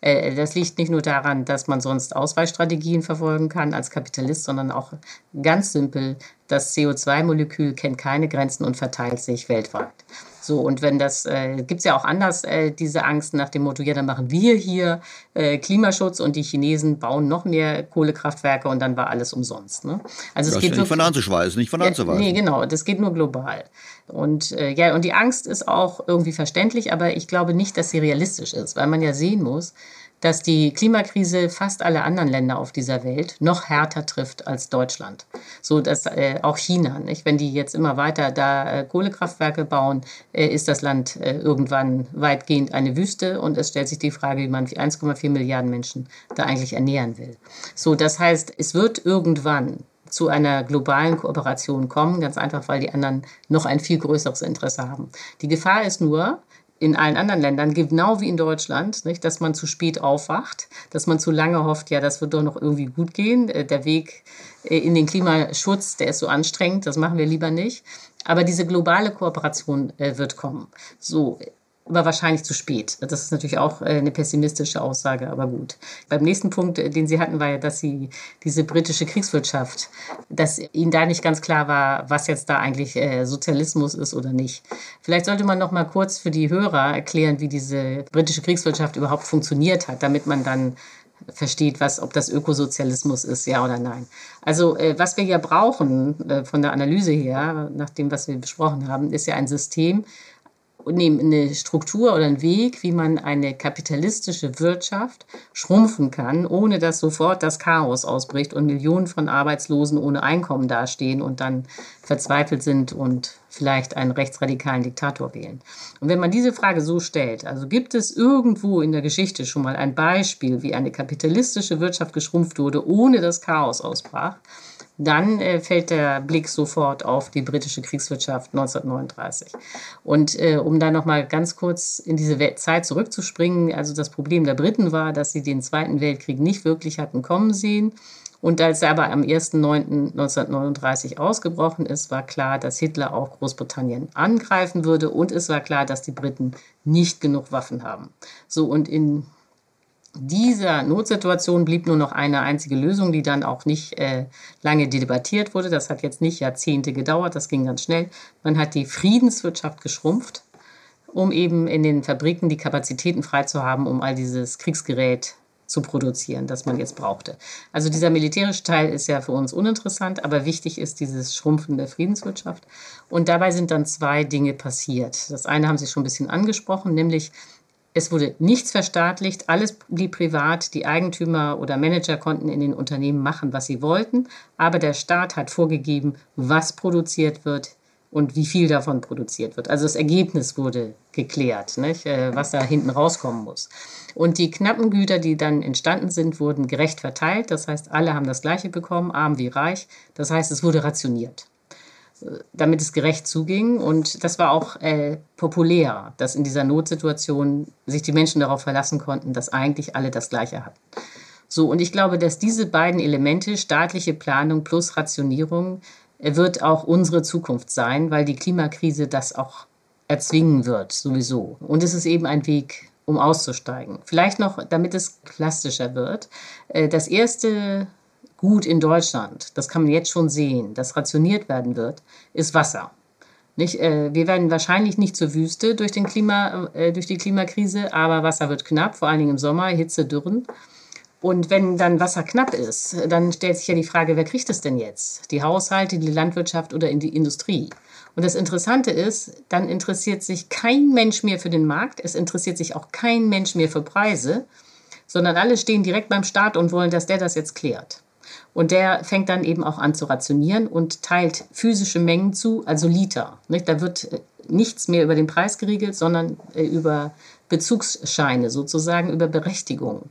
Äh, das liegt nicht nur daran, dass man sonst Ausweichstrategien verfolgen kann als Kapitalist, sondern auch ganz simpel, das CO2-Molekül kennt keine Grenzen und verteilt sich weltweit. So, und wenn das, äh, gibt es ja auch anders, äh, diese Angst nach dem Motto, ja, dann machen wir hier äh, Klimaschutz und die Chinesen bauen noch mehr Kohlekraftwerke und dann war alles umsonst. Ne? Also das es geht ist nicht von anzuschweißen, nicht von anzuweisen. Ja, nee, genau, das geht nur global. Und äh, ja, und die Angst ist auch irgendwie verständlich, aber ich glaube nicht, dass sie realistisch ist, weil man ja sehen muss, dass die Klimakrise fast alle anderen Länder auf dieser Welt noch härter trifft als Deutschland. So dass äh, auch China, nicht? wenn die jetzt immer weiter da äh, Kohlekraftwerke bauen, äh, ist das Land äh, irgendwann weitgehend eine Wüste und es stellt sich die Frage, wie man 1,4 Milliarden Menschen da eigentlich ernähren will. So, das heißt, es wird irgendwann zu einer globalen Kooperation kommen, ganz einfach, weil die anderen noch ein viel größeres Interesse haben. Die Gefahr ist nur, in allen anderen Ländern, genau wie in Deutschland, nicht, dass man zu spät aufwacht, dass man zu lange hofft, ja, das wird doch noch irgendwie gut gehen. Äh, der Weg äh, in den Klimaschutz, der ist so anstrengend, das machen wir lieber nicht. Aber diese globale Kooperation äh, wird kommen. So, aber wahrscheinlich zu spät. Das ist natürlich auch äh, eine pessimistische Aussage, aber gut. Beim nächsten Punkt, äh, den Sie hatten, war ja, dass Sie diese britische Kriegswirtschaft, dass Ihnen da nicht ganz klar war, was jetzt da eigentlich äh, Sozialismus ist oder nicht. Vielleicht sollte man noch mal kurz für die Hörer erklären, wie diese britische Kriegswirtschaft überhaupt funktioniert hat, damit man dann versteht, was, ob das Ökosozialismus ist, ja oder nein. Also äh, was wir ja brauchen äh, von der Analyse her, nach dem, was wir besprochen haben, ist ja ein System, eine Struktur oder einen Weg, wie man eine kapitalistische Wirtschaft schrumpfen kann, ohne dass sofort das Chaos ausbricht und Millionen von Arbeitslosen ohne Einkommen dastehen und dann verzweifelt sind und vielleicht einen rechtsradikalen Diktator wählen. Und wenn man diese Frage so stellt, also gibt es irgendwo in der Geschichte schon mal ein Beispiel, wie eine kapitalistische Wirtschaft geschrumpft wurde, ohne dass Chaos ausbrach, dann äh, fällt der Blick sofort auf die britische Kriegswirtschaft 1939. Und äh, um da nochmal ganz kurz in diese Zeit zurückzuspringen, also das Problem der Briten war, dass sie den Zweiten Weltkrieg nicht wirklich hatten kommen sehen. Und als er aber am 1.9.1939 ausgebrochen ist, war klar, dass Hitler auch Großbritannien angreifen würde. Und es war klar, dass die Briten nicht genug Waffen haben. So, und in dieser Notsituation blieb nur noch eine einzige Lösung, die dann auch nicht äh, lange debattiert wurde. Das hat jetzt nicht Jahrzehnte gedauert, das ging ganz schnell. Man hat die Friedenswirtschaft geschrumpft, um eben in den Fabriken die Kapazitäten frei zu haben, um all dieses Kriegsgerät zu produzieren, das man jetzt brauchte. Also dieser militärische Teil ist ja für uns uninteressant, aber wichtig ist dieses Schrumpfen der Friedenswirtschaft. Und dabei sind dann zwei Dinge passiert. Das eine haben Sie schon ein bisschen angesprochen, nämlich es wurde nichts verstaatlicht, alles blieb privat. Die Eigentümer oder Manager konnten in den Unternehmen machen, was sie wollten. Aber der Staat hat vorgegeben, was produziert wird und wie viel davon produziert wird. Also das Ergebnis wurde geklärt, nicht? Äh, was da hinten rauskommen muss. Und die knappen Güter, die dann entstanden sind, wurden gerecht verteilt. Das heißt, alle haben das Gleiche bekommen, arm wie reich. Das heißt, es wurde rationiert damit es gerecht zuging. Und das war auch äh, populär, dass in dieser Notsituation sich die Menschen darauf verlassen konnten, dass eigentlich alle das Gleiche hatten. So, und ich glaube, dass diese beiden Elemente, staatliche Planung plus Rationierung, äh, wird auch unsere Zukunft sein, weil die Klimakrise das auch erzwingen wird, sowieso. Und es ist eben ein Weg, um auszusteigen. Vielleicht noch, damit es plastischer wird. Äh, das erste gut in Deutschland, das kann man jetzt schon sehen, das rationiert werden wird, ist Wasser. Nicht, äh, wir werden wahrscheinlich nicht zur Wüste durch, den Klima, äh, durch die Klimakrise, aber Wasser wird knapp, vor allen Dingen im Sommer, Hitze, Dürren. Und wenn dann Wasser knapp ist, dann stellt sich ja die Frage, wer kriegt es denn jetzt? Die Haushalte, die Landwirtschaft oder in die Industrie? Und das Interessante ist, dann interessiert sich kein Mensch mehr für den Markt, es interessiert sich auch kein Mensch mehr für Preise, sondern alle stehen direkt beim Staat und wollen, dass der das jetzt klärt. Und der fängt dann eben auch an zu rationieren und teilt physische Mengen zu, also Liter. Da wird äh, nichts mehr über den Preis geregelt, sondern äh, über Bezugsscheine, sozusagen über Berechtigungen.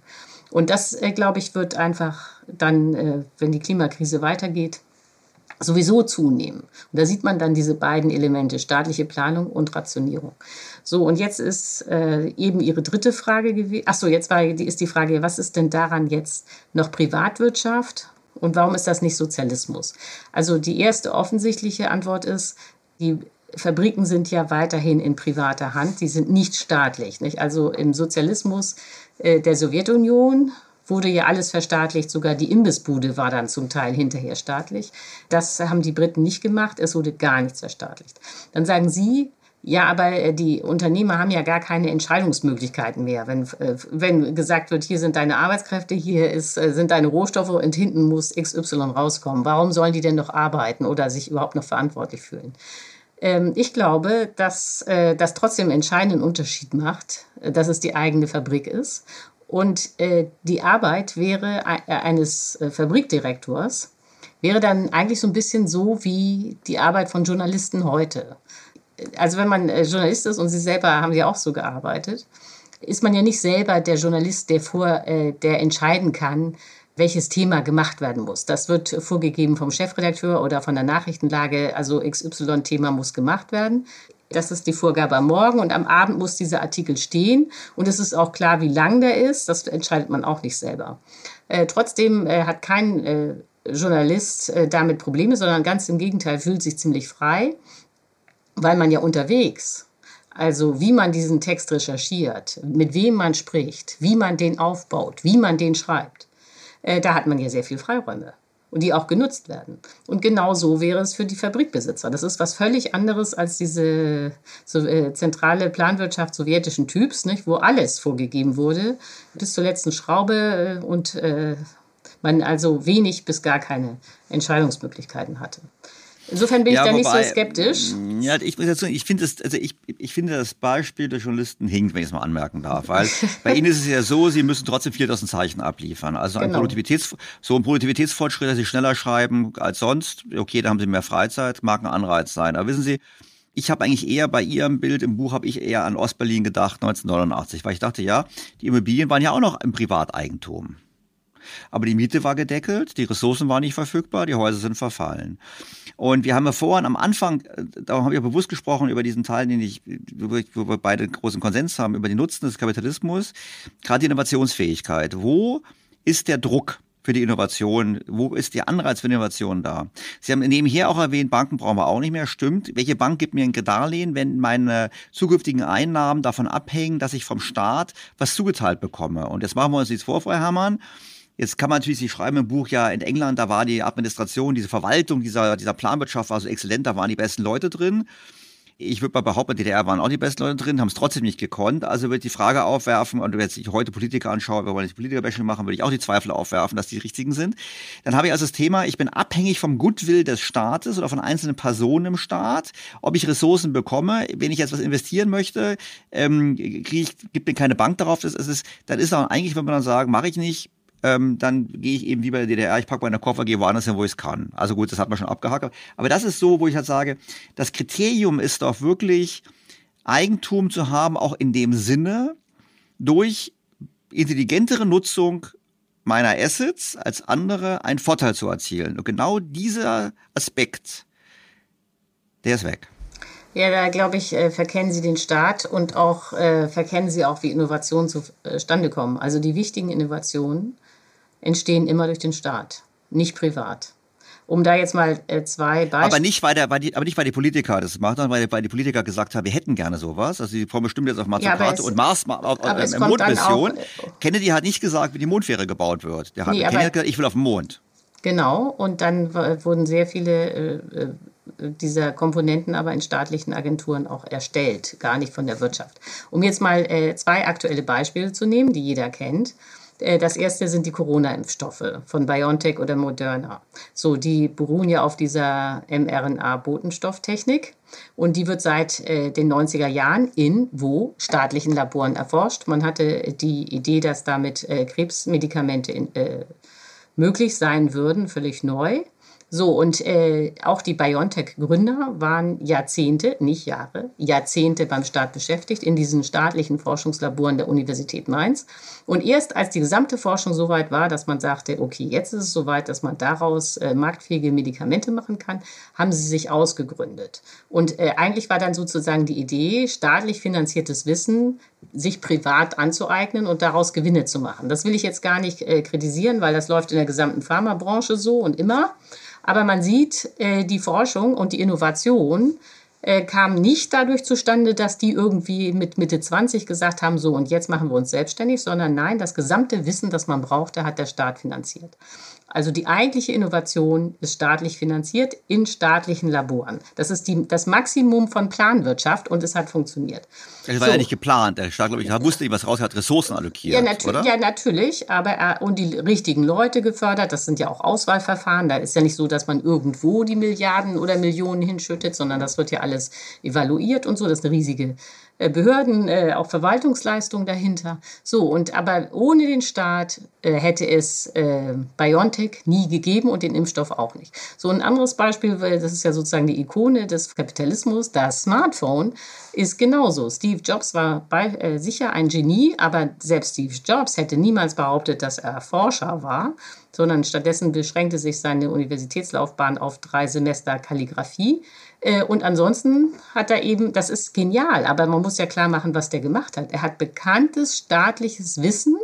Und das, äh, glaube ich, wird einfach dann, wenn die Klimakrise weitergeht, sowieso zunehmen. Und da sieht man dann diese beiden Elemente, staatliche Planung und Rationierung. So, und jetzt ist äh, eben Ihre dritte Frage gewesen. Ach so, jetzt war, ist die Frage, was ist denn daran jetzt noch Privatwirtschaft und warum ist das nicht Sozialismus? Also die erste offensichtliche Antwort ist, die Fabriken sind ja weiterhin in privater Hand, sie sind nicht staatlich. Nicht? Also im Sozialismus äh, der Sowjetunion wurde ja alles verstaatlicht, sogar die Imbissbude war dann zum Teil hinterher staatlich. Das haben die Briten nicht gemacht, es wurde gar nichts verstaatlicht. Dann sagen Sie, ja, aber äh, die Unternehmer haben ja gar keine Entscheidungsmöglichkeiten mehr. Wenn, äh, wenn gesagt wird, hier sind deine Arbeitskräfte, hier ist, äh, sind deine Rohstoffe und hinten muss XY rauskommen. Warum sollen die denn noch arbeiten oder sich überhaupt noch verantwortlich fühlen? Ähm, ich glaube, dass das trotzdem einen entscheidenden Unterschied macht, dass es die eigene Fabrik ist und die Arbeit wäre äh, eines Fabrikdirektors, wäre dann eigentlich so ein bisschen so wie die Arbeit von Journalisten heute. Also wenn man äh, Journalist ist und Sie selber haben ja auch so gearbeitet, ist man ja nicht selber der Journalist, der vor, äh, der entscheiden kann, welches Thema gemacht werden muss. Das wird vorgegeben vom Chefredakteur oder von der Nachrichtenlage. Also XY-Thema muss gemacht werden. Das ist die Vorgabe am Morgen und am Abend muss dieser Artikel stehen. Und es ist auch klar, wie lang der ist. Das entscheidet man auch nicht selber. Äh, trotzdem äh, hat kein äh, Journalist äh, damit Probleme, sondern ganz im Gegenteil fühlt sich ziemlich frei, weil man ja unterwegs, also wie man diesen Text recherchiert, mit wem man spricht, wie man den aufbaut, wie man den schreibt, äh, da hat man ja sehr viel Freiräume und die auch genutzt werden. Und genau so wäre es für die Fabrikbesitzer. Das ist was völlig anderes als diese so, äh, zentrale Planwirtschaft sowjetischen Typs, nicht, wo alles vorgegeben wurde, bis zur letzten Schraube äh, und äh, man also wenig bis gar keine Entscheidungsmöglichkeiten hatte. Insofern bin ja, ich da wobei, nicht so skeptisch. Ja, ich muss dazu, ich finde das, also ich, ich finde das Beispiel der Journalisten hinkt, wenn ich es mal anmerken darf, weil bei ihnen ist es ja so, sie müssen trotzdem 4000 Zeichen abliefern. Also genau. ein Produktivitäts, so ein Produktivitätsfortschritt, dass sie schneller schreiben als sonst. Okay, da haben sie mehr Freizeit, mag ein Anreiz sein. Aber wissen Sie, ich habe eigentlich eher bei Ihrem Bild im Buch habe ich eher an Ostberlin gedacht 1989, weil ich dachte, ja, die Immobilien waren ja auch noch im Privateigentum. Aber die Miete war gedeckelt, die Ressourcen waren nicht verfügbar, die Häuser sind verfallen. Und wir haben ja vorhin am Anfang, da habe ich ja bewusst gesprochen über diesen Teil, den ich, wo wir beide großen Konsens haben, über den Nutzen des Kapitalismus, gerade die Innovationsfähigkeit. Wo ist der Druck? für die Innovation? Wo ist der Anreiz für Innovation da? Sie haben nebenher auch erwähnt, Banken brauchen wir auch nicht mehr. Stimmt. Welche Bank gibt mir ein Darlehen, wenn meine zukünftigen Einnahmen davon abhängen, dass ich vom Staat was zugeteilt bekomme? Und jetzt machen wir uns nichts vor, Frau Herrmann. Jetzt kann man natürlich, Sie schreiben im Buch ja, in England, da war die Administration, diese Verwaltung dieser, dieser Planwirtschaft war so exzellent, da waren die besten Leute drin. Ich würde mal behaupten, DDR waren auch die besten Leute drin, haben es trotzdem nicht gekonnt. Also würde ich die Frage aufwerfen, und wenn ich heute Politiker anschaue, wir wollen nicht Politikerbashing machen, würde ich auch die Zweifel aufwerfen, dass die richtigen sind. Dann habe ich also das Thema, ich bin abhängig vom Goodwill des Staates oder von einzelnen Personen im Staat, ob ich Ressourcen bekomme. Wenn ich jetzt was investieren möchte, ähm, kriege ich, gibt mir keine Bank darauf. Das ist, dann ist auch eigentlich, wenn man dann sagen, mache ich nicht, ähm, dann gehe ich eben wie bei der DDR, ich packe meine Koffer, gehe woanders hin, wo ich es kann. Also gut, das hat man schon abgehakt. Aber das ist so, wo ich halt sage, das Kriterium ist doch wirklich, Eigentum zu haben, auch in dem Sinne, durch intelligentere Nutzung meiner Assets als andere einen Vorteil zu erzielen. Und genau dieser Aspekt, der ist weg. Ja, da glaube ich, äh, verkennen Sie den Staat und auch äh, verkennen Sie auch, wie Innovationen zustande kommen. Also die wichtigen Innovationen entstehen immer durch den Staat, nicht privat. Um da jetzt mal äh, zwei Beispiele. Aber nicht, weil der, weil die, aber nicht, weil die Politiker das machen, sondern weil, weil die Politiker gesagt haben, wir hätten gerne sowas. Also die kommen bestimmt jetzt auf Marzipate ja, und Mars, äh, Mondmission. Kennedy hat nicht gesagt, wie die Mondfähre gebaut wird. Der hat, nee, Kennedy hat gesagt, ich will auf den Mond. Genau, und dann wurden sehr viele äh, äh, dieser Komponenten aber in staatlichen Agenturen auch erstellt, gar nicht von der Wirtschaft. Um jetzt mal äh, zwei aktuelle Beispiele zu nehmen, die jeder kennt. Äh, das erste sind die Corona-Impfstoffe von BioNTech oder Moderna. So, die beruhen ja auf dieser mRNA-Botenstofftechnik und die wird seit äh, den 90er Jahren in wo staatlichen Laboren erforscht. Man hatte die Idee, dass damit äh, Krebsmedikamente in, äh, möglich sein würden, völlig neu. So, und äh, auch die BioNTech-Gründer waren Jahrzehnte, nicht Jahre, Jahrzehnte beim Staat beschäftigt in diesen staatlichen Forschungslaboren der Universität Mainz. Und erst als die gesamte Forschung so weit war, dass man sagte, okay, jetzt ist es soweit, dass man daraus äh, marktfähige Medikamente machen kann, haben sie sich ausgegründet. Und äh, eigentlich war dann sozusagen die Idee, staatlich finanziertes Wissen sich privat anzueignen und daraus Gewinne zu machen. Das will ich jetzt gar nicht äh, kritisieren, weil das läuft in der gesamten Pharmabranche so und immer. Aber man sieht, äh, die Forschung und die Innovation äh, kam nicht dadurch zustande, dass die irgendwie mit Mitte 20 gesagt haben, so und jetzt machen wir uns selbstständig, sondern nein, das gesamte Wissen, das man brauchte, hat der Staat finanziert. Also die eigentliche Innovation ist staatlich finanziert in staatlichen Laboren. Das ist die, das Maximum von Planwirtschaft und es hat funktioniert. Das war so. ja nicht geplant. Der Staat, glaube ich, wusste nicht, was raus hat, Ressourcen allokiert. Ja, oder? ja natürlich, aber er, und die richtigen Leute gefördert. Das sind ja auch Auswahlverfahren. Da ist ja nicht so, dass man irgendwo die Milliarden oder Millionen hinschüttet, sondern das wird ja alles evaluiert und so. Das ist eine riesige Behörden, äh, auch Verwaltungsleistungen dahinter. So, und aber ohne den Staat äh, hätte es äh, BioNTech nie gegeben und den Impfstoff auch nicht. So ein anderes Beispiel, weil das ist ja sozusagen die Ikone des Kapitalismus, das Smartphone ist genauso. Steve Jobs war bei, äh, sicher ein Genie, aber selbst Steve Jobs hätte niemals behauptet, dass er Forscher war, sondern stattdessen beschränkte sich seine Universitätslaufbahn auf drei Semester Kalligraphie. Äh, und ansonsten hat er eben, das ist genial, aber man muss ja klar machen, was der gemacht hat. Er hat bekanntes staatliches Wissen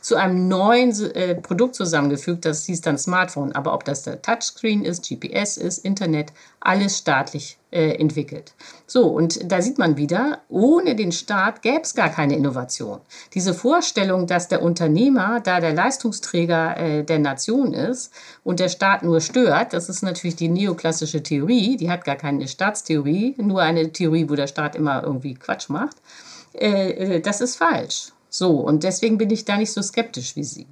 zu einem neuen äh, Produkt zusammengefügt, das hieß dann Smartphone. Aber ob das der Touchscreen ist, GPS ist, Internet, alles staatlich äh, entwickelt. So, und da sieht man wieder, ohne den Staat gäbe es gar keine Innovation. Diese Vorstellung, dass der Unternehmer da der Leistungsträger äh, der Nation ist und der Staat nur stört, das ist natürlich die neoklassische Theorie, die hat gar keine Staatstheorie, nur eine Theorie, wo der Staat immer irgendwie Quatsch macht. Äh, äh das ist falsch. So, und deswegen bin ich da nicht so skeptisch wie Sie.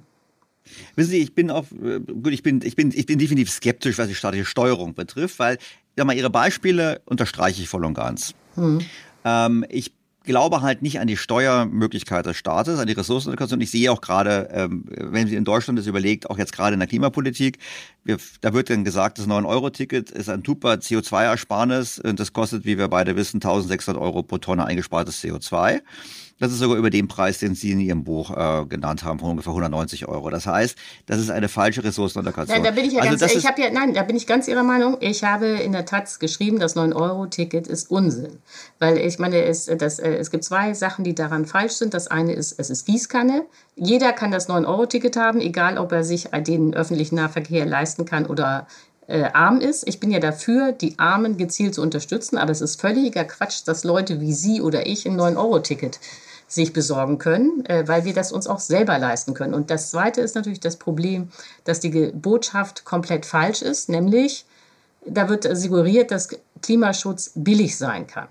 Wissen Sie, ich bin auch, äh, gut, ich bin, ich bin, ich bin definitiv skeptisch, was die staatliche Steuerung betrifft, weil, ja mal, Ihre Beispiele unterstreiche ich voll und ganz. Hm. Ähm, ich glaube halt nicht an die Steuermöglichkeit des Staates, an die Ressourcenallokation. Ich sehe auch gerade, ähm, wenn Sie in Deutschland das überlegt, auch jetzt gerade in der Klimapolitik, wir, da wird dann gesagt, das 9-Euro-Ticket ist ein super CO2-Ersparnis und das kostet, wie wir beide wissen, 1600 Euro pro Tonne eingespartes CO2. Das ist sogar über den Preis, den Sie in Ihrem Buch äh, genannt haben, von ungefähr 190 Euro. Das heißt, das ist eine falsche Ressourcenallokation. Nein, da bin ich ja also ganz, ich habe ja, nein, da bin ich ganz Ihrer Meinung. Ich habe in der Taz geschrieben, das 9-Euro-Ticket ist Unsinn. Weil ich meine, es, das, äh, es gibt zwei Sachen, die daran falsch sind. Das eine ist, es ist Gießkanne. Jeder kann das 9-Euro-Ticket haben, egal ob er sich den öffentlichen Nahverkehr leisten kann oder äh, arm ist. Ich bin ja dafür, die Armen gezielt zu unterstützen, aber es ist völliger Quatsch, dass Leute wie Sie oder ich ein 9-Euro-Ticket sich besorgen können, äh, weil wir das uns auch selber leisten können. Und das Zweite ist natürlich das Problem, dass die Botschaft komplett falsch ist, nämlich da wird suggeriert, dass Klimaschutz billig sein kann.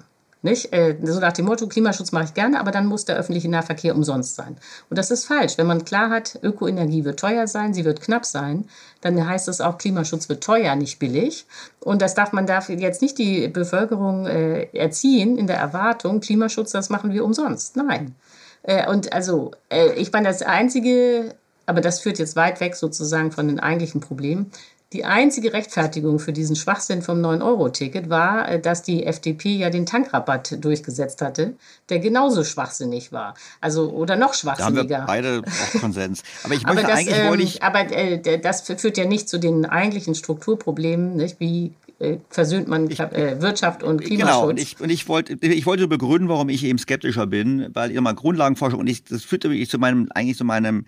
Nicht? Äh, so nach dem Motto, Klimaschutz mache ich gerne, aber dann muss der öffentliche Nahverkehr umsonst sein. Und das ist falsch. Wenn man klar hat, Ökoenergie wird teuer sein, sie wird knapp sein, dann heißt es auch, Klimaschutz wird teuer, nicht billig. Und das darf man dafür jetzt nicht die Bevölkerung äh, erziehen in der Erwartung, Klimaschutz, das machen wir umsonst. Nein. Äh, und also, äh, ich meine, das Einzige, aber das führt jetzt weit weg sozusagen von den eigentlichen Problemen. Die einzige Rechtfertigung für diesen Schwachsinn vom 9-Euro-Ticket war, äh, dass die FDP ja den Tankrabatt durchgesetzt hatte, der genauso schwachsinnig war. Also, oder noch schwachsinniger. Da haben wir beide auch Konsens. Aber ich möchte aber das, eigentlich, ähm, wollte ich aber äh, das führt ja nicht zu den eigentlichen Strukturproblemen, nicht? wie äh, versöhnt man ich, äh, Wirtschaft und Klimaschutz. Genau, und ich, und ich wollte ich wollte begründen, warum ich eben skeptischer bin, weil immer Grundlagenforschung und ich, das führt mich zu meinem, eigentlich zu meinem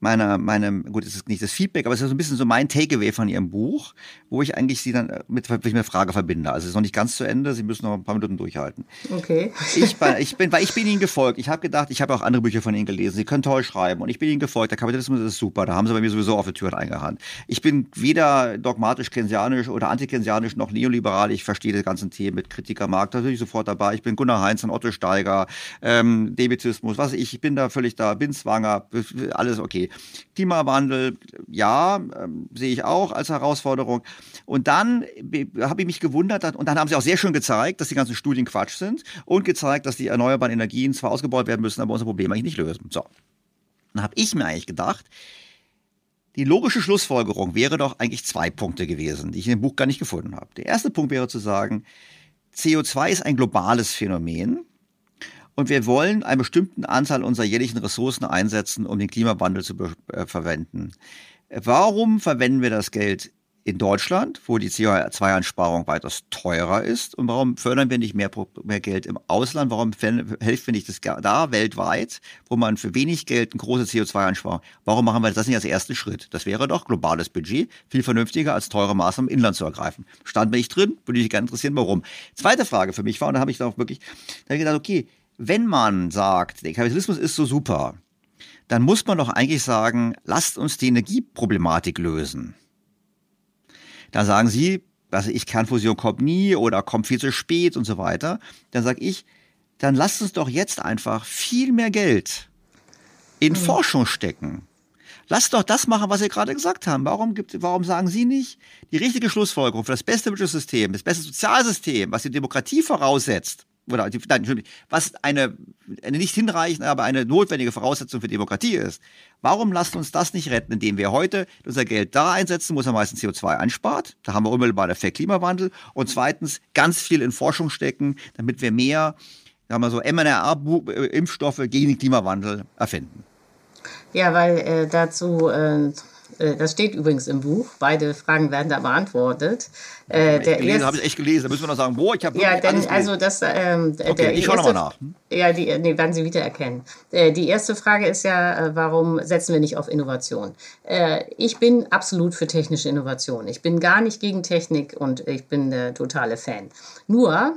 meiner, meinem, gut, es ist nicht das Feedback, aber es ist so ein bisschen so mein Takeaway von Ihrem Buch, wo ich eigentlich Sie dann mit, mit einer Frage verbinde. Also es ist noch nicht ganz zu Ende, Sie müssen noch ein paar Minuten durchhalten. Okay. Ich, ich bin, weil ich bin Ihnen gefolgt. Ich habe gedacht, ich habe auch andere Bücher von Ihnen gelesen. Sie können toll schreiben und ich bin Ihnen gefolgt. Der Kapitalismus ist super. Da haben Sie bei mir sowieso auf die Tür eingehandt. Ich bin weder dogmatisch keynesianisch oder anti-keynesianisch noch neoliberal. Ich verstehe das ganze Themen mit Kritikermarkt natürlich sofort dabei. Ich bin Gunnar Heinz und Otto Steiger, ähm, Debitismus, was ich, ich bin da völlig da, bin Zwanger, alles okay. Klimawandel, ja, ähm, sehe ich auch als Herausforderung. Und dann habe ich mich gewundert, und dann haben sie auch sehr schön gezeigt, dass die ganzen Studien Quatsch sind und gezeigt, dass die erneuerbaren Energien zwar ausgebaut werden müssen, aber unser Problem eigentlich nicht lösen. So. Dann habe ich mir eigentlich gedacht, die logische Schlussfolgerung wäre doch eigentlich zwei Punkte gewesen, die ich in dem Buch gar nicht gefunden habe. Der erste Punkt wäre zu sagen, CO2 ist ein globales Phänomen und wir wollen einen bestimmten Anteil unserer jährlichen Ressourcen einsetzen, um den Klimawandel zu äh, verwenden. Warum verwenden wir das Geld in Deutschland, wo die CO2-Einsparung weitaus teurer ist? Und warum fördern wir nicht mehr, mehr Geld im Ausland? Warum helfen wir nicht das da weltweit, wo man für wenig Geld eine große CO2-Einsparung? Warum machen wir das nicht als ersten Schritt? Das wäre doch globales Budget, viel vernünftiger als teure Maßnahmen im Inland zu ergreifen. Stand bin ich drin, würde ich gerne interessieren, warum. Zweite Frage für mich war, und da habe ich da auch wirklich, da habe ich gedacht, okay, wenn man sagt, der Kapitalismus ist so super, dann muss man doch eigentlich sagen, lasst uns die Energieproblematik lösen. Da sagen Sie, also ich Kernfusion kommt nie oder kommt viel zu spät und so weiter. Dann sage ich, dann lasst uns doch jetzt einfach viel mehr Geld in mhm. Forschung stecken. Lasst doch das machen, was Sie gerade gesagt haben. Warum, gibt, warum sagen Sie nicht, die richtige Schlussfolgerung für das beste Wirtschaftssystem, das beste Sozialsystem, was die Demokratie voraussetzt, oder nein, was eine, eine nicht hinreichende, aber eine notwendige Voraussetzung für Demokratie ist. Warum lasst uns das nicht retten, indem wir heute unser Geld da einsetzen, wo es am meisten CO2 einspart? Da haben wir unmittelbar den Effekt Klimawandel. Und zweitens ganz viel in Forschung stecken, damit wir mehr, sagen wir so, mRNA-Impfstoffe gegen den Klimawandel erfinden. Ja, weil äh, dazu äh, das steht übrigens im Buch. Beide Fragen werden da beantwortet. Äh, der gelesen, habe ich echt gelesen. Da müssen wir noch sagen, boah, ich habe Ja, denn also das, ähm, okay, der ich schaue nochmal nach. Hm? Ja, die, nee, werden Sie wiedererkennen. Äh, die erste Frage ist ja, äh, warum setzen wir nicht auf Innovation? Äh, ich bin absolut für technische Innovation. Ich bin gar nicht gegen Technik und ich bin der totale Fan. Nur,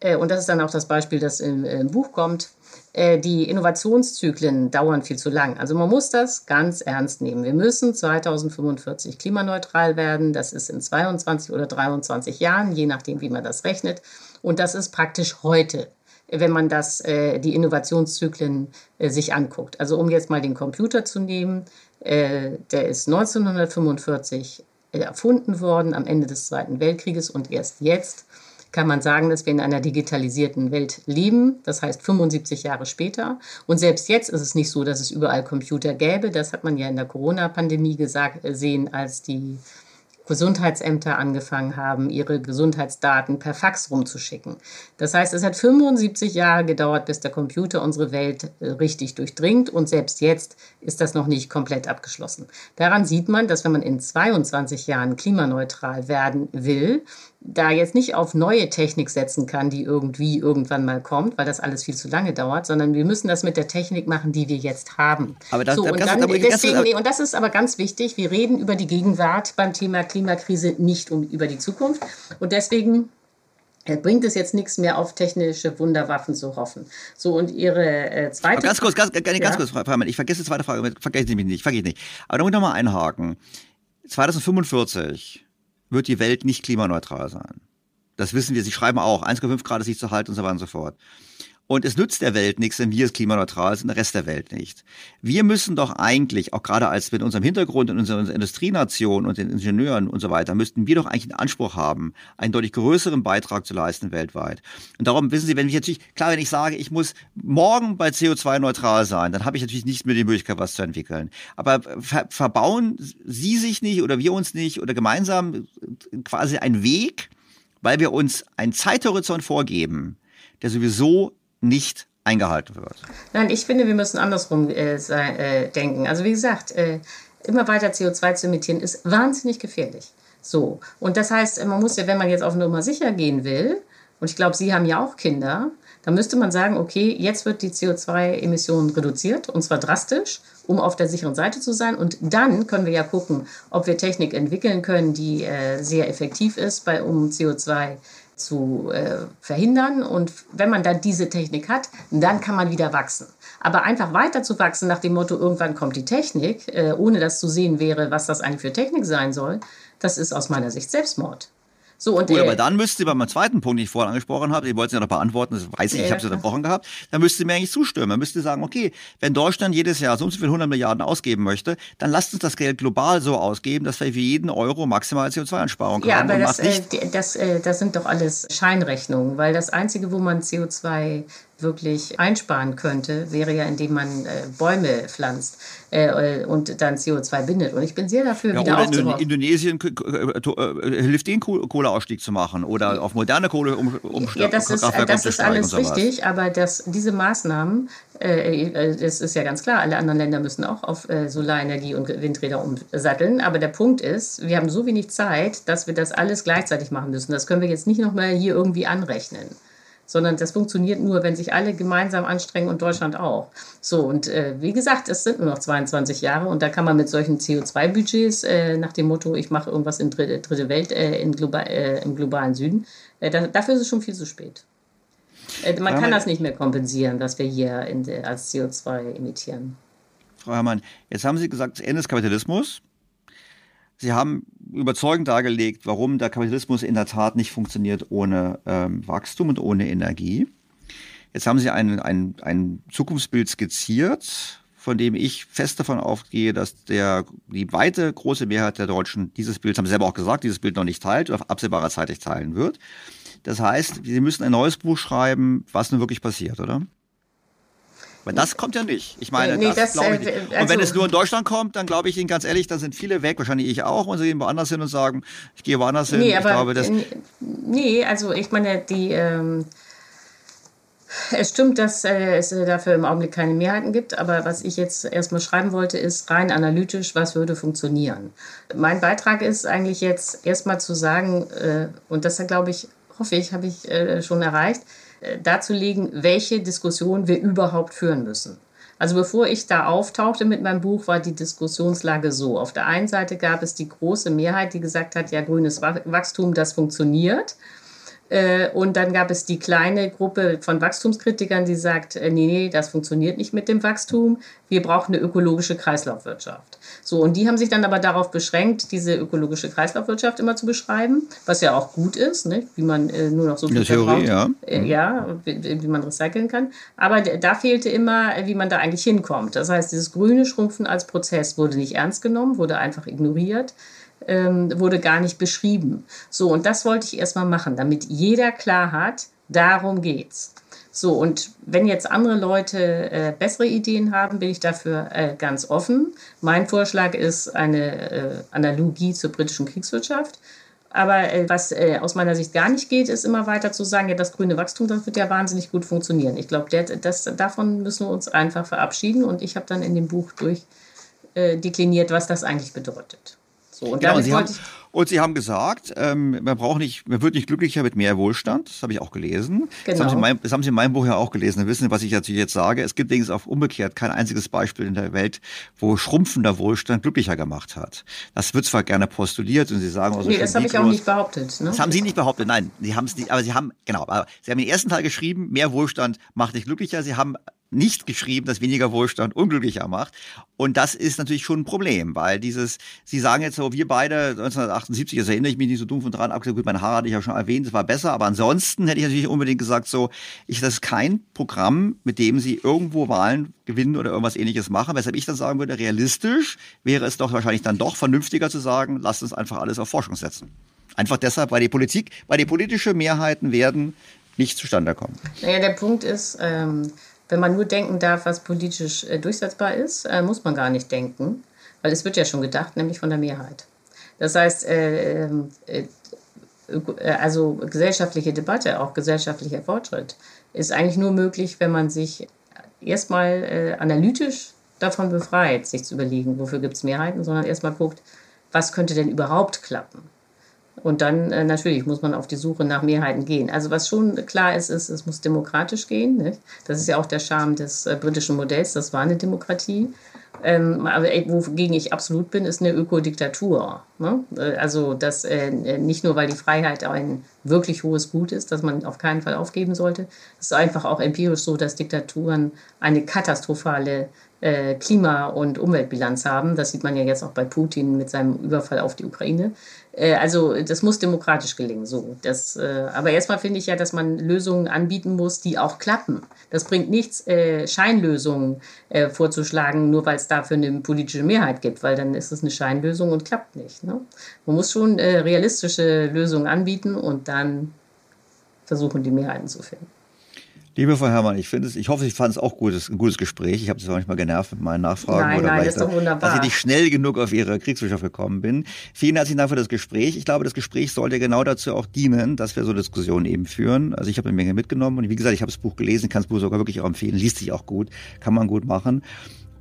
äh, und das ist dann auch das Beispiel, das im, im Buch kommt, äh, die Innovationszyklen dauern viel zu lang. Also man muss das ganz ernst nehmen. Wir müssen 2045 klimaneutral werden. Das ist in 22 oder 23 Jahren, je nachdem, wie man das rechnet. Und das ist praktisch heute wenn man das, äh, die Innovationszyklen äh, sich anguckt. Also um jetzt mal den Computer zu nehmen, der ist 1945 erfunden worden am Ende des Zweiten Weltkrieges und erst jetzt kann man sagen, dass wir in einer digitalisierten Welt leben. Das heißt 75 Jahre später. Und selbst jetzt ist es nicht so, dass es überall Computer gäbe. Das hat man ja in der Corona-Pandemie gesagt, äh, als die Gesundheitsämter angefangen haben, ihre Gesundheitsdaten per Fax rumzuschicken. Das heißt, es hat 75 Jahre gedauert, bis der Computer unsere Welt äh, richtig durchdringt und selbst jetzt ist das noch nicht komplett abgeschlossen. Daran sieht man, dass wenn man in 22 Jahren klimaneutral werden will, da jetzt nicht auf neue Technik setzen kann, die irgendwie irgendwann mal kommt, weil das alles viel zu lange dauert, sondern wir müssen das mit der Technik machen, die wir jetzt haben. Aber das, so, und, dann, deswegen, nee, und das ist aber ganz wichtig. Wir reden über die Gegenwart beim Thema Klimakrise, nicht um, über die Zukunft. Und deswegen äh, bringt es jetzt nichts mehr auf technische Wunderwaffen zu hoffen. So, und Ihre äh, zweite Aber ganz kurz, ganz, ganz, ganz kurz, Frau Freimann, ich vergesse die zweite Frage, vergessen Sie mich nicht, vergesse ich nicht. Aber da muss ich nochmal einhaken. 2045 wird die Welt nicht klimaneutral sein. Das wissen wir. Sie schreiben auch, 1,5 Grad ist nicht zu halten und so weiter und so fort. Und es nützt der Welt nichts, wenn wir es klimaneutral sind, der Rest der Welt nicht. Wir müssen doch eigentlich, auch gerade als mit unserem Hintergrund in unserer Industrienation und den Ingenieuren und so weiter, müssten wir doch eigentlich einen Anspruch haben, einen deutlich größeren Beitrag zu leisten weltweit. Und darum wissen Sie, wenn ich natürlich, klar, wenn ich sage, ich muss morgen bei CO2 neutral sein, dann habe ich natürlich nicht mehr die Möglichkeit, was zu entwickeln. Aber ver verbauen Sie sich nicht oder wir uns nicht oder gemeinsam quasi einen Weg, weil wir uns einen Zeithorizont vorgeben, der sowieso nicht eingehalten wird. Nein, ich finde, wir müssen andersrum äh, äh, denken. Also wie gesagt, äh, immer weiter CO2 zu emittieren ist wahnsinnig gefährlich. So. Und das heißt, man muss ja, wenn man jetzt auf Nummer sicher gehen will, und ich glaube, Sie haben ja auch Kinder, Dann müsste man sagen, okay, jetzt wird die CO2-Emission reduziert und zwar drastisch, um auf der sicheren Seite zu sein. Und dann können wir ja gucken, ob wir Technik entwickeln können, die äh, sehr effektiv ist, bei, um CO2 zu äh, verhindern. Und wenn man dann diese Technik hat, dann kann man wieder wachsen. Aber einfach weiter zu wachsen nach dem Motto, irgendwann kommt die Technik, äh, ohne dass zu sehen wäre, was das eigentlich für Technik sein soll, das ist aus meiner Sicht Selbstmord. So, und Gut, aber dann müsste bei meinem zweiten Punkt, den ich vorhin angesprochen habe, ihr wollt es ja noch beantworten, das weiß ich, ja, ich habe es ja unterbrochen gehabt, dann müsste mir eigentlich zustimmen. Man müsste sagen, okay, wenn Deutschland jedes Jahr so viel 100 Milliarden ausgeben möchte, dann lasst uns das Geld global so ausgeben, dass wir für jeden Euro maximal CO2-Einsparung ja, haben. Ja, aber das, äh, das, äh, das sind doch alles Scheinrechnungen, weil das Einzige, wo man CO2 wirklich einsparen könnte, wäre ja, indem man äh, Bäume pflanzt äh, und dann CO2 bindet. Und ich bin sehr dafür, ja, wieder oder aufzubauen. in Indonesien äh, hilft den Kohleausstieg zu machen oder auf moderne Kohle um, umstellen. Ja, das ist, das ist alles richtig, aber das, diese Maßnahmen, äh, äh, das ist ja ganz klar, alle anderen Länder müssen auch auf äh, Solarenergie und Windräder umsatteln. Aber der Punkt ist, wir haben so wenig Zeit, dass wir das alles gleichzeitig machen müssen. Das können wir jetzt nicht nochmal hier irgendwie anrechnen sondern das funktioniert nur, wenn sich alle gemeinsam anstrengen und Deutschland auch. So, und äh, wie gesagt, es sind nur noch 22 Jahre und da kann man mit solchen CO2-Budgets äh, nach dem Motto, ich mache irgendwas in dritte, dritte Welt äh, in global, äh, im globalen Süden, äh, da, dafür ist es schon viel zu spät. Äh, man kann das nicht mehr kompensieren, was wir hier in, als CO2 emittieren. Frau Herrmann, jetzt haben Sie gesagt, das Ende des Kapitalismus. Sie haben überzeugend dargelegt, warum der Kapitalismus in der Tat nicht funktioniert ohne ähm, Wachstum und ohne Energie. Jetzt haben Sie ein, ein, ein Zukunftsbild skizziert, von dem ich fest davon aufgehe, dass der, die weite große Mehrheit der Deutschen dieses Bild, haben Sie selber auch gesagt, dieses Bild noch nicht teilt oder auf absehbarer Zeit nicht teilen wird. Das heißt, Sie müssen ein neues Buch schreiben, was nun wirklich passiert, oder? Weil das kommt ja nicht. Ich meine, nee, das, das ich nicht. Und also, wenn es nur in Deutschland kommt, dann glaube ich Ihnen ganz ehrlich, da sind viele weg, wahrscheinlich ich auch, und sie gehen woanders hin und sagen, ich gehe woanders hin. Nee, aber, ich glaube, das nee, also ich meine, die, ähm, es stimmt, dass äh, es dafür im Augenblick keine Mehrheiten gibt, aber was ich jetzt erstmal schreiben wollte, ist rein analytisch, was würde funktionieren. Mein Beitrag ist eigentlich jetzt erstmal zu sagen, äh, und das glaube ich, hoffe ich, habe ich äh, schon erreicht, äh, darzulegen, welche Diskussion wir überhaupt führen müssen. Also bevor ich da auftauchte mit meinem Buch, war die Diskussionslage so. Auf der einen Seite gab es die große Mehrheit, die gesagt hat, ja, grünes Wachstum, das funktioniert. Äh, und dann gab es die kleine Gruppe von Wachstumskritikern, die sagt, äh, nee, nee, das funktioniert nicht mit dem Wachstum. Wir brauchen eine ökologische Kreislaufwirtschaft. So, und die haben sich dann aber darauf beschränkt, diese ökologische Kreislaufwirtschaft immer zu beschreiben, was ja auch gut ist, ne? wie man äh, nur noch so viel Theorie, ja. Äh, ja, wie, wie, man recyceln kann. Aber da fehlte immer, wie man da eigentlich hinkommt. Das heißt, dieses grüne Schrumpfen als Prozess wurde nicht ernst genommen, wurde einfach ignoriert ähm, wurde gar nicht beschrieben. So, und das wollte ich erstmal machen, damit jeder klar hat, darum geht's. So, und wenn jetzt andere Leute äh, bessere Ideen haben, bin ich dafür äh, ganz offen. Mein Vorschlag ist eine äh, Analogie zur britischen Kriegswirtschaft. Aber äh, was äh, aus meiner Sicht gar nicht geht, ist immer weiter zu sagen, ja, das grüne Wachstum, das wird ja wahnsinnig gut funktionieren. Ich glaube, davon müssen wir uns einfach verabschieden. Und ich habe dann in dem Buch durchdekliniert, äh, was das eigentlich bedeutet. So, und, genau, Sie haben, und Sie haben gesagt, ähm, man braucht nicht, man wird nicht glücklicher mit mehr Wohlstand. Das habe ich auch gelesen. Genau. Das, haben Sie mein, das haben Sie in meinem Buch ja auch gelesen. Sie wissen, was ich natürlich jetzt sage. Es gibt allerdings auch umgekehrt kein einziges Beispiel in der Welt, wo schrumpfender Wohlstand glücklicher gemacht hat. Das wird zwar gerne postuliert und Sie sagen also Nee, das habe ich auch nicht behauptet. Ne? Das haben Sie nicht behauptet. Nein, Sie haben es nicht. Aber Sie haben genau. Aber Sie haben den ersten Teil geschrieben: Mehr Wohlstand macht dich glücklicher. Sie haben nicht geschrieben, dass weniger Wohlstand unglücklicher macht. Und das ist natürlich schon ein Problem, weil dieses, Sie sagen jetzt so, wir beide 1978, das erinnere ich mich nicht so dumpf und dran, abgesehen, gut, mein Haar hatte ich ja schon erwähnt, das war besser, aber ansonsten hätte ich natürlich unbedingt gesagt, so, ich, das ist kein Programm, mit dem Sie irgendwo Wahlen gewinnen oder irgendwas ähnliches machen, weshalb ich dann sagen würde, realistisch wäre es doch wahrscheinlich dann doch vernünftiger zu sagen, lasst uns einfach alles auf Forschung setzen. Einfach deshalb, weil die Politik, weil die politische Mehrheiten werden nicht zustande kommen. Naja, der Punkt ist, ähm wenn man nur denken darf, was politisch äh, durchsetzbar ist, äh, muss man gar nicht denken, weil es wird ja schon gedacht, nämlich von der Mehrheit. Das heißt, äh, ähm, äh, äh, also gesellschaftliche Debatte, auch gesellschaftlicher Fortschritt, ist eigentlich nur möglich, wenn man sich erstmal äh, analytisch davon befreit, sich zu überlegen, wofür gibt es Mehrheiten, sondern erstmal guckt, was könnte denn überhaupt klappen. Und dann äh, natürlich muss man auf die Suche nach Mehrheiten gehen. Also was schon klar ist, ist, es muss demokratisch gehen. Nicht? Das ist ja auch der Charme des äh, britischen Modells. Das war eine Demokratie. Ähm, aber wogegen ich absolut bin, ist eine Ökodiktatur. Ne? Äh, also, dass äh, nicht nur, weil die Freiheit ein wirklich hohes Gut ist, dass man auf keinen Fall aufgeben sollte. Es ist einfach auch empirisch so, dass Diktaturen eine katastrophale äh, Klima- und Umweltbilanz haben. Das sieht man ja jetzt auch bei Putin mit seinem Überfall auf die Ukraine. Äh, also das muss demokratisch gelingen. So, das, äh, aber erstmal finde ich ja, dass man Lösungen anbieten muss, die auch klappen. Das bringt nichts, äh, Scheinlösungen äh, vorzuschlagen, nur weil es dafür eine politische Mehrheit gibt, weil dann ist es eine Scheinlösung und klappt nicht. Ne? Man muss schon äh, realistische Lösungen anbieten und dann versuchen, die Mehrheiten zu finden. Liebe Frau Herrmann, ich finde es, ich hoffe, Sie fanden es auch gut, ein gutes Gespräch. Ich habe Sie manchmal genervt mit meinen Nachfragen. Nein, oder nein, das ist doch wunderbar. Dass ich nicht schnell genug auf Ihre Kriegswirtschaft gekommen bin. Vielen herzlichen Dank für das Gespräch. Ich glaube, das Gespräch sollte genau dazu auch dienen, dass wir so Diskussionen eben führen. Also ich habe eine Menge mitgenommen und wie gesagt, ich habe das Buch gelesen, kann das Buch sogar wirklich auch empfehlen, liest sich auch gut, kann man gut machen.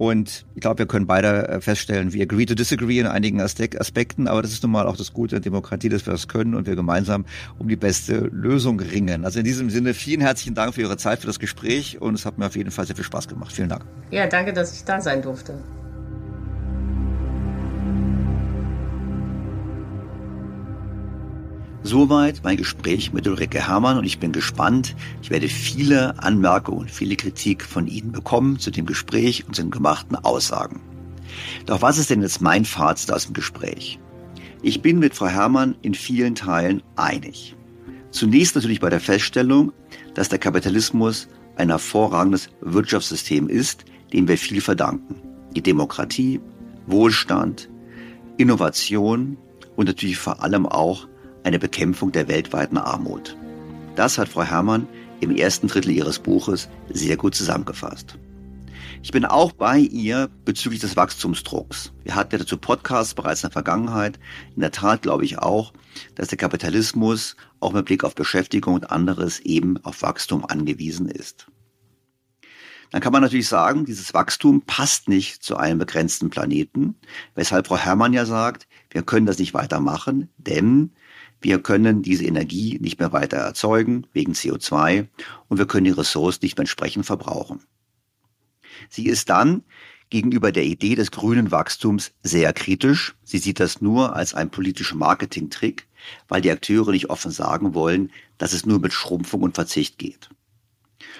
Und ich glaube, wir können beide äh, feststellen, wir agree to disagree in einigen Aspekten, aber das ist nun mal auch das Gute der Demokratie, dass wir das können und wir gemeinsam um die beste Lösung ringen. Also in diesem Sinne vielen herzlichen Dank für Ihre Zeit, für das Gespräch und es hat mir auf jeden Fall sehr viel Spaß gemacht. Vielen Dank. Ja, danke, dass ich da sein durfte. Soweit mein Gespräch mit Ulrike Herrmann und ich bin gespannt. Ich werde viele Anmerkungen und viele Kritik von Ihnen bekommen zu dem Gespräch und zu den gemachten Aussagen. Doch was ist denn jetzt mein Fazit aus dem Gespräch? Ich bin mit Frau Herrmann in vielen Teilen einig. Zunächst natürlich bei der Feststellung, dass der Kapitalismus ein hervorragendes Wirtschaftssystem ist, dem wir viel verdanken. Die Demokratie, Wohlstand, Innovation und natürlich vor allem auch eine Bekämpfung der weltweiten Armut. Das hat Frau Herrmann im ersten Drittel ihres Buches sehr gut zusammengefasst. Ich bin auch bei ihr bezüglich des Wachstumsdrucks. Wir hatten ja dazu Podcasts bereits in der Vergangenheit. In der Tat glaube ich auch, dass der Kapitalismus auch mit Blick auf Beschäftigung und anderes eben auf Wachstum angewiesen ist. Dann kann man natürlich sagen, dieses Wachstum passt nicht zu einem begrenzten Planeten, weshalb Frau Herrmann ja sagt, wir können das nicht weitermachen, denn wir können diese Energie nicht mehr weiter erzeugen wegen CO2 und wir können die Ressource nicht mehr entsprechend verbrauchen. Sie ist dann gegenüber der Idee des grünen Wachstums sehr kritisch. Sie sieht das nur als einen politischen Marketingtrick, weil die Akteure nicht offen sagen wollen, dass es nur mit Schrumpfung und Verzicht geht.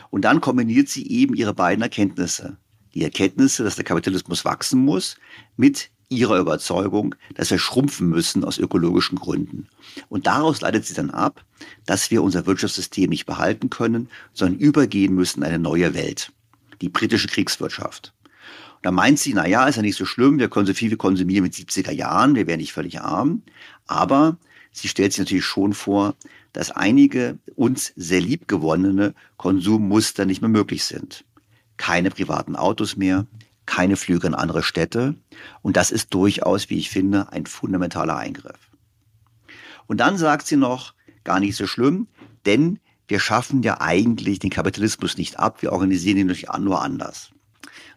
Und dann kombiniert sie eben ihre beiden Erkenntnisse. Die Erkenntnisse, dass der Kapitalismus wachsen muss, mit ihrer Überzeugung, dass wir schrumpfen müssen aus ökologischen Gründen. Und daraus leitet sie dann ab, dass wir unser Wirtschaftssystem nicht behalten können, sondern übergehen müssen in eine neue Welt. Die britische Kriegswirtschaft. Und da meint sie, na ja, ist ja nicht so schlimm, wir können so viel wie konsumieren mit 70er Jahren, wir wären nicht völlig arm. Aber sie stellt sich natürlich schon vor, dass einige uns sehr liebgewonnene Konsummuster nicht mehr möglich sind. Keine privaten Autos mehr, keine Flüge in andere Städte. Und das ist durchaus, wie ich finde, ein fundamentaler Eingriff. Und dann sagt sie noch, gar nicht so schlimm, denn wir schaffen ja eigentlich den Kapitalismus nicht ab, wir organisieren ihn nur anders.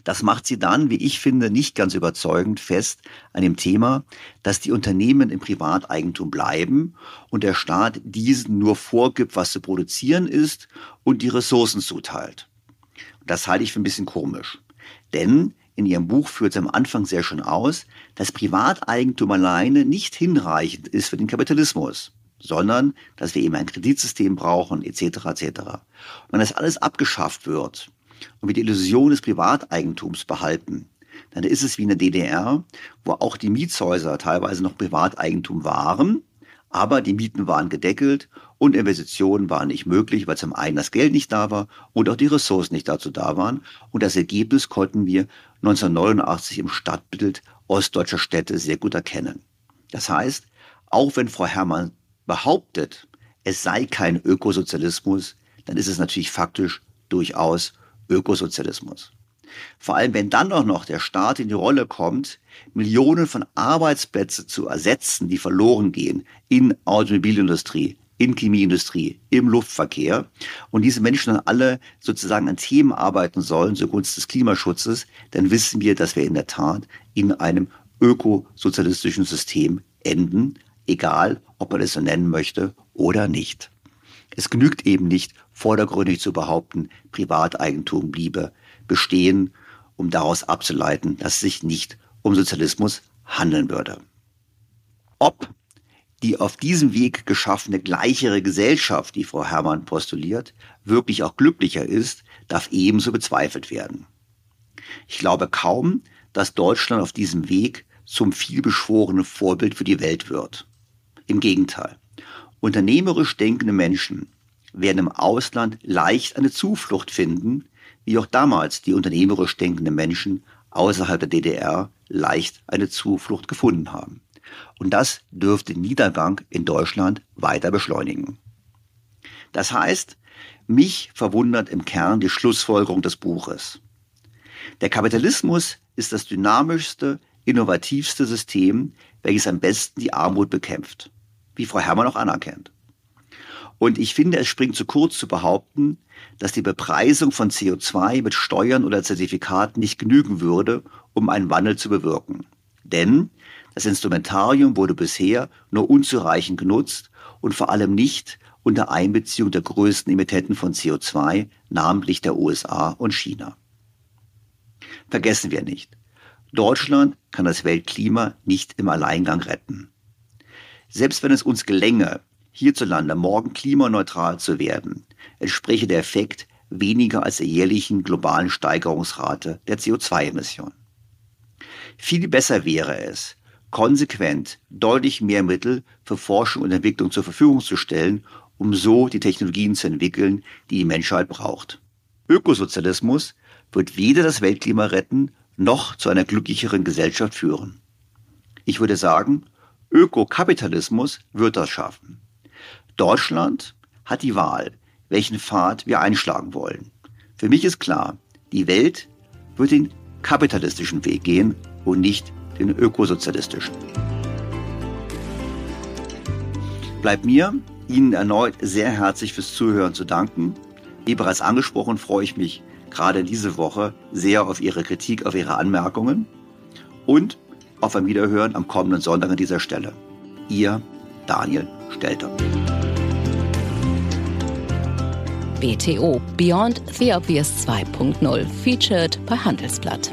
Das macht sie dann, wie ich finde, nicht ganz überzeugend fest an dem Thema, dass die Unternehmen im Privateigentum bleiben und der Staat diesen nur vorgibt, was zu produzieren ist und die Ressourcen zuteilt. Das halte ich für ein bisschen komisch. Denn in ihrem Buch führt sie am Anfang sehr schön aus, dass Privateigentum alleine nicht hinreichend ist für den Kapitalismus, sondern dass wir eben ein Kreditsystem brauchen, etc. etc. Wenn das alles abgeschafft wird und wir die Illusion des Privateigentums behalten, dann ist es wie in der DDR, wo auch die Mietshäuser teilweise noch Privateigentum waren, aber die Mieten waren gedeckelt und Investitionen waren nicht möglich, weil zum einen das Geld nicht da war und auch die Ressourcen nicht dazu da waren. Und das Ergebnis konnten wir 1989 im Stadtbild ostdeutscher Städte sehr gut erkennen. Das heißt, auch wenn Frau Herrmann behauptet, es sei kein Ökosozialismus, dann ist es natürlich faktisch durchaus Ökosozialismus. Vor allem, wenn dann auch noch der Staat in die Rolle kommt, Millionen von Arbeitsplätzen zu ersetzen, die verloren gehen in Automobilindustrie, in Chemieindustrie, im Luftverkehr und diese Menschen dann alle sozusagen an Themen arbeiten sollen zugunsten des Klimaschutzes, dann wissen wir, dass wir in der Tat in einem ökosozialistischen System enden, egal ob man es so nennen möchte oder nicht. Es genügt eben nicht, vordergründig zu behaupten, Privateigentum bliebe bestehen, um daraus abzuleiten, dass es sich nicht um Sozialismus handeln würde. Ob die auf diesem Weg geschaffene gleichere Gesellschaft, die Frau Herrmann postuliert, wirklich auch glücklicher ist, darf ebenso bezweifelt werden. Ich glaube kaum, dass Deutschland auf diesem Weg zum vielbeschworenen Vorbild für die Welt wird. Im Gegenteil. Unternehmerisch denkende Menschen werden im Ausland leicht eine Zuflucht finden, wie auch damals die unternehmerisch denkenden Menschen außerhalb der DDR leicht eine Zuflucht gefunden haben. Und das dürfte den Niedergang in Deutschland weiter beschleunigen. Das heißt, mich verwundert im Kern die Schlussfolgerung des Buches. Der Kapitalismus ist das dynamischste, innovativste System, welches am besten die Armut bekämpft, wie Frau Herrmann auch anerkennt. Und ich finde, es springt zu kurz zu behaupten, dass die Bepreisung von CO2 mit Steuern oder Zertifikaten nicht genügen würde, um einen Wandel zu bewirken. Denn das Instrumentarium wurde bisher nur unzureichend genutzt und vor allem nicht unter Einbeziehung der größten Emittenten von CO2, namentlich der USA und China. Vergessen wir nicht, Deutschland kann das Weltklima nicht im Alleingang retten. Selbst wenn es uns gelänge, hierzulande morgen klimaneutral zu werden, entspräche der Effekt weniger als der jährlichen globalen Steigerungsrate der CO2-Emissionen. Viel besser wäre es, konsequent deutlich mehr Mittel für Forschung und Entwicklung zur Verfügung zu stellen, um so die Technologien zu entwickeln, die die Menschheit braucht. Ökosozialismus wird weder das Weltklima retten, noch zu einer glücklicheren Gesellschaft führen. Ich würde sagen, Ökokapitalismus wird das schaffen. Deutschland hat die Wahl, welchen Pfad wir einschlagen wollen. Für mich ist klar, die Welt wird den kapitalistischen Weg gehen und nicht den ökosozialistischen. Bleibt mir, Ihnen erneut sehr herzlich fürs Zuhören zu danken. Wie bereits angesprochen, freue ich mich gerade diese Woche sehr auf Ihre Kritik, auf Ihre Anmerkungen und auf ein Wiederhören am kommenden Sonntag an dieser Stelle. Ihr Daniel Stelter. BTO Beyond the Obvious 2.0 featured bei Handelsblatt.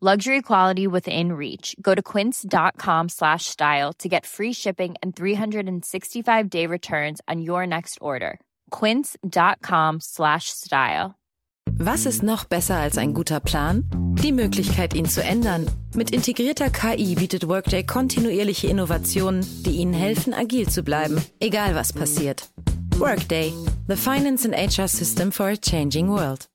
Luxury quality within reach. Go to quince.com slash style to get free shipping and 365 day returns on your next order. Quince.com slash style. Was ist noch besser als ein guter Plan? Die Möglichkeit, ihn zu ändern. Mit integrierter KI bietet Workday kontinuierliche Innovationen, die Ihnen helfen, agil zu bleiben, egal was passiert. Workday, the finance and HR system for a changing world.